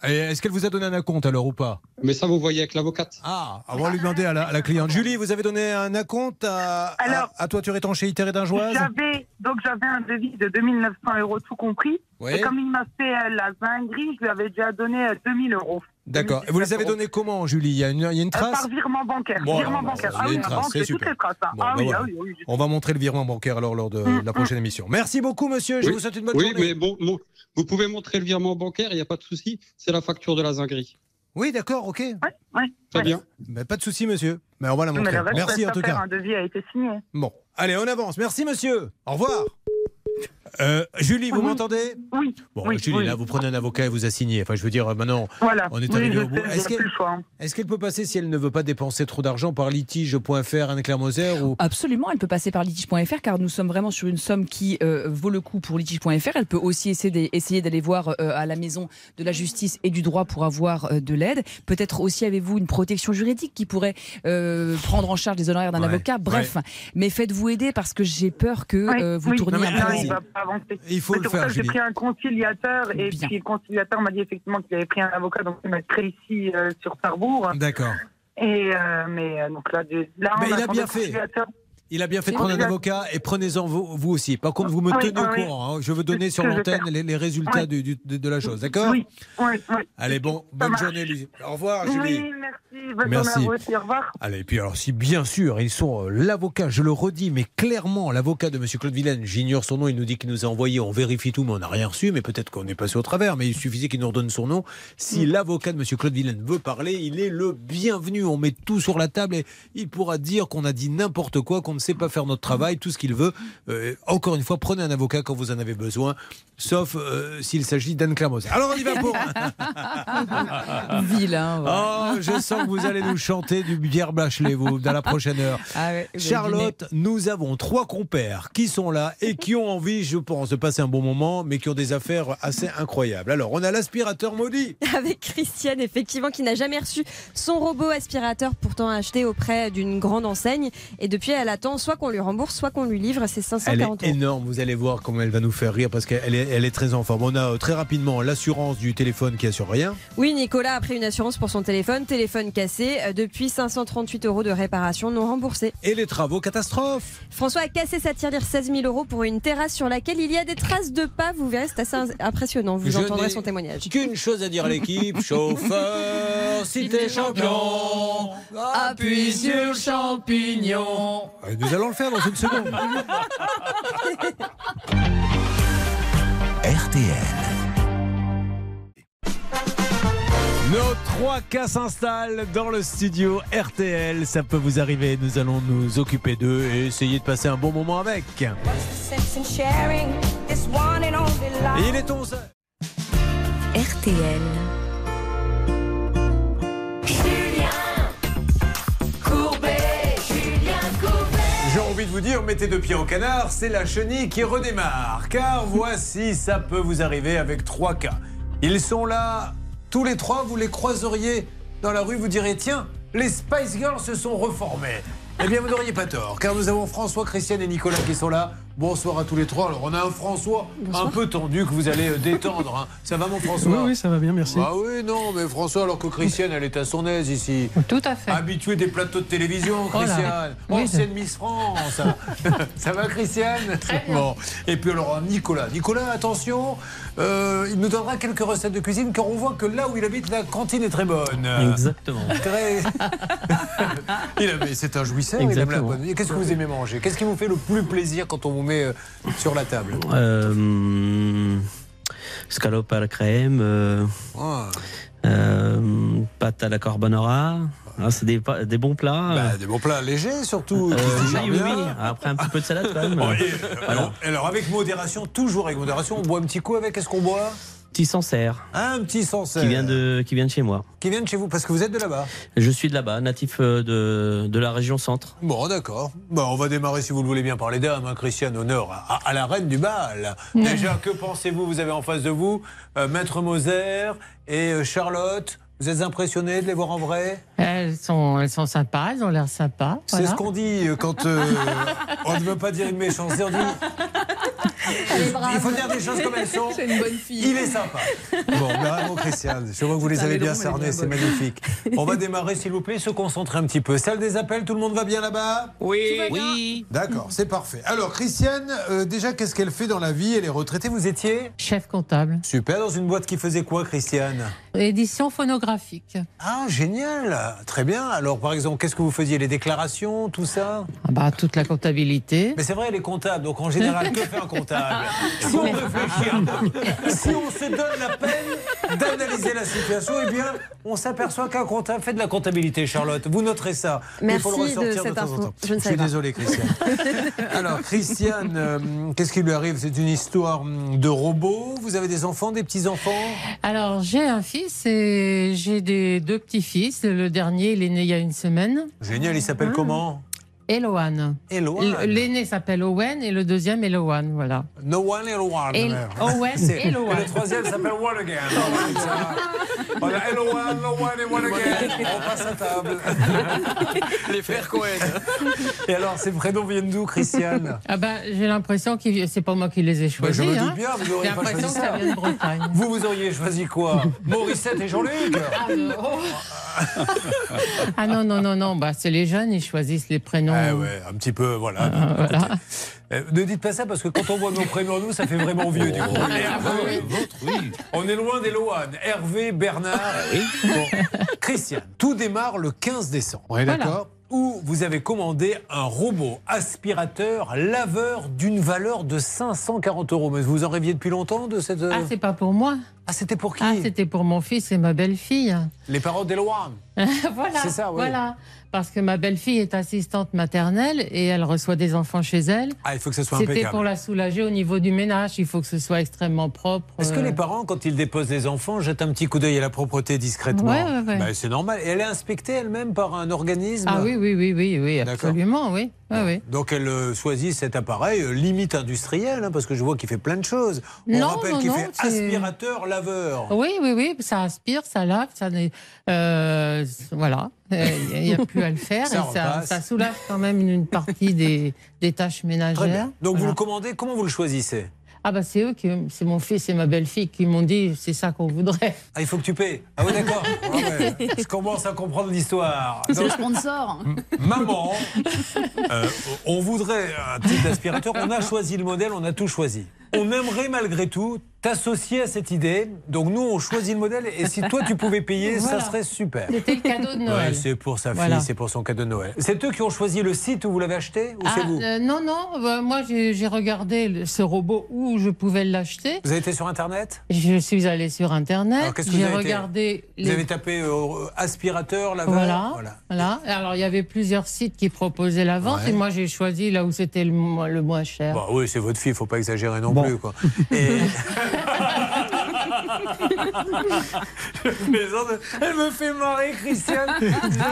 Et Est-ce qu'elle vous a donné un acompte alors ou pas? Mais ça, vous voyez avec l'avocate. Ah, on va lui demander à la, à la cliente. Julie, vous avez donné un acompte à, Alors- à, à toiture étanchéité Rédingeoise J'avais donc j'avais un devis de 2900 euros tout compris. Oui. Et comme il m'a fait euh, la zinguerie, je lui avais déjà donné euh, 2000 euros. D'accord. Et vous les avez donnés comment, Julie? Il y a une, il y a une Euh, trace? par virement bancaire. Bon, virement bancaire. il y a Ah une oui, trace, banque, c'est j'ai super. toutes les traces. hein. Bon, ah, bah oui, voilà. ah oui, oui, On va montrer le virement bancaire alors lors de Mm, la prochaine émission. Merci beaucoup, monsieur. Je Oui. vous souhaite une bonne oui, journée. mais bon, bon, vous pouvez montrer le virement bancaire, il n'y a pas de souci. C'est la facture de la zinguerie. Oui, d'accord, ok. Très bien. Mais pas de souci, monsieur. Mais on va la montrer. reste, Merci en tout cas. Un devis a été signé. Bon, allez, on avance. Merci, monsieur. Au revoir. Euh, Julie, vous m'entendez Oui. Bon, oui, Julie, oui. là, vous prenez un avocat et vous assignez. Enfin, je veux dire, maintenant, Voilà. on est arrivé au bout. Est-ce qu'elle peut passer si elle ne veut pas dépenser trop d'argent par litige.fr, Anne-Claire Moser ou... Absolument, elle peut passer par litige.fr car nous sommes vraiment sur une somme qui euh, vaut le coup pour litige.fr. Elle peut aussi essayer d'aller voir euh, à la maison de la justice et du droit pour avoir euh, de l'aide. Peut-être aussi avez-vous une protection juridique qui pourrait euh, prendre en charge les honoraires d'un Ouais, avocat. Bref, mais faites-vous aider parce que j'ai peur que euh, vous oui. tourniez Non, mais un peu avancer. Il faut Mais le c'est pour ça faire, que J'ai pris un conciliateur et Bien. puis le conciliateur m'a dit effectivement qu'il avait pris un avocat, donc il m'a ici euh, sur Sarrebourg. D'accord. Et euh, mais euh, donc là, là Mais on il a bien fait. Il a bien fait de prendre un avocat et prenez-en vous, vous aussi. Par contre, vous me Oui, tenez au oui. courant. hein. Je veux donner sur l'antenne les, les résultats Oui. du- du- de, de la chose. D'accord Oui. Allez, bon, bonne journée, Lucie. Au revoir, Julie. Oui, merci. Bonne Merci. journée à vous aussi. Au revoir. Allez, et puis alors, si bien sûr, ils sont euh, l'avocat, je le redis, mais clairement, l'avocat de M. Claude Villaine, j'ignore son nom, il nous dit qu'il nous a envoyé, on vérifie tout, mais on n'a rien reçu, mais peut-être qu'on est passé au travers, mais il suffisait qu'il nous redonne son nom. Si Mm. l'avocat de M. Claude Villaine veut parler, il est le bienvenu, on met tout sur la table et il pourra dire qu'on a dit n'importe quoi, qu'on ne sait pas faire notre travail, tout ce qu'il veut. Euh, encore une fois, prenez un avocat quand vous en avez besoin, sauf euh, s'il s'agit d'Anne-Claire Moser. Alors on y va pour... Vilain. Oh, je sens que vous allez nous chanter du Pierre Bachelet, vous, dans la prochaine heure. Ah ouais, Charlotte, nous avons trois compères qui sont là et qui ont envie, je pense, de passer un bon moment, mais qui ont des affaires assez incroyables. Alors, on a l'aspirateur maudit. Avec Christiane, effectivement, qui n'a jamais reçu son robot aspirateur, pourtant acheté auprès d'une grande enseigne. Et depuis, elle attend soit qu'on lui rembourse, soit qu'on lui livre ses Elle 540 est euros. énorme, vous allez voir comment elle va nous faire rire parce qu'elle est, elle est très en forme. On a euh, très rapidement l'assurance du téléphone qui assure rien. Oui, Nicolas a pris une assurance pour son téléphone, téléphone cassé, euh, depuis 538 euros de réparation non remboursée. Et les travaux catastrophes. François a cassé sa tirelire 16 000 euros pour une terrasse sur laquelle il y a des traces de pas. Vous verrez, c'est assez impressionnant. Vous Je entendrez son témoignage. Qu'une chose à dire à l'équipe, chauffeur, si t'es champion, Appuie sur champignon. Nous allons le faire dans une seconde. RTL. Nos trois cas s'installent dans le studio RTL. Ça peut vous arriver. Nous allons nous occuper d'eux et essayer de passer un bon moment avec. Et il est 11 RTL. Envie de vous dire, mettez deux pieds au canard, c'est la chenille qui redémarre. Car voici, ça peut vous arriver avec trois cas. Ils sont là, tous les trois, vous les croiseriez dans la rue, vous direz, tiens, les Spice Girls se sont reformés. Eh bien, vous n'auriez pas tort, car nous avons François, Christiane et Nicolas qui sont là. Bonsoir à tous les trois. Alors, on a un François un peu tendu que vous allez euh, détendre. hein. Ça va, mon François Oui, oui, ça va bien, merci. Ah oui, non, mais François, alors que Christiane, elle est à son aise ici. Tout à fait. Habituée des plateaux de télévision, Oh. Christiane. Oui, Ancienne Miss France. Ça va, Christiane Très bien. Bon. Et puis alors, Nicolas. Nicolas, attention, euh, il nous donnera quelques recettes de cuisine, car on voit que là où il habite, la cantine est très bonne. Exactement. Très. il c'est un jouisseur, il aime la Exactement. bonne. Qu'est-ce que vous aimez manger? Qu'est-ce qui vous fait le plus plaisir quand on vous met euh, sur la table Euh, scalope à la crème, euh, Ah. pâte à la carbonara. Ah, c'est des, bons plats. Bah, Des bons plats légers, surtout. Euh, oui, oui, oui. Après un petit peu de salade quand même. Bon, et, alors, alors, avec modération, toujours avec modération, on boit un petit coup avec. Qu'est-ce qu'on boit? Petit Sancerre. Un petit Sancerre. Qui vient de qui vient de chez moi. Qui vient de chez vous parce que vous êtes de là-bas. Je suis de là-bas, natif euh, de, de la région centre. Bon, d'accord. Bon, on va démarrer, si vous le voulez bien, par les dames. Hein, Christiane, honneur à, à la reine du bal. Déjà, que pensez-vous Vous avez en face de vous euh, Maître Moser et euh, Charlotte? Vous êtes impressionnés de les voir en vrai? Elles sont, elles sont sympas, elles ont l'air sympas. C'est ce qu'on dit quand euh, on ne veut pas dire une méchanceté. On dit il faut dire des choses comme elles sont. C'est une bonne fille. Il est sympa. Bon, bravo Christiane. Je vois que vous les avez bien elle est cernés, c'est magnifique. On va démarrer, s'il vous plaît, se concentrer un petit peu. Salle des appels, tout le monde va bien là-bas? Oui. Oui. D'accord, c'est parfait. Alors, Christiane, euh, déjà, qu'est-ce qu'elle fait dans la vie? Elle est retraitée, vous étiez? Chef comptable. Super, dans une boîte qui faisait quoi, Christiane? Édition phonographique. Ah, génial Très bien. Alors, par exemple, qu'est-ce que vous faisiez? Les déclarations, tout ça? Ah bah, toute la comptabilité. Mais c'est vrai, les comptables, donc en général, que fait un comptable? Si on réfléchit un peu, si on se donne la peine d'analyser la situation, eh bien, on s'aperçoit qu'un comptable fait de la comptabilité, Charlotte. Vous noterez ça. Mais il faut le Merci de cette temps en info. temps. Je ne savais suis pas. désolé, Christiane. Alors, Christiane, euh, qu'est-ce qui lui arrive? C'est une histoire de robot Vous avez des enfants, des petits-enfants? Alors, j'ai un fils et j'ai des deux petits-fils. Le dernier, il est né il y a une semaine. Génial, il s'appelle Ah. comment? L- L'aîné s'appelle Owen et le deuxième Eloane, voilà. No one, Eloane. El- Owen C'est- et Eloane. Et le troisième s'appelle One Again. Voilà, Eloane, No one et One Again. On passe à table. Les frères Cohen. Et alors, ces prénoms viennent d'où, Christiane? Ah ben, j'ai l'impression que c'est pas moi qui les ai Bah, choisis. Je me hein. doute bien, vous n'auriez J'ai pas l'impression choisi que ça ça. vient de Bretagne. Vous, vous auriez choisi quoi? Morissette et Jean-Luc? Ah non, non, non, non, bah, c'est les jeunes, ils choisissent les prénoms. Ah ouais, un petit peu, voilà. voilà. Euh, Ne dites pas ça parce que quand on voit nos prénoms nous, ça fait vraiment vieux du coup. Hervé, On est loin des. Hervé, Bernard. Bon. Christiane, tout démarre le 15 décembre. Voilà. d'accord où vous avez commandé un robot aspirateur laveur d'une valeur de 540 euros. Mais vous en rêviez depuis longtemps de cette... Ah, c'est pas pour moi. Ah, c'était pour qui? Ah, c'était pour mon fils et ma belle-fille. Les parents d'Eloane. voilà. C'est ça, oui. Voilà. Parce que ma belle-fille est assistante maternelle et elle reçoit des enfants chez elle. Ah, il faut que ce soit C'était impeccable. pour la soulager au niveau du ménage. Il faut que ce soit extrêmement propre. Est-ce que euh, les parents, quand ils déposent les enfants, jettent un petit coup d'œil à la propreté discrètement Ouais, ouais, ouais. Bah, C'est normal. Et elle est inspectée elle-même par un organisme Ah oui, oui, oui, oui, oui, absolument, oui. Ah, oui. Donc elle euh, choisit cet appareil euh, limite industriel, hein, parce que je vois qu'il fait plein de choses. On Non, rappelle qu'il fait aspirateur, laveur. Oui, oui, oui, ça aspire, ça lave, ça, euh, voilà, il n'y a, plus à le faire Ça et ça, ça soulage quand même une partie des, des tâches ménagères. Donc vous le commandez, comment vous le choisissez? Ah bah c'est eux qui, c'est mon fils et ma belle-fille qui m'ont dit c'est ça qu'on voudrait. Ah, il faut que tu payes. Ah oui, d'accord. Ouais. Je commence à comprendre l'histoire. C'est le Donc, sponsor. Maman, euh, on voudrait un type d'aspirateur. On a choisi le modèle, on a tout choisi. On aimerait malgré tout t'associer à cette idée. Donc nous, on choisit le modèle et si toi tu pouvais payer, Voilà. ça serait super. C'était le cadeau de Noël. Ouais, c'est pour sa fille, Voilà. c'est pour son cadeau de Noël. C'est eux qui ont choisi le site où vous l'avez acheté ou Ah, c'est vous euh, non, non, bah, moi j'ai regardé le- ce robot où je pouvais l'acheter. Vous avez été sur Internet? Je suis allée sur Internet, Alors, qu'est-ce que vous j'ai regardé Vous avez tapé euh, aspirateur, laveur Voilà, voilà. Alors il y avait plusieurs sites qui proposaient la vente Ouais. et moi j'ai choisi là où c'était le, mo- le moins cher. Bon, oui, c'est votre fille, faut pas exagérer non Bon. plus. Quoi. Et... Je plaisante. Elle me fait marrer, Christiane.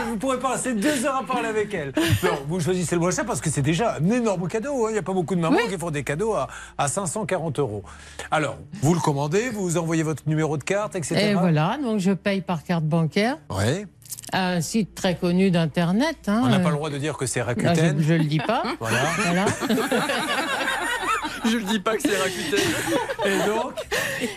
Vous pourrez passer deux heures à parler avec elle. Non, vous choisissez le moins cher parce que c'est déjà un énorme cadeau. hein. Il n'y a pas beaucoup de mamans qui font des cadeaux à, à 540 euros. Alors, vous le commandez, vous envoyez votre numéro de carte, etc. Et voilà, donc je paye par carte bancaire. Ouais. à Un site très connu d'internet. hein, On n'a pas le droit de dire que c'est Rakuten. je, je le dis pas. Voilà. Voilà. Je le dis pas que c'est Rakuten. Et donc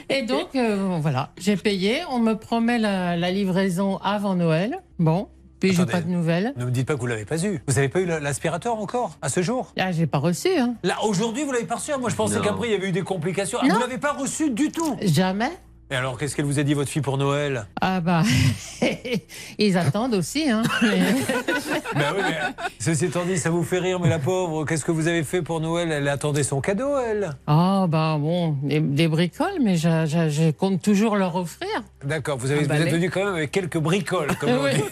Et donc, euh, voilà, j'ai payé. On me promet la, la livraison avant Noël. Bon, puis j'ai Attendez. pas de nouvelles. Ne me dites pas que vous l'avez pas eu. Vous n'avez pas eu l'aspirateur encore à ce jour? Là, j'ai pas reçu. Hein. Là, aujourd'hui, vous l'avez pas reçu. Moi, je pensais Non. qu'après, il y avait eu des complications. Ah, Non. vous l'avez pas reçu du tout? Jamais. Et alors, qu'est-ce qu'elle vous a dit, votre fille, pour Noël? Ah bah, ils attendent aussi. Hein. Ben oui, mais ceci étant dit, ça vous fait rire, mais la pauvre, qu'est-ce que vous avez fait pour Noël? Elle attendait son cadeau, elle. Ah bah bon, des, des bricoles, mais je, je- je compte toujours leur offrir. D'accord, vous, avez, vous balai. êtes venu quand même avec quelques bricoles, comme on Oui. dit.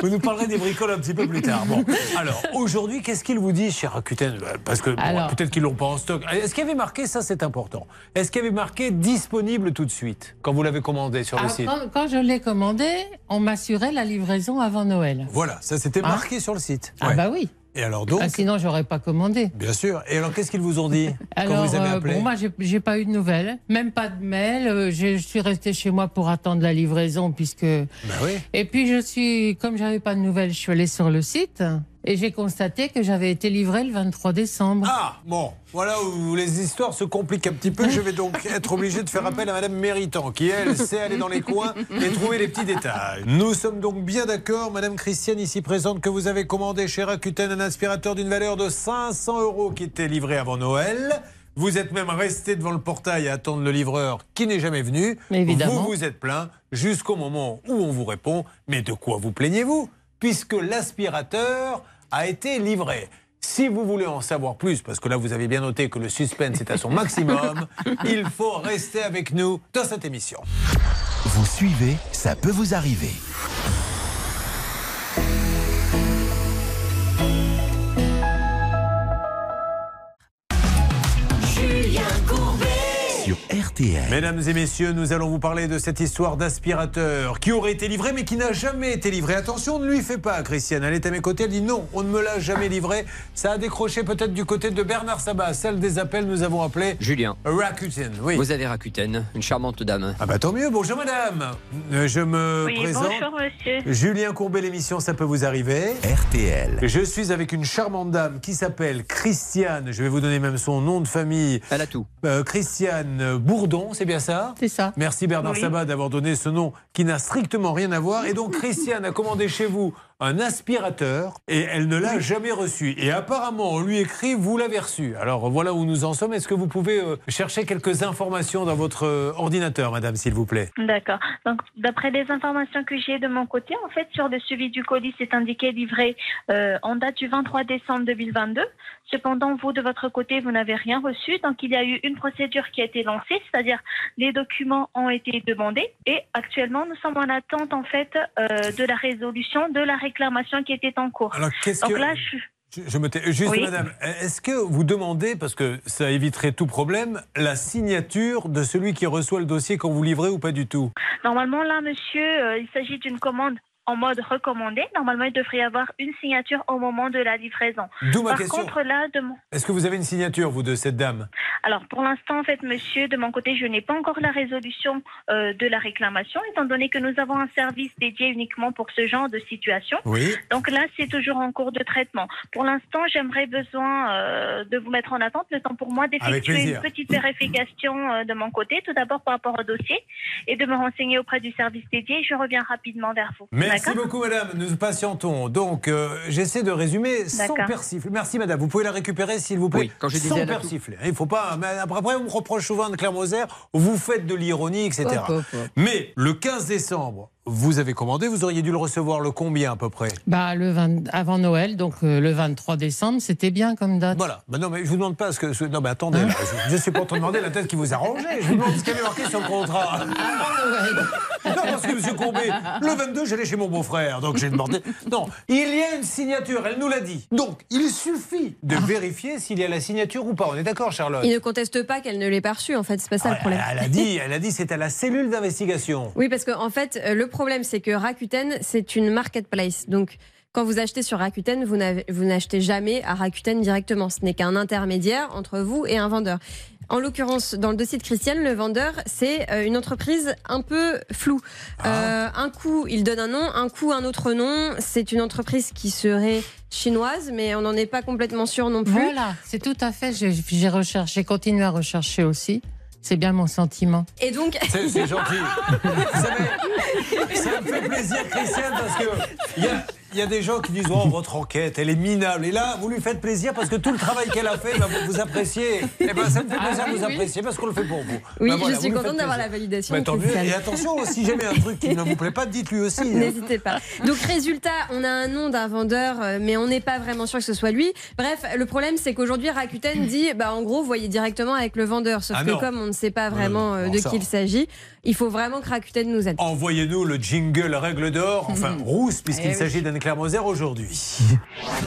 Vous nous parlerez des bricoles un petit peu plus tard. Bon, alors, aujourd'hui, qu'est-ce qu'il vous dit, cher Rakuten Bah, Parce que bon, peut-être qu'ils l'ont pas en stock. Est-ce qu'il y avait marqué, ça c'est important, est-ce qu'il y avait marqué disponible tout de suite, quand vous l'avez commandé sur le Ah, site? quand, quand je l'ai commandé, on m'assurait la livraison avant Noël. Voilà, ça c'était Hein? marqué sur le site. Ah Ouais. bah oui. Et alors donc Ah, sinon, j'aurais pas commandé. Bien sûr. Et alors, qu'est-ce qu'ils vous ont dit quand Alors, vous avez euh, appelé bon, moi, j'ai- j'ai pas eu de nouvelles, même pas de mail. euh, Je je suis restée chez moi pour attendre la livraison, puisque. Ben oui. Et puis, je suis, comme j'avais pas de nouvelles, je suis allée sur le site et j'ai constaté que j'avais été livrée le 23 décembre. Ah, bon, voilà où les histoires se compliquent un petit peu. Je vais donc être obligé de faire appel à Madame Méritant, qui, elle, sait aller dans les coins et trouver les petits détails. Nous sommes donc bien d'accord, Madame Christiane, ici présente, que vous avez commandé chez Rakuten un aspirateur d'une valeur de 500 euros qui était livré avant Noël. Vous êtes même resté devant le portail à attendre le livreur qui n'est jamais venu. Mais évidemment. Vous vous êtes plaint jusqu'au moment où on vous répond Mais de quoi vous plaignez-vous? Puisque l'aspirateur a été livré. Si vous voulez en savoir plus, parce que là vous avez bien noté que le suspense est à son maximum, il faut rester avec nous dans cette émission. Vous suivez, ça peut vous arriver. Sur RTL. Mesdames et messieurs, nous allons vous parler de cette histoire d'aspirateur qui aurait été livré mais qui n'a jamais été livré. Attention, ne lui fait pas, Christiane. Elle est à mes côtés, elle dit non, on ne me l'a jamais livré. Ça a décroché peut-être du côté de Bernard Sabat, celle des appels nous avons appelé Julien. Rakuten. Oui. Vous avez Rakuten, une charmante dame. Ah bah tant mieux, bonjour madame. Euh, Je me Oui, présente. bonjour monsieur. Julien Courbet, l'émission Ça peut vous arriver. RTL. Je suis avec une charmante dame qui s'appelle Christiane. Je vais vous donner même son nom de famille. Elle a tout. Euh, Christiane Bourdon, c'est bien ça C'est ça. Merci Bernard Oui. Sabat d'avoir donné ce nom qui n'a strictement rien à voir. Et donc Christiane a commandé chez vous un aspirateur et elle ne l'a jamais reçu. Et apparemment, on lui écrit, vous l'avez reçu. Alors voilà où nous en sommes. Est-ce que vous pouvez euh, chercher quelques informations dans votre euh, ordinateur, madame, s'il vous plaît? D'accord. Donc, d'après les informations que j'ai de mon côté, en fait, sur le suivi du colis, c'est indiqué livré euh, en date du 23 décembre 2022. Cependant, vous, de votre côté, vous n'avez rien reçu. Donc, il y a eu une procédure qui a été lancée, c'est-à-dire les documents ont été demandés et actuellement, nous sommes en attente, en fait, de la résolution de la réclamation qui était en cours. Alors, qu'est-ce Donc que- là, je... Je, je me tais. Juste, Oui. madame, est-ce que vous demandez, parce que ça éviterait tout problème, la signature de celui qui reçoit le dossier quand vous livrez ou pas du tout? Normalement, là, monsieur, euh, il s'agit d'une commande en mode recommandé. Normalement, il devrait y avoir une signature au moment de la livraison. D'où ma Par question. contre, là, de. Est-ce que vous avez une signature, vous, de cette dame? Alors, pour l'instant, en fait, monsieur, de mon côté, je n'ai pas encore la résolution euh, de la réclamation, étant donné que nous avons un service dédié uniquement pour ce genre de situation. Oui. Donc là, c'est toujours en cours de traitement. Pour l'instant, j'aimerais besoin euh, de vous mettre en attente le temps pour moi d'effectuer une petite vérification euh, de mon côté, tout d'abord par rapport au dossier, et de me renseigner auprès du service dédié. Je reviens rapidement vers vous. Merci Merci beaucoup, madame. Nous patientons. Donc, euh, j'essaie de résumer sans persifler. Merci, madame. Vous pouvez la récupérer, s'il vous plaît Oui, quand je disais Sans persifler. Il faut pas. mais après, après, on me reproche souvent de Claire Moser, vous faites de l'ironie, etc. Hop, hop, hop. Mais le 15 décembre, vous avez commandé, vous auriez dû le recevoir le combien à peu près? Bah, le 20 avant Noël, donc euh, le 23 décembre, c'était bien comme date. Voilà. Bah non, mais je vous demande pas ce que. ce- Non, mais attendez, là, je, je suis pas en train de demander la tête qui vous arrangeait. Je vous demande ce qu'il y avait marqué sur le contrat. Non, parce que M. Courbet, le 22, j'allais chez mon beau-frère, donc j'ai demandé. Non, il y a une signature, elle nous l'a dit. Donc, il suffit de vérifier s'il y a la signature ou pas. On est d'accord, Charlotte? Il ne conteste pas qu'elle ne l'ait pas reçu, en fait, c'est pas ça le problème. Elle a dit, elle a dit, c'est à la cellule d'investigation. Oui, parce qu'en en fait, euh, le problème, c'est que Rakuten, c'est une marketplace. Donc, quand vous achetez sur Rakuten, vous n'achetez jamais à Rakuten directement. Ce n'est qu'un intermédiaire entre vous et un vendeur. En l'occurrence, dans le dossier de Christiane, le vendeur, c'est euh, une entreprise un peu floue. Euh, un coup, il donne un nom, un coup, un autre nom. C'est une entreprise qui serait chinoise, mais on n'en est pas complètement sûr non plus. Voilà, c'est tout à fait. J'ai j'ai recherché, j'ai continué à rechercher aussi. C'est bien mon sentiment. Et donc. C'est c'est gentil. Vous savez, ça me fait plaisir, Christiane, parce que il y a, il y a des gens qui disent Oh, votre enquête, elle est minable. Et là, vous lui faites plaisir parce que tout le travail qu'elle a fait, bah, vous, vous appréciez. Et ben, ça me fait Ah plaisir oui, de vous apprécier parce qu'on le fait pour vous. Oui, Ben voilà, je suis contente d'avoir la validation. Ben, tant mieux. Et attention, si jamais un truc qui ne vous plaît pas, dites-lui aussi. hein. N'hésitez pas. Donc résultat, on a un nom d'un vendeur, euh, mais on n'est pas vraiment sûr que ce soit lui. Bref, le problème c'est qu'aujourd'hui Rakuten dit, bah en gros, voyez directement avec le vendeur. Sauf Ah que non. comme on ne sait pas vraiment euh, de ça. qui il s'agit, il faut vraiment que Rakuten nous aide. Envoyez-nous le jingle règle d'or, enfin rousse, puisqu'il Eh oui. s'agit d'Anne-Claire Moser aujourd'hui.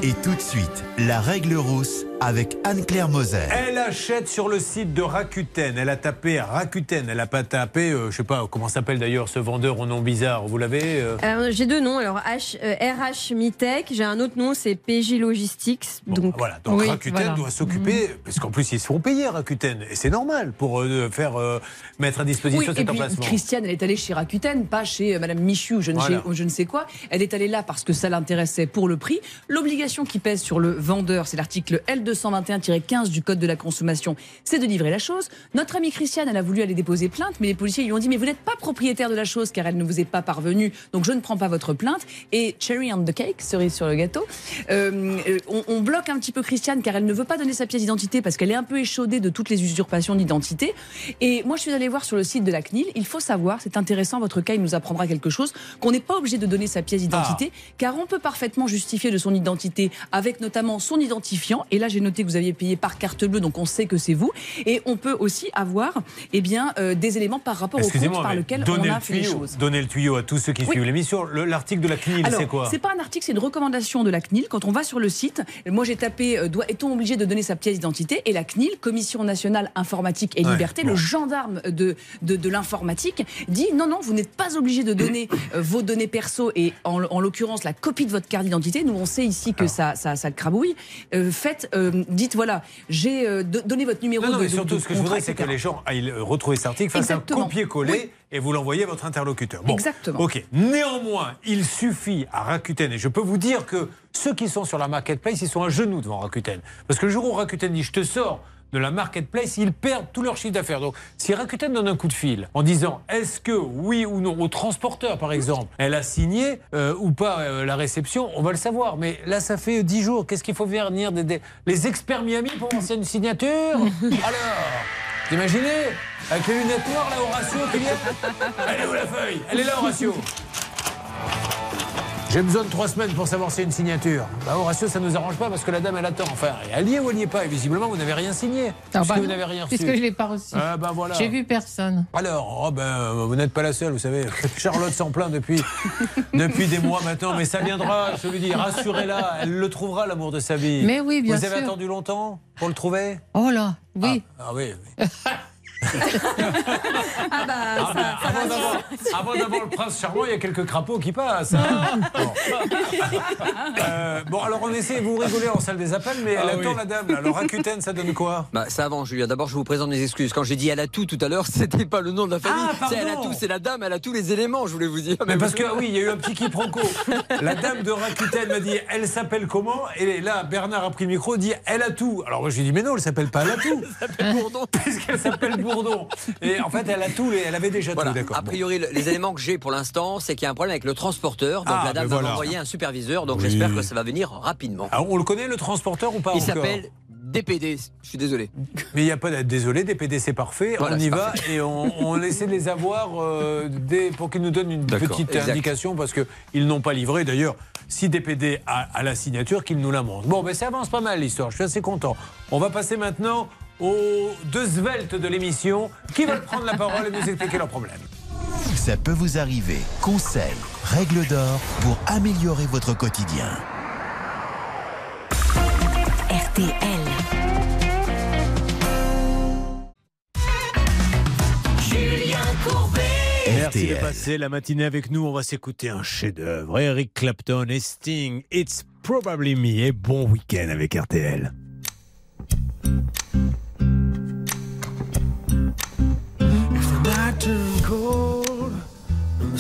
Et tout de suite, la règle rousse avec Anne-Claire Moser. Elle achète sur le site de Rakuten. Elle a tapé Rakuten. Elle n'a pas tapé, euh, je sais pas comment s'appelle d'ailleurs ce vendeur au nom bizarre. Vous l'avez euh Euh, j'ai deux noms, alors H, euh, RH Mitech, j'ai un autre nom, c'est PJ Logistics. donc Voilà, donc Oui, Rakuten voilà. doit s'occuper, parce qu'en plus ils se font payer Rakuten, et c'est normal pour euh, faire euh, mettre à disposition Oui, et cet puis emplacement. Christiane, elle est allée chez Rakuten, pas chez euh, Madame Michu ou je, ne Voilà. sais, ou je ne sais quoi. Elle est allée là parce que ça l'intéressait pour le prix. L'obligation qui pèse sur le vendeur, c'est l'article L221-15 du Code de la consommation, c'est de livrer la chose. Notre amie Christiane, elle a voulu aller déposer plainte, mais les policiers lui ont dit mais vous n'êtes pas propriétaire de la chose car elle ne vous est pas parvenue, donc je ne prends pas votre plainte. Et cherry on the cake, cerise sur le gâteau, euh, euh, on, on bloque un petit peu Christiane car elle ne veut pas donner sa pièce d'identité parce qu'elle est un peu échaudée de toutes les usurpations d'identité. Et moi, je suis allée voir sur le site de la CNIL. Il faut savoir, c'est intéressant, votre cas, il nous apprendra quelque chose, qu'on n'est pas obligé de donner sa pièce d'identité, car on peut parfaitement justifier de son identité avec notamment son identifiant. Et là, j'ai noté que vous aviez payé par carte bleue, donc on sait que c'est vous. Et on peut aussi avoir, eh bien, euh, des éléments par rapport au compte par lequel on a le fait les tuyau, choses. donnez le tuyau à tous ceux qui Oui. suivent l'émission. Le- L'article de la CNIL, c'est quoi C'est pas un article, c'est une recommandation de la CNIL. Quand on va sur le site, moi j'ai tapé euh, est-on obligé de donner sa pièce d'identité Et la CNIL, Commission nationale informatique et Ouais, liberté, bon. le gendarme de, de, de l'informatique, dit non, non, vous n'êtes pas obligé de donner euh, vos données perso et en, en l'occurrence la copie de votre carte d'identité. Nous, on sait ici que ça, ça, ça crabouille. Euh, faites, euh, dites voilà, j'ai euh, do- donné votre numéro Non, non, de, surtout, de ce que je voudrais, c'est que les gens aillent euh, retrouver cet article, fassent un copier-coller Oui. et vous l'envoyez à votre interlocuteur. Bon, Exactement. Ok. Néanmoins, il suffit à Rakuten, et je peux vous dire que ceux qui sont sur la marketplace, ils sont à genoux devant Rakuten. Parce que le jour où Rakuten dit je te sors de la marketplace, ils perdent tout leur chiffre d'affaires. Donc, si Rakuten donne un coup de fil en disant est-ce que oui ou non au transporteur, par exemple, elle a signé euh, ou pas euh, la réception, on va le savoir. Mais là, ça fait 10 jours. Qu'est-ce qu'il faut venir des, des- les experts Miami pour lancer une signature? Alors, imaginez Avec les lunettes noires, là, Horatio, qui vient Elle est où la feuille? Elle est là, Horatio j'ai besoin de trois semaines pour savoir si c'est une signature. Bah, Horatio, ça ne nous arrange pas parce que la dame, elle attend. Enfin, elle y est ou elle n'y est pas Et visiblement, vous n'avez rien signé. Ah puisque bah vous non, n'avez rien reçu. Puisque je ne l'ai pas reçu. Ah, bah voilà. J'ai vu personne. Alors, oh ben, vous n'êtes pas la seule, vous savez. Charlotte s'en plaint depuis, depuis des mois maintenant, mais ça viendra, je lui dis, rassurez-la, elle le trouvera, l'amour de sa vie. Mais oui, bien Vous avez sûr. attendu longtemps pour le trouver? Oh là, oui. Ah oui. oui. Ah bah, Ah ben, avant d'avoir- avant d'avoir le prince charmant, il y a quelques crapauds qui passent. hein. Bon. Euh, bon, alors on essaie, vous rigolez en salle des appels, mais elle Ah attend oui. la dame. Alors Rakuten, ça donne quoi? Bah, ça avance, Julien. D'abord, je vous présente mes excuses. Quand j'ai dit elle a tout tout à l'heure, c'était pas le nom de la famille. Ah, c'est elle a tout, c'est la dame, elle a tous les éléments, je voulais vous dire. Mais parce que ah oui, il y a eu un petit quiproquo. La dame de Rakuten m'a dit elle s'appelle comment? Et là, Bernard a pris le micro, dit elle a tout. Alors moi je lui ai dit mais non, elle s'appelle pas elle a tout. Bourdon. Puisqu'elle s'appelle Bourdon. Et en fait, elle a tout, elle avait déjà Voilà. tout, d'accord. A priori, le- les éléments que j'ai pour l'instant, c'est qu'il y a un problème avec le transporteur. Donc Ah, la dame ben va voilà. m'envoyer un superviseur. Donc Oui. j'espère que ça va venir rapidement. Alors, on le connaît, le transporteur ou pas Il s'appelle DPD. Je suis désolé. Mais il n'y a pas d'être désolé, DPD c'est parfait, Voilà, on y va parfait. et on, on essaie de les avoir euh, pour qu'ils nous donnent une petite Exact. indication parce qu'ils n'ont pas livré. D'ailleurs, si DPD a, a la signature, qu'ils nous la montrent. Bon, mais ça avance pas mal l'histoire, je suis assez content. On va passer maintenant aux deux sveltes de l'émission qui veulent prendre la parole et nous expliquer leurs problèmes. Ça peut vous arriver. Conseils, règles d'or pour améliorer votre quotidien. RTL. Julien Courbet. Merci de RTL. passer la matinée avec nous. On va s'écouter un chef-d'œuvre. Eric Clapton et Sting. It's probably me. Et bon week-end avec RTL.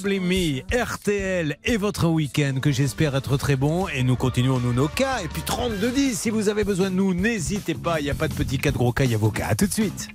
Probably RTL et votre week-end que j'espère être très bon. Et nous continuons nous nos cas. Et puis 3210, si vous avez besoin de nous, n'hésitez pas. Il n'y a pas de petits cas de gros cas, il y a vos cas. À tout de suite.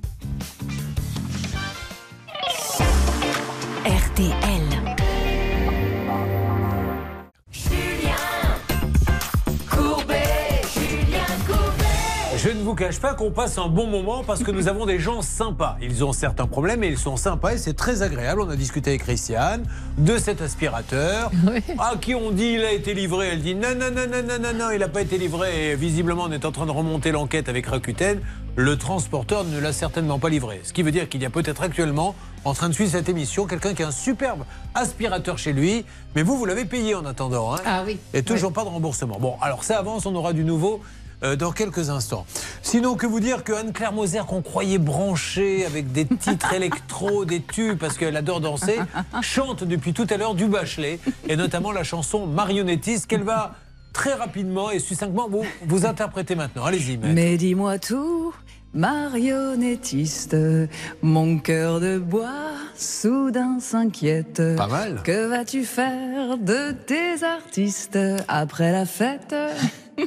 Je ne vous cache pas qu'on passe un bon moment parce que nous avons des gens sympas. Ils ont certains problèmes mais ils sont sympas et c'est très agréable. On a discuté avec Christiane de cet aspirateur. À qui on dit il a été livré, elle dit non, non, non, non, non, non, non, il n'a pas été livré. Et visiblement, on est en train de remonter l'enquête avec Rakuten. Le transporteur ne l'a certainement pas livré. Ce qui veut dire qu'il y a peut-être actuellement, en train de suivre cette émission, quelqu'un qui a un superbe aspirateur chez lui. Mais vous, vous l'avez payé en attendant. Hein Ah oui. et toujours pas de remboursement. Bon, alors ça avance, on aura du nouveau dans quelques instants. Sinon, que vous dire que Anne-Claire Moser, qu'on croyait branchée avec des titres électro, des tubes, parce qu'elle adore danser, chante depuis tout à l'heure du Bachelet, et notamment la chanson Marionnettiste qu'elle va très rapidement et succinctement, vous, vous interprétez maintenant. Allez-y. Mais dis-moi tout, marionnettiste, mon cœur de bois soudain s'inquiète. Pas mal. Que vas-tu faire de tes artistes après la fête?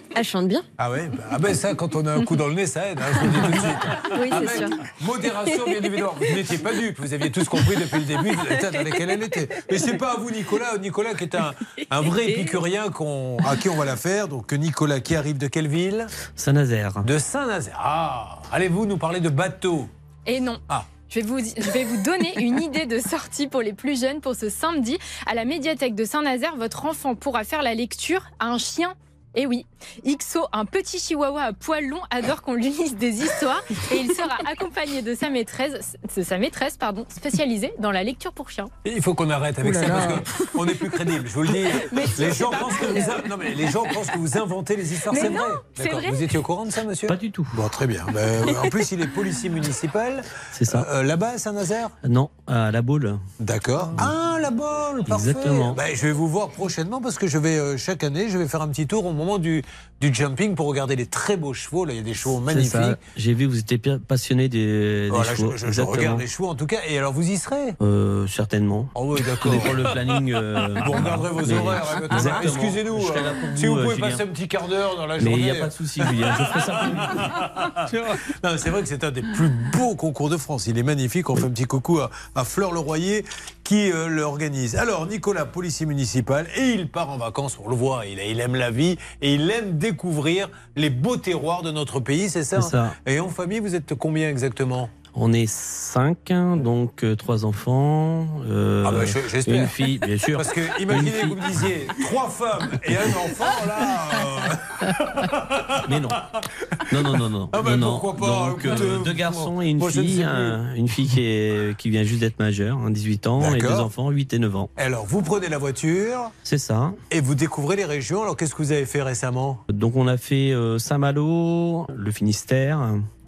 Elle chante bien. Ah ouais, bah, ah ben ça, quand on a un coup dans le nez, ça aide, hein, je vous le dis tout de suite. Oui, c'est Avec sûr. Modération, bien évidemment. Vous n'étiez pas dupe, vous aviez tous compris depuis le début l'état dans lequel elle était. Mais c'est pas à vous, Nicolas. Nicolas qui est un, un vrai épicurien qu'on- à qui on va la faire. Donc Nicolas qui arrive de quelle ville? Saint-Nazaire. De Saint-Nazaire. Ah, allez-vous nous parler de bateau? Et non. Ah. Je vais, vous, je vais vous donner une idée de sortie pour les plus jeunes pour ce samedi. À la médiathèque de Saint-Nazaire, votre enfant pourra faire la lecture à un chien. Et oui, Ixo, un petit chihuahua à poil long, adore qu'on lui lise des histoires et il sera accompagné de sa maîtresse, de sa maîtresse pardon, spécialisée dans la lecture pour chiens. Il faut qu'on arrête avec ça parce qu'on n'est plus crédible, je vous le dis. Mais les, gens pensent que vous in- non, mais les gens pensent que vous inventez les histoires, Mais c'est non, vrai. c'est D'accord. vrai. Vous étiez au courant de ça, monsieur? Pas du tout. Bon, très bien. Ben, en plus, il est policier municipal. C'est ça. Euh, Là-bas, à Saint-Nazaire Non, à la boule. D'accord. Ah, la bolle, parfait. Exactement. Ben, je vais vous voir prochainement parce que je vais euh, chaque année, je vais faire un petit tour au moment du, du jumping pour regarder les très beaux chevaux. Là, il y a des chevaux magnifiques. J'ai vu que vous étiez passionné des, des Voilà, je- chevaux. je, je regarde les chevaux en tout cas. Et alors, vous y serez? Euh, certainement. Oh oui, d'accord. Le planning. euh, Vous regarderez vos mais- horaires. hein. Excusez-nous. Pour si vous euh, pouvez Julien. passer un petit quart d'heure dans la Mais journée. il n'y a pas de souci, Julien. Je ferai ça c'est vrai que c'est un des plus beaux concours de France. Il est magnifique. On fait un petit coucou à, à Fleur Leroyer qui euh, l'organise. Alors, Nicolas, policier municipal, et il part en vacances, on le voit, il, il aime la vie et il aime découvrir les beaux terroirs de notre pays, c'est ça, ça. Et en famille, vous êtes combien exactement? On est cinq, donc euh, trois enfants. euh, Ah bah. Une fille, bien sûr. Parce que imaginez, fille. vous me disiez, trois femmes et un enfant, là. euh, Mais non. Non, non, non, non. Ah bah, non, non. pourquoi pas, Donc, deux garçons et une moi, fille. un- une fille qui, est, qui vient juste d'être majeure, hein, 18 ans, et deux enfants, 8 et 9 ans. Alors, vous prenez la voiture C'est ça. et vous découvrez les régions. Alors, qu'est-ce que vous avez fait récemment? Donc on a fait Saint-Malo, le Finistère.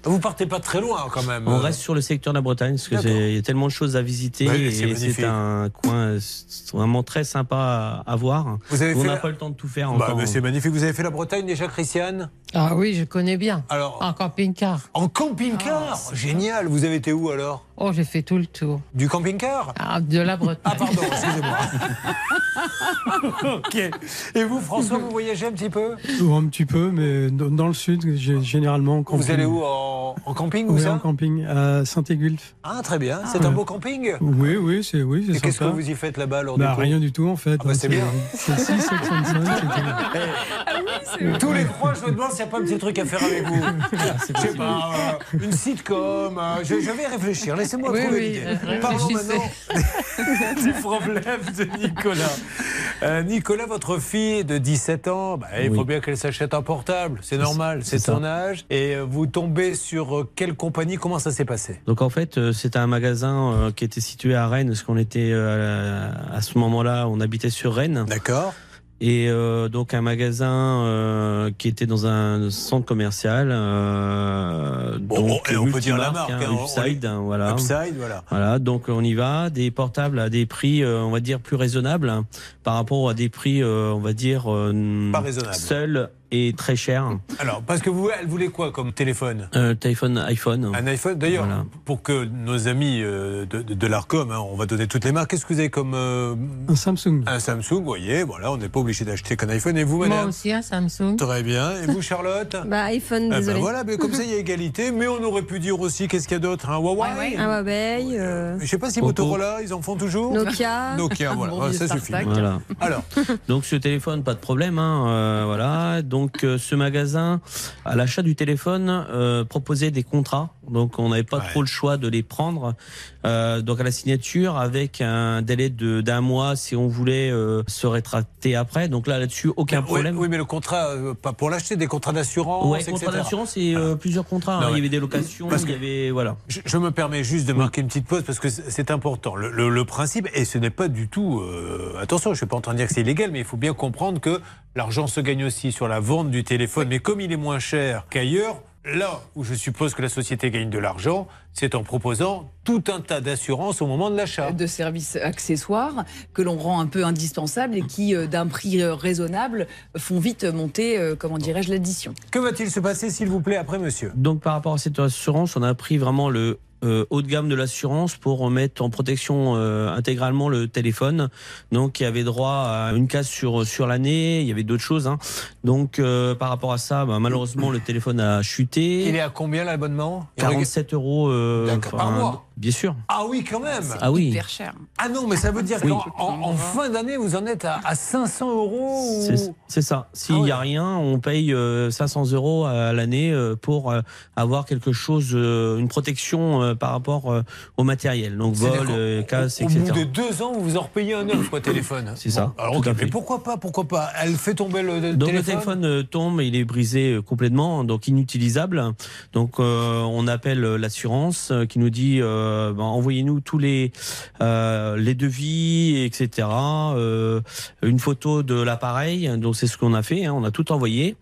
Vous partez pas très loin quand même. On reste sur le secteur de la Bretagne parce que D'accord. c'est- il y a tellement de choses à visiter Oui, et c'est magnifique. c'est un coin vraiment très sympa à, voir. Vous avez on n'a la- pas le temps de tout faire Bah, c'est magnifique. Vous avez fait la Bretagne déjà, Christiane? Ah oui, je connais bien. Alors, En camping-car. en camping-car? Génial. Vous avez été où alors? Oh, j'ai fait tout le tour. Du camping-car? Ah, de la Bretagne. Ah, pardon, excusez-moi. ok. Et vous, François, vous voyagez un petit peu? Un petit peu, mais dans, le sud, gé- généralement. en Vous camping. allez où en, en camping ou Oui, ça en camping, à Saint-Égulf. Ah, très bien. C'est un beau camping Oui, oui, c'est oui, c'est Et qu'est-ce que vous y faites là-bas lors Bah, du rien du tout en fait. Ah bah, c'est bien. C'est 6, 7, 5, Tous les trois, je me demande s'il n'y a pas un petit truc à faire avec vous. Je sais pas, euh, une sitcom. euh, je, je vais réfléchir. Laissez-moi Oui, trouver oui, l'idée. euh, Parlons maintenant du problème de Nicolas. Euh, Nicolas, votre fille de 17 ans, bah, il faut bien qu'elle s'achète un portable. C'est normal, c'est c'est ça. son âge. Et vous tombez sur euh, quelle compagnie Comment ça s'est passé? Donc en fait, euh, c'était un magasin euh, qui était situé à Rennes, parce qu'on était à ce moment-là, on habitait sur Rennes. D'accord. Et euh, donc un magasin euh, qui était dans un centre commercial. Euh, Bon, donc et on peut dire la marque, hein, hein, Upside, hein, voilà. Upside, voilà. Voilà, donc on y va, des portables à des prix, on va dire, plus raisonnables hein, par rapport à des prix, on va dire, Pas raisonnables. seuls et très chers. Alors, parce que vous, elle voulait quoi comme téléphone? Euh, téléphone iPhone. Un iPhone. D'ailleurs, Voilà. pour que nos amis euh, de, de, de l'Arcom, hein, on va donner toutes les marques. Qu'est-ce que vous avez comme euh, Un Samsung. un Samsung Vous voyez, voilà, on n'est pas obligé d'acheter qu'un iPhone. Et vous, Moi madame? aussi, un Samsung. Très bien. Et vous, Charlotte? Bah, iPhone, Eh ben désolé. voilà, mais comme ça il y a égalité. Mais on aurait pu dire aussi, qu'est-ce qu'il y a d'autre Un Huawei? Un Huawei, euh, Je sais pas si. Motorola, ils en font toujours Nokia. Nokia, voilà, Bon Ah, ça suffit. Voilà. Alors, Donc ce téléphone, pas de problème, hein, euh, voilà. Donc euh, ce magasin, à l'achat du téléphone, euh, proposait des contrats. Donc on n'avait pas Ouais. trop le choix de les prendre. Euh, donc à la signature, avec un délai de d'un mois, si on voulait euh, se rétracter après. Donc là, là-dessus, aucun oui, problème. oui, mais le contrat, euh, pas pour l'acheter, des contrats d'assurance, Ouais, etc. contrat d'assurance et euh, plusieurs contrats. hein. Il y avait des locations, Parce il y avait voilà. Je, je me permets juste de marquer une petite pause parce que c'est c'est important. Le, le- le principe, et ce n'est pas du tout. attention, je ne suis pas en train de dire que c'est illégal, mais il faut bien comprendre que l'argent se gagne aussi sur la vente du téléphone. Mais comme il est moins cher qu'ailleurs, là où je suppose que la société gagne de l'argent, c'est en proposant tout un tas d'assurances au moment de l'achat. De services accessoires que l'on rend un peu indispensables et qui, euh, d'un prix euh, raisonnable, font vite monter, euh, comment dirais-je, l'addition. Que va-t-il se passer, s'il vous plaît, après, monsieur? Donc par rapport à cette assurance, on a pris vraiment le euh, haut de gamme de l'assurance pour mettre en protection euh, intégralement le téléphone. Donc il y avait droit à une case sur sur l'année, il y avait d'autres choses. hein. Donc euh, par rapport à ça, bah, malheureusement le téléphone a chuté. Il est à combien l'abonnement? 47 euros par mois Bien sûr. Ah oui, quand même Ah oui. Hyper cher. Ah non, mais ça veut dire Oui. qu'en en, en fin d'année, vous en êtes à, à 500 euros ou- C'est- C'est ça. S'il Ah n'y a rien, on paye euh, 500 euros à l'année euh, pour euh, avoir quelque chose, euh, une protection euh, par rapport euh, au matériel. Donc vol, euh, casse, Au etc. bout de deux ans, vous vous en repayez un neuf, quoi, téléphone. C'est ça, Alors, tout ok, à mais pourquoi pas, pourquoi pas? Elle fait tomber le, le Donc téléphone le téléphone euh, tombe, il est brisé euh, complètement, donc inutilisable. Donc euh, on appelle euh, l'assurance euh, qui nous dit euh, ben, envoyez-nous tous les euh, les devis, etc. euh, une photo de l'appareil. Donc c'est ce qu'on a fait, hein, on a tout envoyé.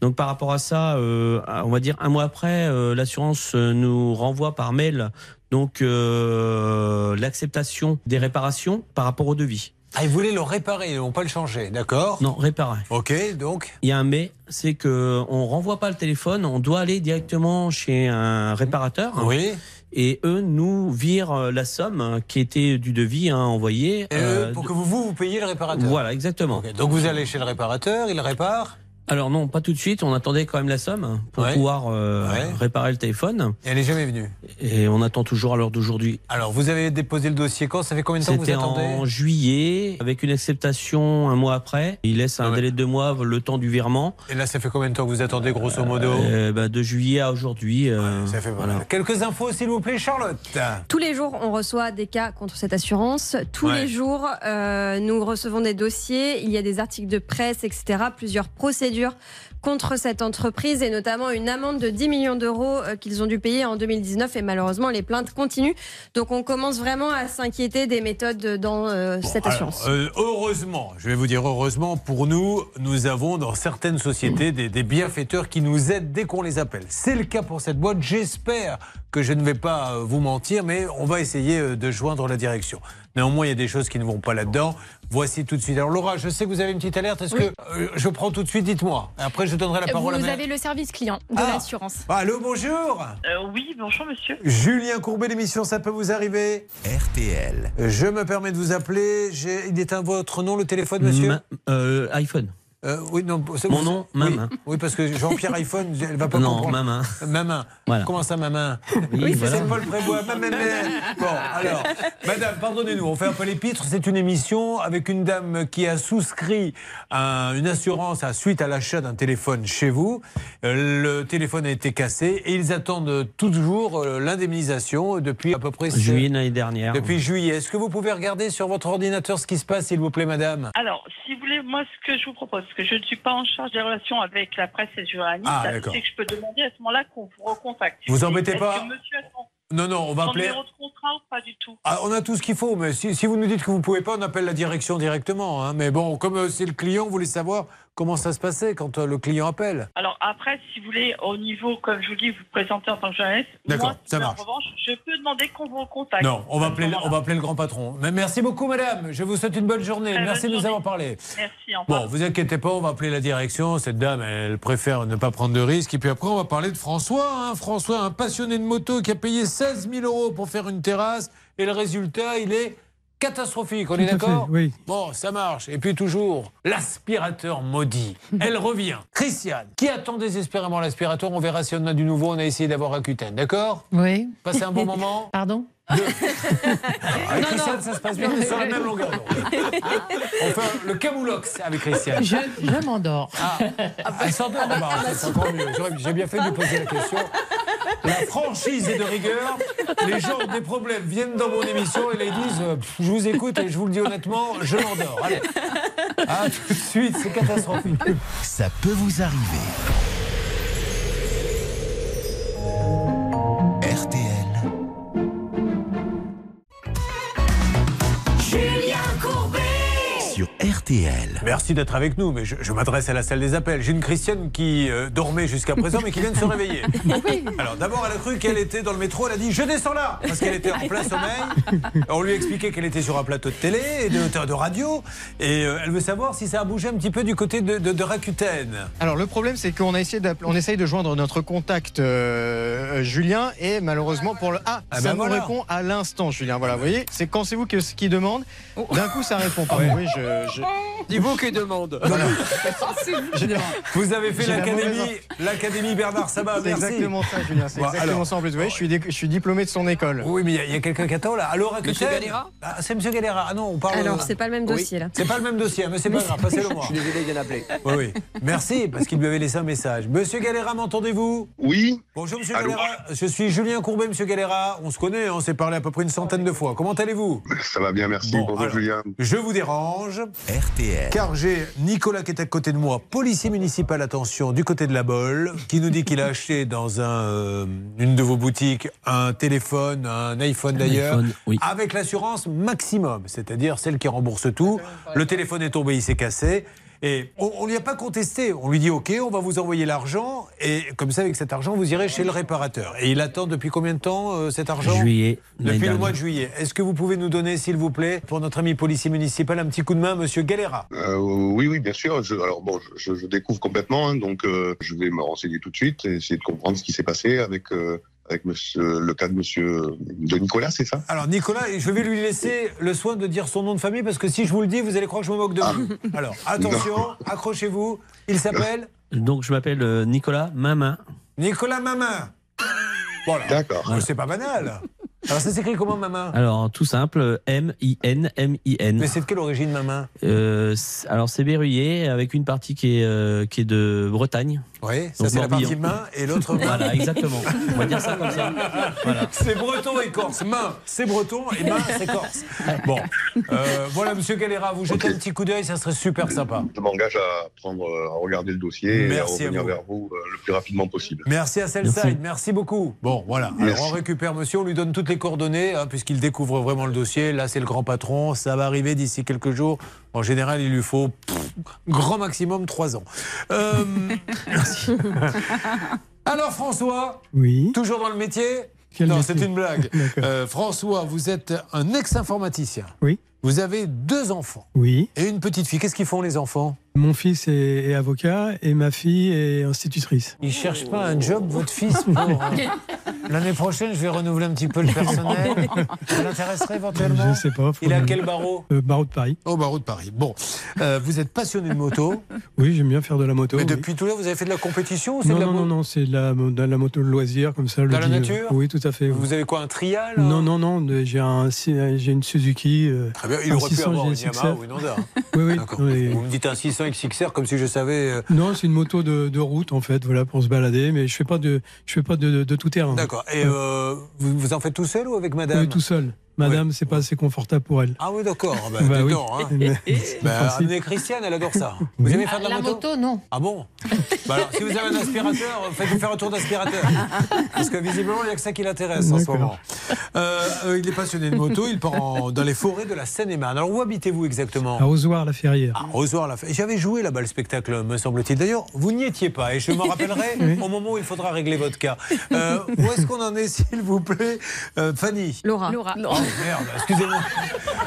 Donc par rapport à ça, euh, on va dire un mois après, euh, l'assurance euh, nous renvoie par mail donc euh, l'acceptation des réparations par rapport au devis. Ah, ils voulaient le réparer, ils n'ont pas le changer, d'accord? Non, réparer. Ok, donc? Il y a un mais, c'est que on renvoie pas le téléphone, on doit aller directement chez un réparateur. Oui. Et eux nous virent euh, la somme hein, qui était du devis hein, envoyé. Et eux, euh, pour que vous, vous, vous payiez le réparateur. Voilà, exactement. Donc vous allez chez le réparateur, il répare. Alors non, pas tout de suite. On attendait quand même la somme pour Ouais. pouvoir euh, Ouais. réparer le téléphone. Et elle n'est jamais venue. Et on attend toujours à l'heure d'aujourd'hui. Alors vous avez déposé le dossier quand? Ça fait combien de temps que vous C'était attendez? en juillet, avec une acceptation un mois après. Il laisse un délai de deux mois, le temps du virement. Et là, ça fait combien de temps que vous attendez, grosso modo? Euh, bah, de juillet à aujourd'hui. euh, Ça fait pas voilà. mal. Quelques infos, s'il vous plaît, Charlotte. Tous les jours, on reçoit des cas contre cette assurance. Tous Ouais. les jours, euh, nous recevons des dossiers. Il y a des articles de presse, etc. Plusieurs procédures contre cette entreprise et notamment une amende de 10 millions d'euros euh, qu'ils ont dû payer en 2019 et malheureusement les plaintes continuent. Donc on commence vraiment à s'inquiéter des méthodes dans euh, cette assurance. Alors, euh, heureusement, je vais vous dire heureusement, pour nous, nous avons dans certaines sociétés des, des bienfaiteurs qui nous aident dès qu'on les appelle. C'est le cas pour cette boîte. J'espère que je ne vais pas vous mentir, mais on va essayer de joindre la direction. Néanmoins, il y a des choses qui ne vont pas là-dedans. Voici tout de suite. Alors Laura, je sais que vous avez une petite alerte. Est-ce que euh, je prends tout de suite? Dites-moi. Après, je donnerai la parole à Vous avez le service client de Ah. l'assurance. Allô, bonjour. oui, bonjour monsieur. Julien Courbet, l'émission, ça peut vous arriver? RTL. Je me permets de vous appeler. Il est à votre nom, le téléphone, monsieur? Ma- euh, iPhone. Euh, oui, non, c'est- Mon nom, oui, Mamin. Oui, parce que Jean-Pierre iPhone, elle va pas Non, comprendre. Mamin. Mamin. Voilà. Comment ça, Mamin Oui, voilà. C'est Paul Prébois. Mamin. Bon, alors, madame, pardonnez-nous, on fait un peu l'épître. C'est une émission avec une dame qui a souscrit à une assurance à suite à l'achat d'un téléphone chez vous. Euh, Le téléphone a été cassé et ils attendent toujours euh, l'indemnisation depuis à peu près Juillet l'année dernière. Depuis juillet. Est-ce que vous pouvez regarder sur votre ordinateur ce qui se passe, s'il vous plaît, madame? Alors, si vous voulez, moi, ce que je vous propose, que je ne suis pas en charge des relations avec la presse et le journaliste, Ah, c'est que je peux demander à ce moment-là qu'on vous recontacte. Vous embêtez pas Non, non, on va son appeler. numéro de contrat ou pas du tout Ah, on a tout ce qu'il faut, mais si, si vous nous dites que vous ne pouvez pas, on appelle la direction directement. hein. Mais bon, comme euh, c'est le client, vous voulez savoir comment ça se passait quand euh, le client appelle. Alors après, si vous voulez, au niveau, comme je vous dis, vous présentez en tant que journaliste, D'accord, ça en marche. revanche, je peux demander qu'on vous recontacte. Non, on va, appeler, on va appeler le grand patron. Mais merci beaucoup, madame. Je vous souhaite une bonne journée. Très merci bonne de nous avoir parlé. Merci, au revoir. Bon, vous inquiétez pas, on va appeler la direction. Cette dame, elle préfère ne pas prendre de risques. Et puis après, on va parler de François. hein. François, un passionné de moto qui a payé 16 000 euros pour faire une terrasse. Et le résultat, il est catastrophique. On est Tout d'accord oui. Bon, ça marche. Et puis toujours, l'aspirateur maudit. Elle revient. Christiane, qui attend désespérément l'aspirateur? On verra si on a du nouveau. On a essayé d'avoir Rakuten, d'accord? Oui. Passez un bon moment Pardon? Avec Christiane, ça se passe bien, on est sur la même longueur fait le camoulox avec Christiane. Je, je m'endors. Ah, elle s'endort Ah bah, C'est encore mieux. J'ai bien fait de lui poser la question. La franchise est de rigueur. Les gens ont des problèmes, viennent dans mon émission et là, ils disent euh, Je vous écoute et je vous le dis honnêtement, je m'endors. Allez. Ah, tout de suite, c'est catastrophique. Ça peut vous arriver. RTL. RTL. Merci d'être avec nous, mais je, je m'adresse à la salle des appels. J'ai une Christiane qui euh, dormait jusqu'à présent, mais qui vient de se réveiller. Alors d'abord, elle a cru qu'elle était dans le métro, elle a dit Je descends là Parce qu'elle était en plein sommeil. On lui a expliqué qu'elle était sur un plateau de télé et de, de radio. Et euh, elle veut savoir si ça a bougé un petit peu du côté de, de, de Rakuten. Alors le problème c'est qu'on a essayé d'appeler- on essaye de joindre notre contact euh, Julien et malheureusement pour le ah, Ah ça ben nous voilà. répond à l'instant Julien voilà vous voyez c'est quand c'est vous que, qui demande d'un coup ça répond pas oui je, je- Dis-vous qui demande. Vous avez fait l'académie, Bernard Sabat. c'est exactement ça Julien c'est Bon, exactement alors. ça en plus vous voyez je suis, dé- je suis diplômé de son école Oui, mais il y a- il y a, quelqu'un qui attend là. Alors, Monsieur Galera Ah, C'est Monsieur Galera. Ah non, on parle. Alors, c'est pas le même Oui. dossier, là. C'est pas le même dossier, mais c'est pas grave, passez-le moi. Je suis désolé, d'appeler. Oui, oui. Merci, parce qu'il lui avait laissé un message. Monsieur Galera, m'entendez-vous? Oui. Bonjour, monsieur Allô Galera. Je suis Julien Courbet, monsieur Galera. On se connaît, on s'est parlé à peu près une centaine de fois. Comment allez-vous? Ça va bien, merci. Bon, Bonjour alors, Julien. Je vous dérange. RTL. Car j'ai Nicolas qui est à côté de moi, policier municipal, attention, du côté de la Bolle, qui nous dit qu'il a acheté dans un, euh, une de vos boutiques un téléphone, un iPhone d'ailleurs, oui. avec l'assurance maximum, c'est-à-dire celle qui rembourse tout. Le téléphone est tombé, il s'est cassé. Et on ne lui a pas contesté. On lui dit OK, on va vous envoyer l'argent. Et comme ça, avec cet argent, vous irez chez le réparateur. Et il attend depuis combien de temps euh, cet argent Juillet. Depuis le mois de juillet. Est-ce que vous pouvez nous donner, s'il vous plaît, pour notre ami policier municipal, un petit coup de main, monsieur Galera? Euh, oui, oui, bien sûr. Je, alors bon, je, je découvre complètement, hein, donc euh, je vais me renseigner tout de suite et essayer de comprendre ce qui s'est passé avec euh, avec monsieur, le cas de monsieur de Nicolas, c'est ça? Alors Nicolas, je vais lui laisser le soin de dire son nom de famille parce que si je vous le dis, vous allez croire que je me moque de vous. Alors attention, accrochez-vous. Il s'appelle Donc je m'appelle euh, Nicolas Mamin. Nicolas Mamin. Voilà. D'accord. C'est pas banal. Alors ça s'écrit comment Mamin? Alors tout simple, M-I-N, M-I-N. Mais c'est de quelle origine Mamin? Euh, alors c'est berruyer avec une partie qui est, euh, qui est de Bretagne. Oui, ça c'est la partie main et l'autre main. Voilà, exactement. On va dire ça comme ça. Voilà. C'est breton et corse. Main, c'est breton et main, c'est corse. Bon, euh, voilà, monsieur Galera, vous jetez un petit coup d'œil, ça serait super sympa. Je m'engage à prendre, euh, à regarder le dossier Merci et à à revenir vous. vers vous euh, le plus rapidement possible. Merci à Cellside, merci. beaucoup. Bon, voilà. Alors Merci. on récupère monsieur, on lui donne toutes les coordonnées, hein, puisqu'il découvre vraiment le dossier. Là, c'est le grand patron, ça va arriver d'ici quelques jours. En général, il lui faut pff, grand maximum trois ans. Euh, merci. Alors François, Oui. toujours dans le métier Quel Non, c'est une blague. Euh, François, vous êtes un ex-informaticien. Oui. Vous avez deux enfants Oui. et une petite fille. Qu'est-ce qu'ils font les enfants? Mon fils est, est avocat et ma fille est institutrice. Il cherche pas un job, votre fils, pour... euh, L'année prochaine, je vais renouveler un petit peu le personnel. Ça l'intéresserait éventuellement? Je sais pas. Il a quel barreau? Euh, Barreau de Paris. Au barreau de Paris. Bon, Euh, vous êtes passionné de moto, Oui, j'aime bien faire de la moto. mais oui. depuis tout là, vous avez fait de la compétition ou c'est Non, de la non, mo- non, non, c'est de la, de la moto de loisir comme ça. le Dans la dit- nature? Oui, tout à fait. oui. Vous avez quoi, un trial? Non, non, non, j'ai un, j'ai une Suzuki. euh, Très bien, il un aurait pu 600 avoir une. Yamaha ou une Honda. Oui, oui. Vous me dites un 600 XXR comme si je savais. euh, Non, c'est une moto de, de route en fait, voilà, pour se balader, mais je fais pas de, je fais pas de, de- de tout terrain. D'accord. Et euh, vous, vous en faites tout seul ou avec madame? Oui, tout seul. Madame, c'est pas assez confortable pour elle. Ah oui, d'accord. Bah, Bah dis oui. hein. Mais- Bah, amenez Christiane, elle adore ça. Vous aimez faire de la, La moto, non. Ah bon bah alors, si vous avez un aspirateur, faites-vous faire un tour d'aspirateur. Parce que visiblement, il n'y a que ça qui l'intéresse en ce moment. Euh, euh, il est passionné de moto, il part en- dans les forêts de la Seine-et-Marne. Alors, où habitez-vous exactement À Ozoir-la-Ferrière. Ah, Rosoir, la J'avais joué là-bas le spectacle, me semble-t-il. D'ailleurs, vous n'y étiez pas et je m'en rappellerai au moment où il faudra régler votre cas. Euh, où est-ce qu'on en est, s'il vous plaît Euh, Fanny Laura. Laura. Merde, excusez-moi.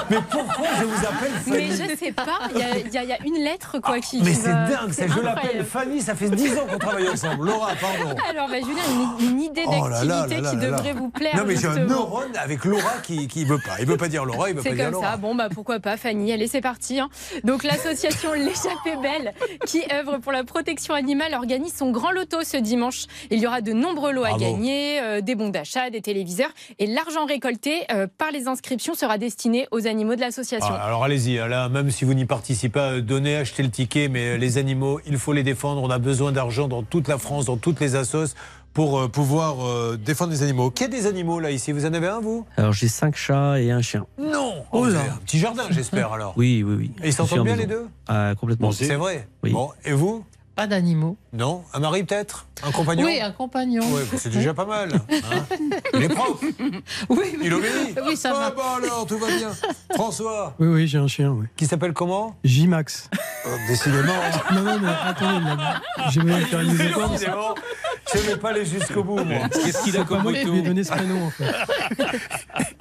Mais pourquoi je vous appelle Fanny Mais je sais pas, il y a- y, y une lettre quoi qui. Mais c'est dingue, ça. je l'appelle. Fanny, ça fait 10 ans qu'on travaille ensemble. Laura, pardon. Alors, bah, Julien, une, une idée Oh d'activité là qui devrait vous plaire. Non, mais j'ai un neurone avec Laura qui ne veut pas. Il veut pas dire Laura, il veut pas C'est dire comme Laura. ça. Bon, bah pourquoi pas, Fanny. Allez, c'est parti. hein. Donc, l'association L'échappée belle, qui œuvre pour la protection animale, organise son grand loto ce dimanche. Il y aura de nombreux lots à gagner, euh, des bons d'achat, des téléviseurs. Et l'argent récolté euh, par les inscriptions sera destiné aux animaux de l'association. Ah, alors allez-y, hein, là, même si vous n'y participez pas, euh, donnez, achetez le ticket, mais euh, les animaux, il faut les défendre. On a besoin d'argent dans toute la France, dans toutes les assos, pour euh, pouvoir euh, défendre les animaux. Qu'il y a des animaux là ici Vous en avez un, vous? Alors j'ai cinq chats et un chien. Non Oh là Un petit jardin, j'espère alors. Oui, oui, oui. Et ils s'entendent bien maison. les deux? Ah, complètement. C'est vrai? Oui. Bon, et vous? Pas d'animaux. Non Un mari peut-être Un compagnon Oui, un compagnon. Ouais, bah, c'est déjà pas mal. hein. Il est propre. Oui, Il obéit. Oui, ça Ah va. bah alors, tout va bien. François, Oui, oui, j'ai un chien, oui. qui s'appelle comment? J-Max. Euh, Décidément. Non, non, mais attendez, j'ai de faire une. Décidément, je ne vais pas aller jusqu'au bout, moi. Qu'est-ce qu'il a comme moto lui ai donné ce prénom, en fait.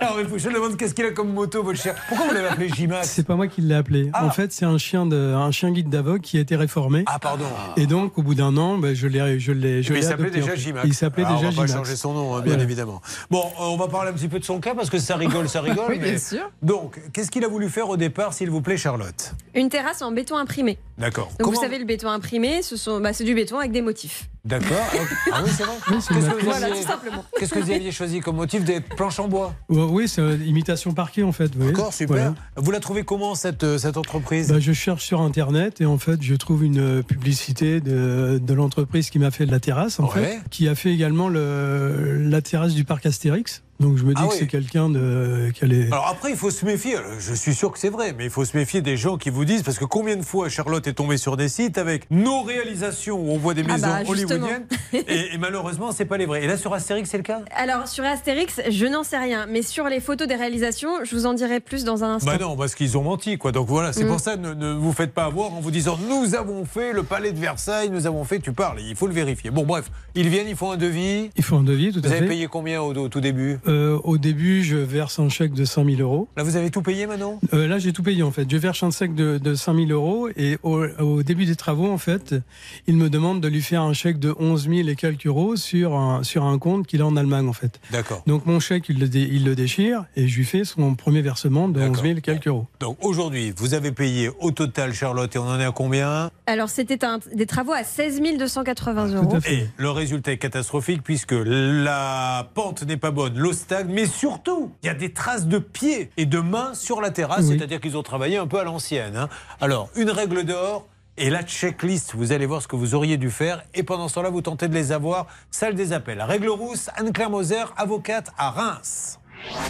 Alors, il faut que je demande qu'est-ce qu'il a comme moto, votre chien. Pourquoi vous l'avez appelé J-Max? C'est pas moi qui l'ai appelé. En fait, c'est un chien de, un chien guide d'avoc qui a été réformé. Ah, pardon. Et donc, au bout d'un an, ben, je l'ai, je l'ai, je Mais il l'ai s'appelait adopté, déjà. J-Max. Il s'appelait déjà On va pas changer son nom, hein, bien évidemment. Bon, euh, on va parler un petit peu de son cas parce que ça rigole, ça rigole. Oui, bien sûr. Donc, qu'est-ce qu'il a voulu faire au départ, s'il vous plaît, Charlotte? Une terrasse en béton imprimé. D'accord. Donc Comment- vous savez, le béton imprimé, ce sont, bah, c'est du béton avec des motifs. D'accord. Ah oui, c'est vrai. Oui, c'est Qu'est-ce que, vous Voilà, aviez... tout simplement. Qu'est-ce que vous aviez choisi comme motif des planches en bois Ouais, Oui, c'est euh, imitation parquet, en fait. D'accord, super. Voilà. Vous la trouvez comment cette, euh, cette entreprise Bah, je cherche sur Internet et en fait, je trouve une euh, publicité de, de l'entreprise qui m'a fait de la terrasse, en Ouais. fait, qui a fait également le, la terrasse du parc Astérix. Donc je me dis Ah que oui. c'est quelqu'un de qui allait. Alors après, il faut se méfier. Je suis sûr que c'est vrai, mais il faut se méfier des gens qui vous disent parce que combien de fois Charlotte est tombée sur des sites avec nos réalisations où on voit des Ah maisons bah, justement. hollywoodiennes et, et malheureusement, c'est pas les vrais. Et là, sur Astérix, c'est le cas? Alors sur Astérix, je n'en sais rien, mais sur les photos des réalisations, je vous en dirai plus dans un instant. Bah non, parce qu'ils ont menti, quoi. Donc voilà, c'est Mm. pour ça, ne, ne vous faites pas avoir en vous disant nous avons fait le palais de Versailles, nous avons fait, tu parles. Il faut le vérifier. Bon, bref, ils viennent, ils font un devis. Il faut un devis, tout Vous à avez fait. payé combien au, au tout début? Euh, au début, je verse un chèque de 5000 euros. Là, vous avez tout payé maintenant Euh, là, j'ai tout payé en fait. Je verse un chèque de, de 5000 euros et au, au début des travaux, en fait, il me demande de lui faire un chèque de 11 000 et quelques euros sur un, sur un compte qu'il a en Allemagne en fait. D'accord. Donc mon chèque, il le, dé- il le déchire et je lui fais son premier versement de 11 000 et quelques euros. Donc aujourd'hui, vous avez payé au total, Charlotte, et on en est à combien? Alors c'était un- des travaux à 16 280 euros. Et le résultat est catastrophique puisque la pente n'est pas bonne, l'eau stagne, mais surtout, il y a des traces de pieds et de mains sur la terrasse, Oui. c'est-à-dire qu'ils ont travaillé un peu à l'ancienne. hein. Alors, une règle d'or. Et la checklist, vous allez voir ce que vous auriez dû faire. Et pendant ce temps-là, vous tentez de les avoir. Salle des appels. Règle rousse, Anne-Claire Moser, avocate à Reims.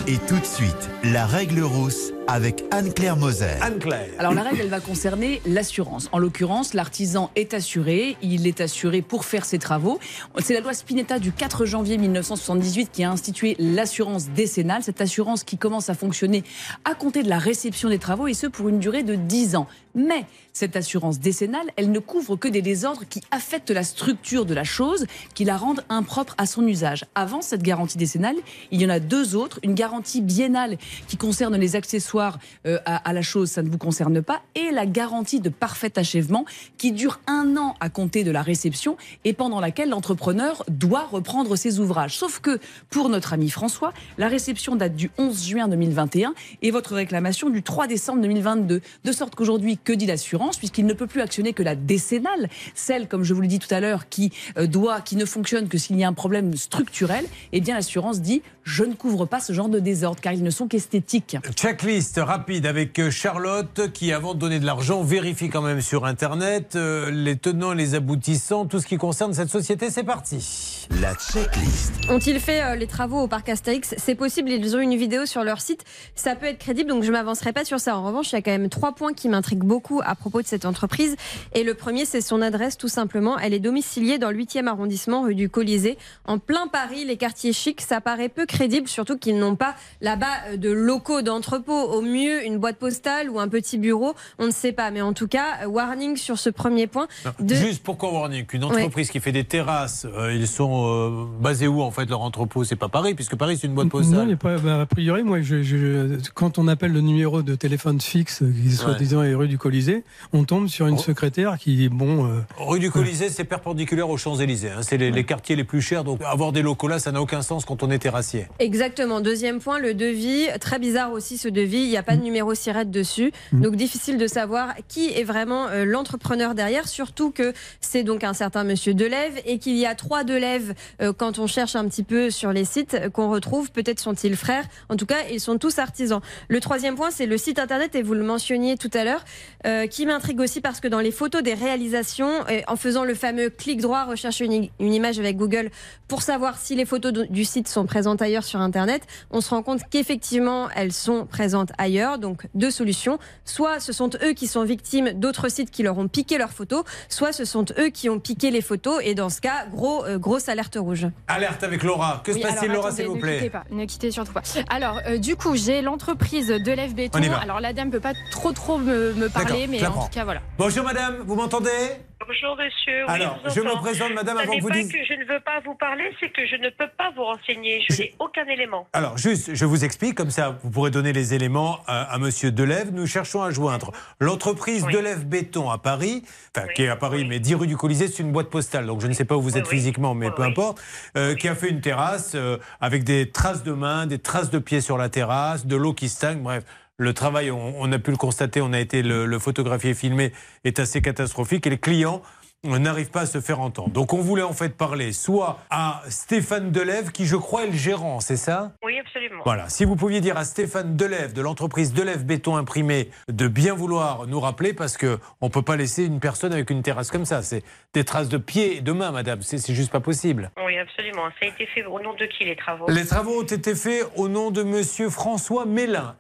Et tout de suite, la règle rousse avec Anne-Claire Moser. Anne-Claire. Alors la règle, elle va concerner l'assurance. En l'occurrence, l'artisan est assuré, il est assuré pour faire ses travaux. C'est la loi Spinetta du 4 janvier 1978 qui a institué l'assurance décennale, cette assurance qui commence à fonctionner à compter de la réception des travaux et ce pour une durée de 10 ans. Mais cette assurance décennale, elle ne couvre que des désordres qui affectent la structure de la chose, qui la rendent impropre à son usage. Avant cette garantie décennale, il y en a deux autres. Une garantie biennale qui concerne les accessoires euh, à, la chose, ça ne vous concerne pas. Et la garantie de parfait achèvement qui dure un an à compter de la réception et pendant laquelle l'entrepreneur doit reprendre ses ouvrages. Sauf que pour notre ami François, la réception date du 11 juin 2021 et votre réclamation du 3 décembre 2022. De sorte qu'aujourd'hui, que dit l'assurance Puisqu'il ne peut plus actionner que la décennale, celle, comme je vous l'ai dit tout à l'heure, qui euh, doit, qui ne fonctionne que s'il y a un problème structurel, eh bien l'assurance dit je ne couvre pas ce genre de désordre car ils ne sont qu'esthétiques. Checklist rapide avec euh, Charlotte qui, avant de donner de l'argent, vérifie quand même sur Internet euh, les tenants, les aboutissants, tout ce qui concerne cette société. C'est parti. La checklist. Ont-ils fait euh, les travaux au parc Astérix? C'est possible, ils ont une vidéo sur leur site. Ça peut être crédible, donc je m'avancerai pas sur ça. En revanche, il y a quand même trois points qui m'intriguent beaucoup à propos de cette entreprise. Et le premier, c'est son adresse, tout simplement. Elle est domiciliée dans le 8e arrondissement, rue du Colisée, en plein Paris, les quartiers chics. Ça paraît peu crédible, surtout qu'ils n'ont pas là-bas euh, de locaux d'entrepôt. Au mieux, une boîte postale ou un petit bureau, on ne sait pas. Mais en tout cas, euh, warning sur ce premier point. De- Juste pourquoi warning? Qu'une entreprise qui fait des terrasses, euh, ils sont euh, basés où en fait leur entrepôt? C'est pas Paris, puisque Paris c'est une boîte Non, postale. il est pas, bah, a priori, moi, je, je- quand on appelle le numéro de téléphone fixe, qui soi-disant est rue du Colisée, on tombe sur une Oh. secrétaire qui, bon. euh, Rue du Colisée, c'est perpendiculaire aux Champs-Élysées. hein. C'est les, les quartiers les plus chers, donc avoir des locaux là, ça n'a aucun sens quand on est terrassier. Exactement. Deuxième point, le devis. Très bizarre aussi ce devis. Il n'y a pas de numéro SIRET dessus. Donc difficile de savoir qui est vraiment euh, l'entrepreneur derrière. Surtout que c'est donc un certain monsieur Delève et qu'il y a trois Delève euh, quand on cherche un petit peu sur les sites euh, qu'on retrouve. Peut-être sont-ils frères. En tout cas, ils sont tous artisans. Le troisième point, c'est le site internet et vous le mentionniez tout à l'heure, euh, qui m'intrigue aussi parce que dans les photos des réalisations, en faisant le fameux clic droit, rechercher une, une image avec Google pour savoir si les photos du- site sont présentes ailleurs sur Internet, on se rend compte qu'effectivement elles sont présentes ailleurs. Donc deux solutions. Soit ce sont eux qui sont victimes d'autres sites qui leur ont piqué leurs photos, soit ce sont eux qui ont piqué les photos. Et dans ce cas, gros, euh, grosse alerte rouge. Alerte avec Laura. Que se Oui, passe-t-il, alors, Laura, s'il vous ne plaît quittez pas, ne quittez surtout pas. Alors, euh, du coup, j'ai l'entreprise de va. Alors, la dame peut pas trop trop me, me parler, mais en tout cas, voilà. Bonjour madame, vous m'entendez? Bonjour monsieur. Oui, Alors, je me présente, madame, avant que vous disiez- que je ne veux pas vous parler, c'est que je ne peux pas vous renseigner. Je n'ai aucun élément. Alors, juste, je vous explique, comme ça, vous pourrez donner les éléments à, à Monsieur Delève. Nous cherchons à joindre l'entreprise Delève Béton à Paris, enfin, qui est à Paris, mais 10 rue du Colisée, c'est une boîte postale, donc je ne sais pas où vous êtes physiquement, mais peu importe, euh, qui a fait une terrasse euh, avec des traces de mains, des traces de pieds sur la terrasse, de l'eau qui stagne, bref. Le travail, on, a pu le constater, on a été le, le photographier filmé, est assez catastrophique. Et les clients n'arrivent pas à se faire entendre. Donc on voulait en fait parler soit à Stéphane Delève, qui je crois est le gérant, c'est ça? Oui, absolument. voilà, si vous pouviez dire à Stéphane Delève de l'entreprise Delève Béton Imprimé de bien vouloir nous rappeler parce que on peut pas laisser une personne avec une terrasse comme ça. C'est des traces de pieds et de mains, madame. C'est c'est juste pas possible. Oui, absolument. Ça a été fait au nom de qui les travaux? Les travaux ont été faits au nom de monsieur François Mélin,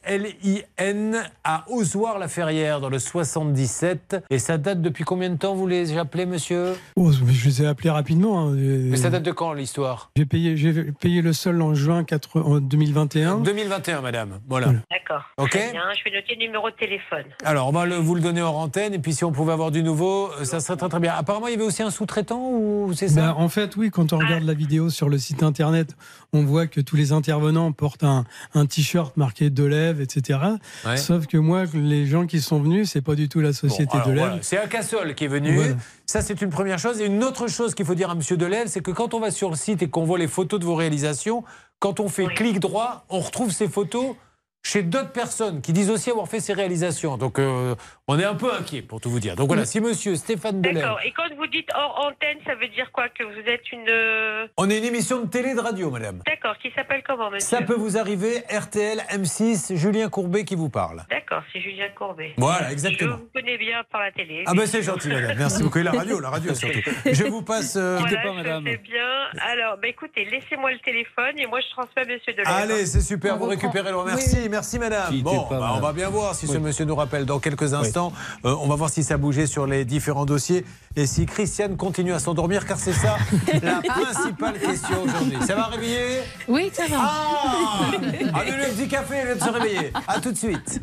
M-E-S-L-I-N, à Ozoir-la-Ferrière, dans le 77. Et ça date depuis combien de temps vous les appelez, monsieur Oh, je les ai appelés rapidement. hein. Mais ça date de quand, l'histoire? J'ai payé, j'ai payé le sol en juin 4 en 2021. 2021, madame. Voilà. D'accord. Ok. Très bien. Je vais noter le numéro de téléphone. Alors, on va le- vous le donner en antenne, et puis si on pouvait avoir du nouveau, euh, ça serait très très bien. Apparemment, il y avait aussi un sous-traitant, ou c'est ça? Bah, en fait, oui, quand on regarde la vidéo sur le site internet, on voit que tous les intervenants portent un, un t-shirt marqué Delève, etc. Ouais. Sauf que moi, les gens qui sont venus, c'est pas du tout la société Alors, Delève. voilà, C'est un cassol qui est venu. Voilà. Ça, c'est une première chose. Et une autre chose qu'il faut dire à M. Delève, c'est que quand on va sur le site et qu'on voit les photos de vos réalisations, quand on fait clic droit, on retrouve ces photos chez d'autres personnes qui disent aussi avoir fait ces réalisations. Donc, euh, on est un peu inquiet, pour tout vous dire. Donc voilà, si Monsieur Stéphane Delève... D'accord. Et quand vous dites hors antenne, ça veut dire quoi? Que vous êtes une. euh, On est une émission de télé et de radio, madame. D'accord. Qui s'appelle comment, monsieur? Ça peut vous arriver, RTL, M6, Julien Courbet qui vous parle. D'accord, c'est Julien Courbet. Voilà, exactement. Je vous connais bien par la télé. Ah ben c'est gentil, madame. Merci beaucoup. Et la radio, la radio surtout. Je vous passe... euh, Voilà, je sais bien. Alors, bah, écoutez, laissez-moi le téléphone et moi je transmets à monsieur Deleuze. Allez, c'est super, vous récupérez le Merci, merci madame. Bon, pas, bah, on va bien voir si ce monsieur nous rappelle dans quelques instants. Euh, on va voir si ça a bougé sur les différents dossiers et si Christiane continue à s'endormir, car c'est ça la principale question aujourd'hui. Ça va réveiller? Oui, ça va. Ah Allez, le petit café, elle vient de se réveiller. À tout de suite.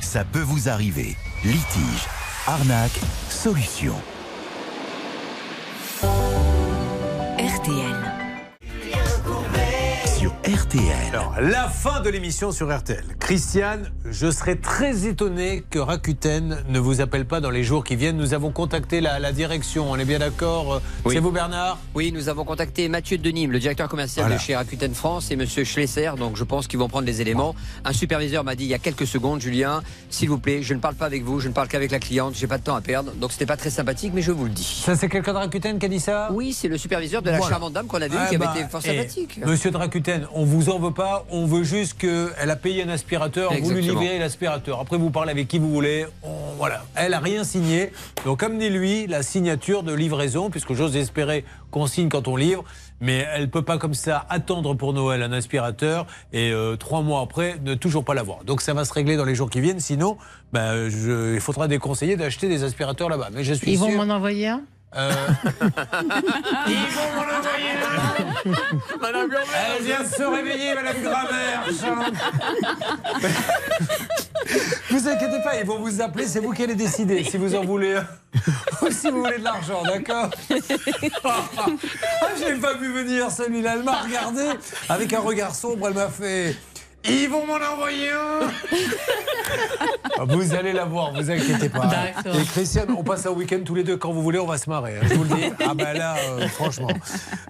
Ça peut vous arriver. Litige, arnaque, solution. RTL. RTL. Alors, la fin de l'émission sur RTL. Christiane, je serais très étonné que Rakuten ne vous appelle pas dans les jours qui viennent. Nous avons contacté la, la direction, on est bien d'accord C'est vous Bernard? Oui, nous avons contacté Mathieu Denim, le directeur commercial Voilà. de chez Rakuten France, et Monsieur Schlesser, donc je pense qu'ils vont prendre les éléments. Un superviseur m'a dit il y a quelques secondes, Julien, s'il vous plaît, je ne parle pas avec vous, je ne parle qu'avec la cliente, j'ai pas de temps à perdre, donc c'était pas très sympathique, mais je vous le dis. Ça, c'est quelqu'un de Rakuten qui a dit ça? Oui, c'est le superviseur de la Voilà. charmante dame qu'on a vue, Ah qui avait bah, été fort eh, sympathique. Monsieur de Rakuten, on vous en veut pas, on veut juste qu'elle a payé un aspirateur, vous lui Exactement. libérez l'aspirateur. Après, vous parlez avec qui vous voulez. On- voilà, elle a rien signé. Donc, amenez-lui la signature de livraison, puisque j'ose espérer qu'on signe quand on livre. Mais elle peut pas comme ça attendre pour Noël un aspirateur et euh, trois mois après ne toujours pas l'avoir. Donc ça va se régler dans les jours qui viennent. Sinon, ben, je- il faudra déconseiller d'acheter des aspirateurs là-bas. Mais je suis Ils vont m'en envoyer un? Euh, Elle vient de se réveiller, Madame Grammer. Vous inquiétez pas, ils vont vous appeler, c'est vous qui allez décider si vous en voulez ou si vous voulez de l'argent, d'accord Ah, j'ai pas vu venir celui-là. Elle m'a regardé avec un regard sombre, elle m'a fait. Ils vont m'en envoyer un Vous allez la voir, vous inquiétez pas. Et Christiane, on passe un week-end tous les deux quand vous voulez, on va se marrer. hein, je vous le dis. Ah ben là, euh, franchement.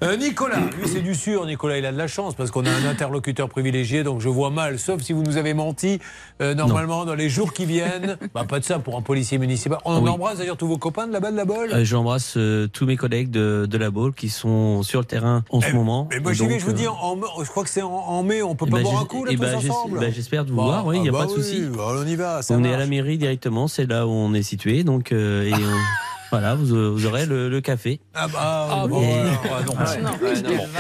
Euh, Nicolas, lui c'est du sûr. Nicolas, il a de la chance parce qu'on a un interlocuteur privilégié, donc je vois mal. Sauf si vous nous avez menti. euh, normalement, dans les jours qui viennent, bah, pas de ça pour un policier municipal. On Oui. embrasse d'ailleurs tous vos copains de là-bas de la Bolle. Euh, J'embrasse euh, tous mes collègues de, de la Baule qui sont sur le terrain en ce moment. Mais moi, j'y vais, je vous euh, dis, en, en- je crois que c'est en, en mai, on peut eh pas ben, boire un coup là, ensemble. ben, J'espère de vous Bah, voir, oui, il n'y a ah pas bah de souci. oui, bah, on y va, est à la mairie directement, c'est là où on est situé, donc euh, et on- Voilà, vous, vous aurez le, le café. Ah bah, bon, ah non. Ah. Ouais, non.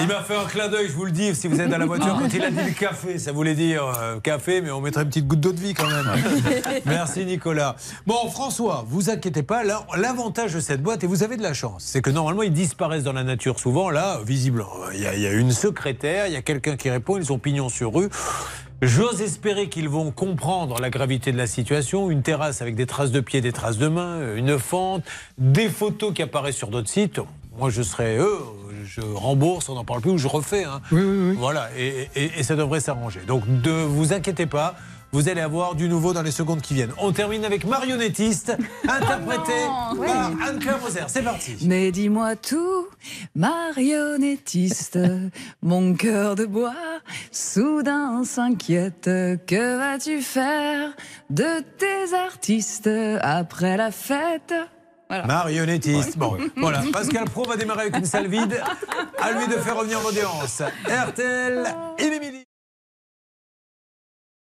Il m'a fait un clin d'œil, je vous le dis, si vous êtes dans la voiture, quand il a dit le café, ça voulait dire euh, café, mais on mettrait une petite goutte d'eau de vie quand même. Merci Nicolas. Bon, François, vous inquiétez pas, là, l'avantage de cette boîte, et vous avez de la chance, c'est que normalement ils disparaissent dans la nature souvent. Là, visiblement, il y, a- il y a une secrétaire, il y a quelqu'un qui répond, ils ont pignon sur rue. J'ose espérer qu'ils vont comprendre la gravité de la situation. Une terrasse avec des traces de pieds, des traces de mains, une fente, des photos qui apparaissent sur d'autres sites. Moi, je serais eux, je rembourse, on n'en parle plus, ou je refais. hein. Oui, oui, oui. Voilà, et, et- et ça devrait s'arranger. Donc, ne vous inquiétez pas. Vous allez avoir du nouveau dans les secondes qui viennent. On termine avec Marionnettiste, interprété par Anne-Claire Moser. C'est parti. Mais dis-moi tout, marionnettiste, mon cœur de bois soudain s'inquiète. Que vas-tu faire de tes artistes après la fête? Voilà. Marionnettiste. Bon, voilà. Pascal Pro va démarrer avec une salle vide. À lui de faire revenir l'audience. RTL, midi.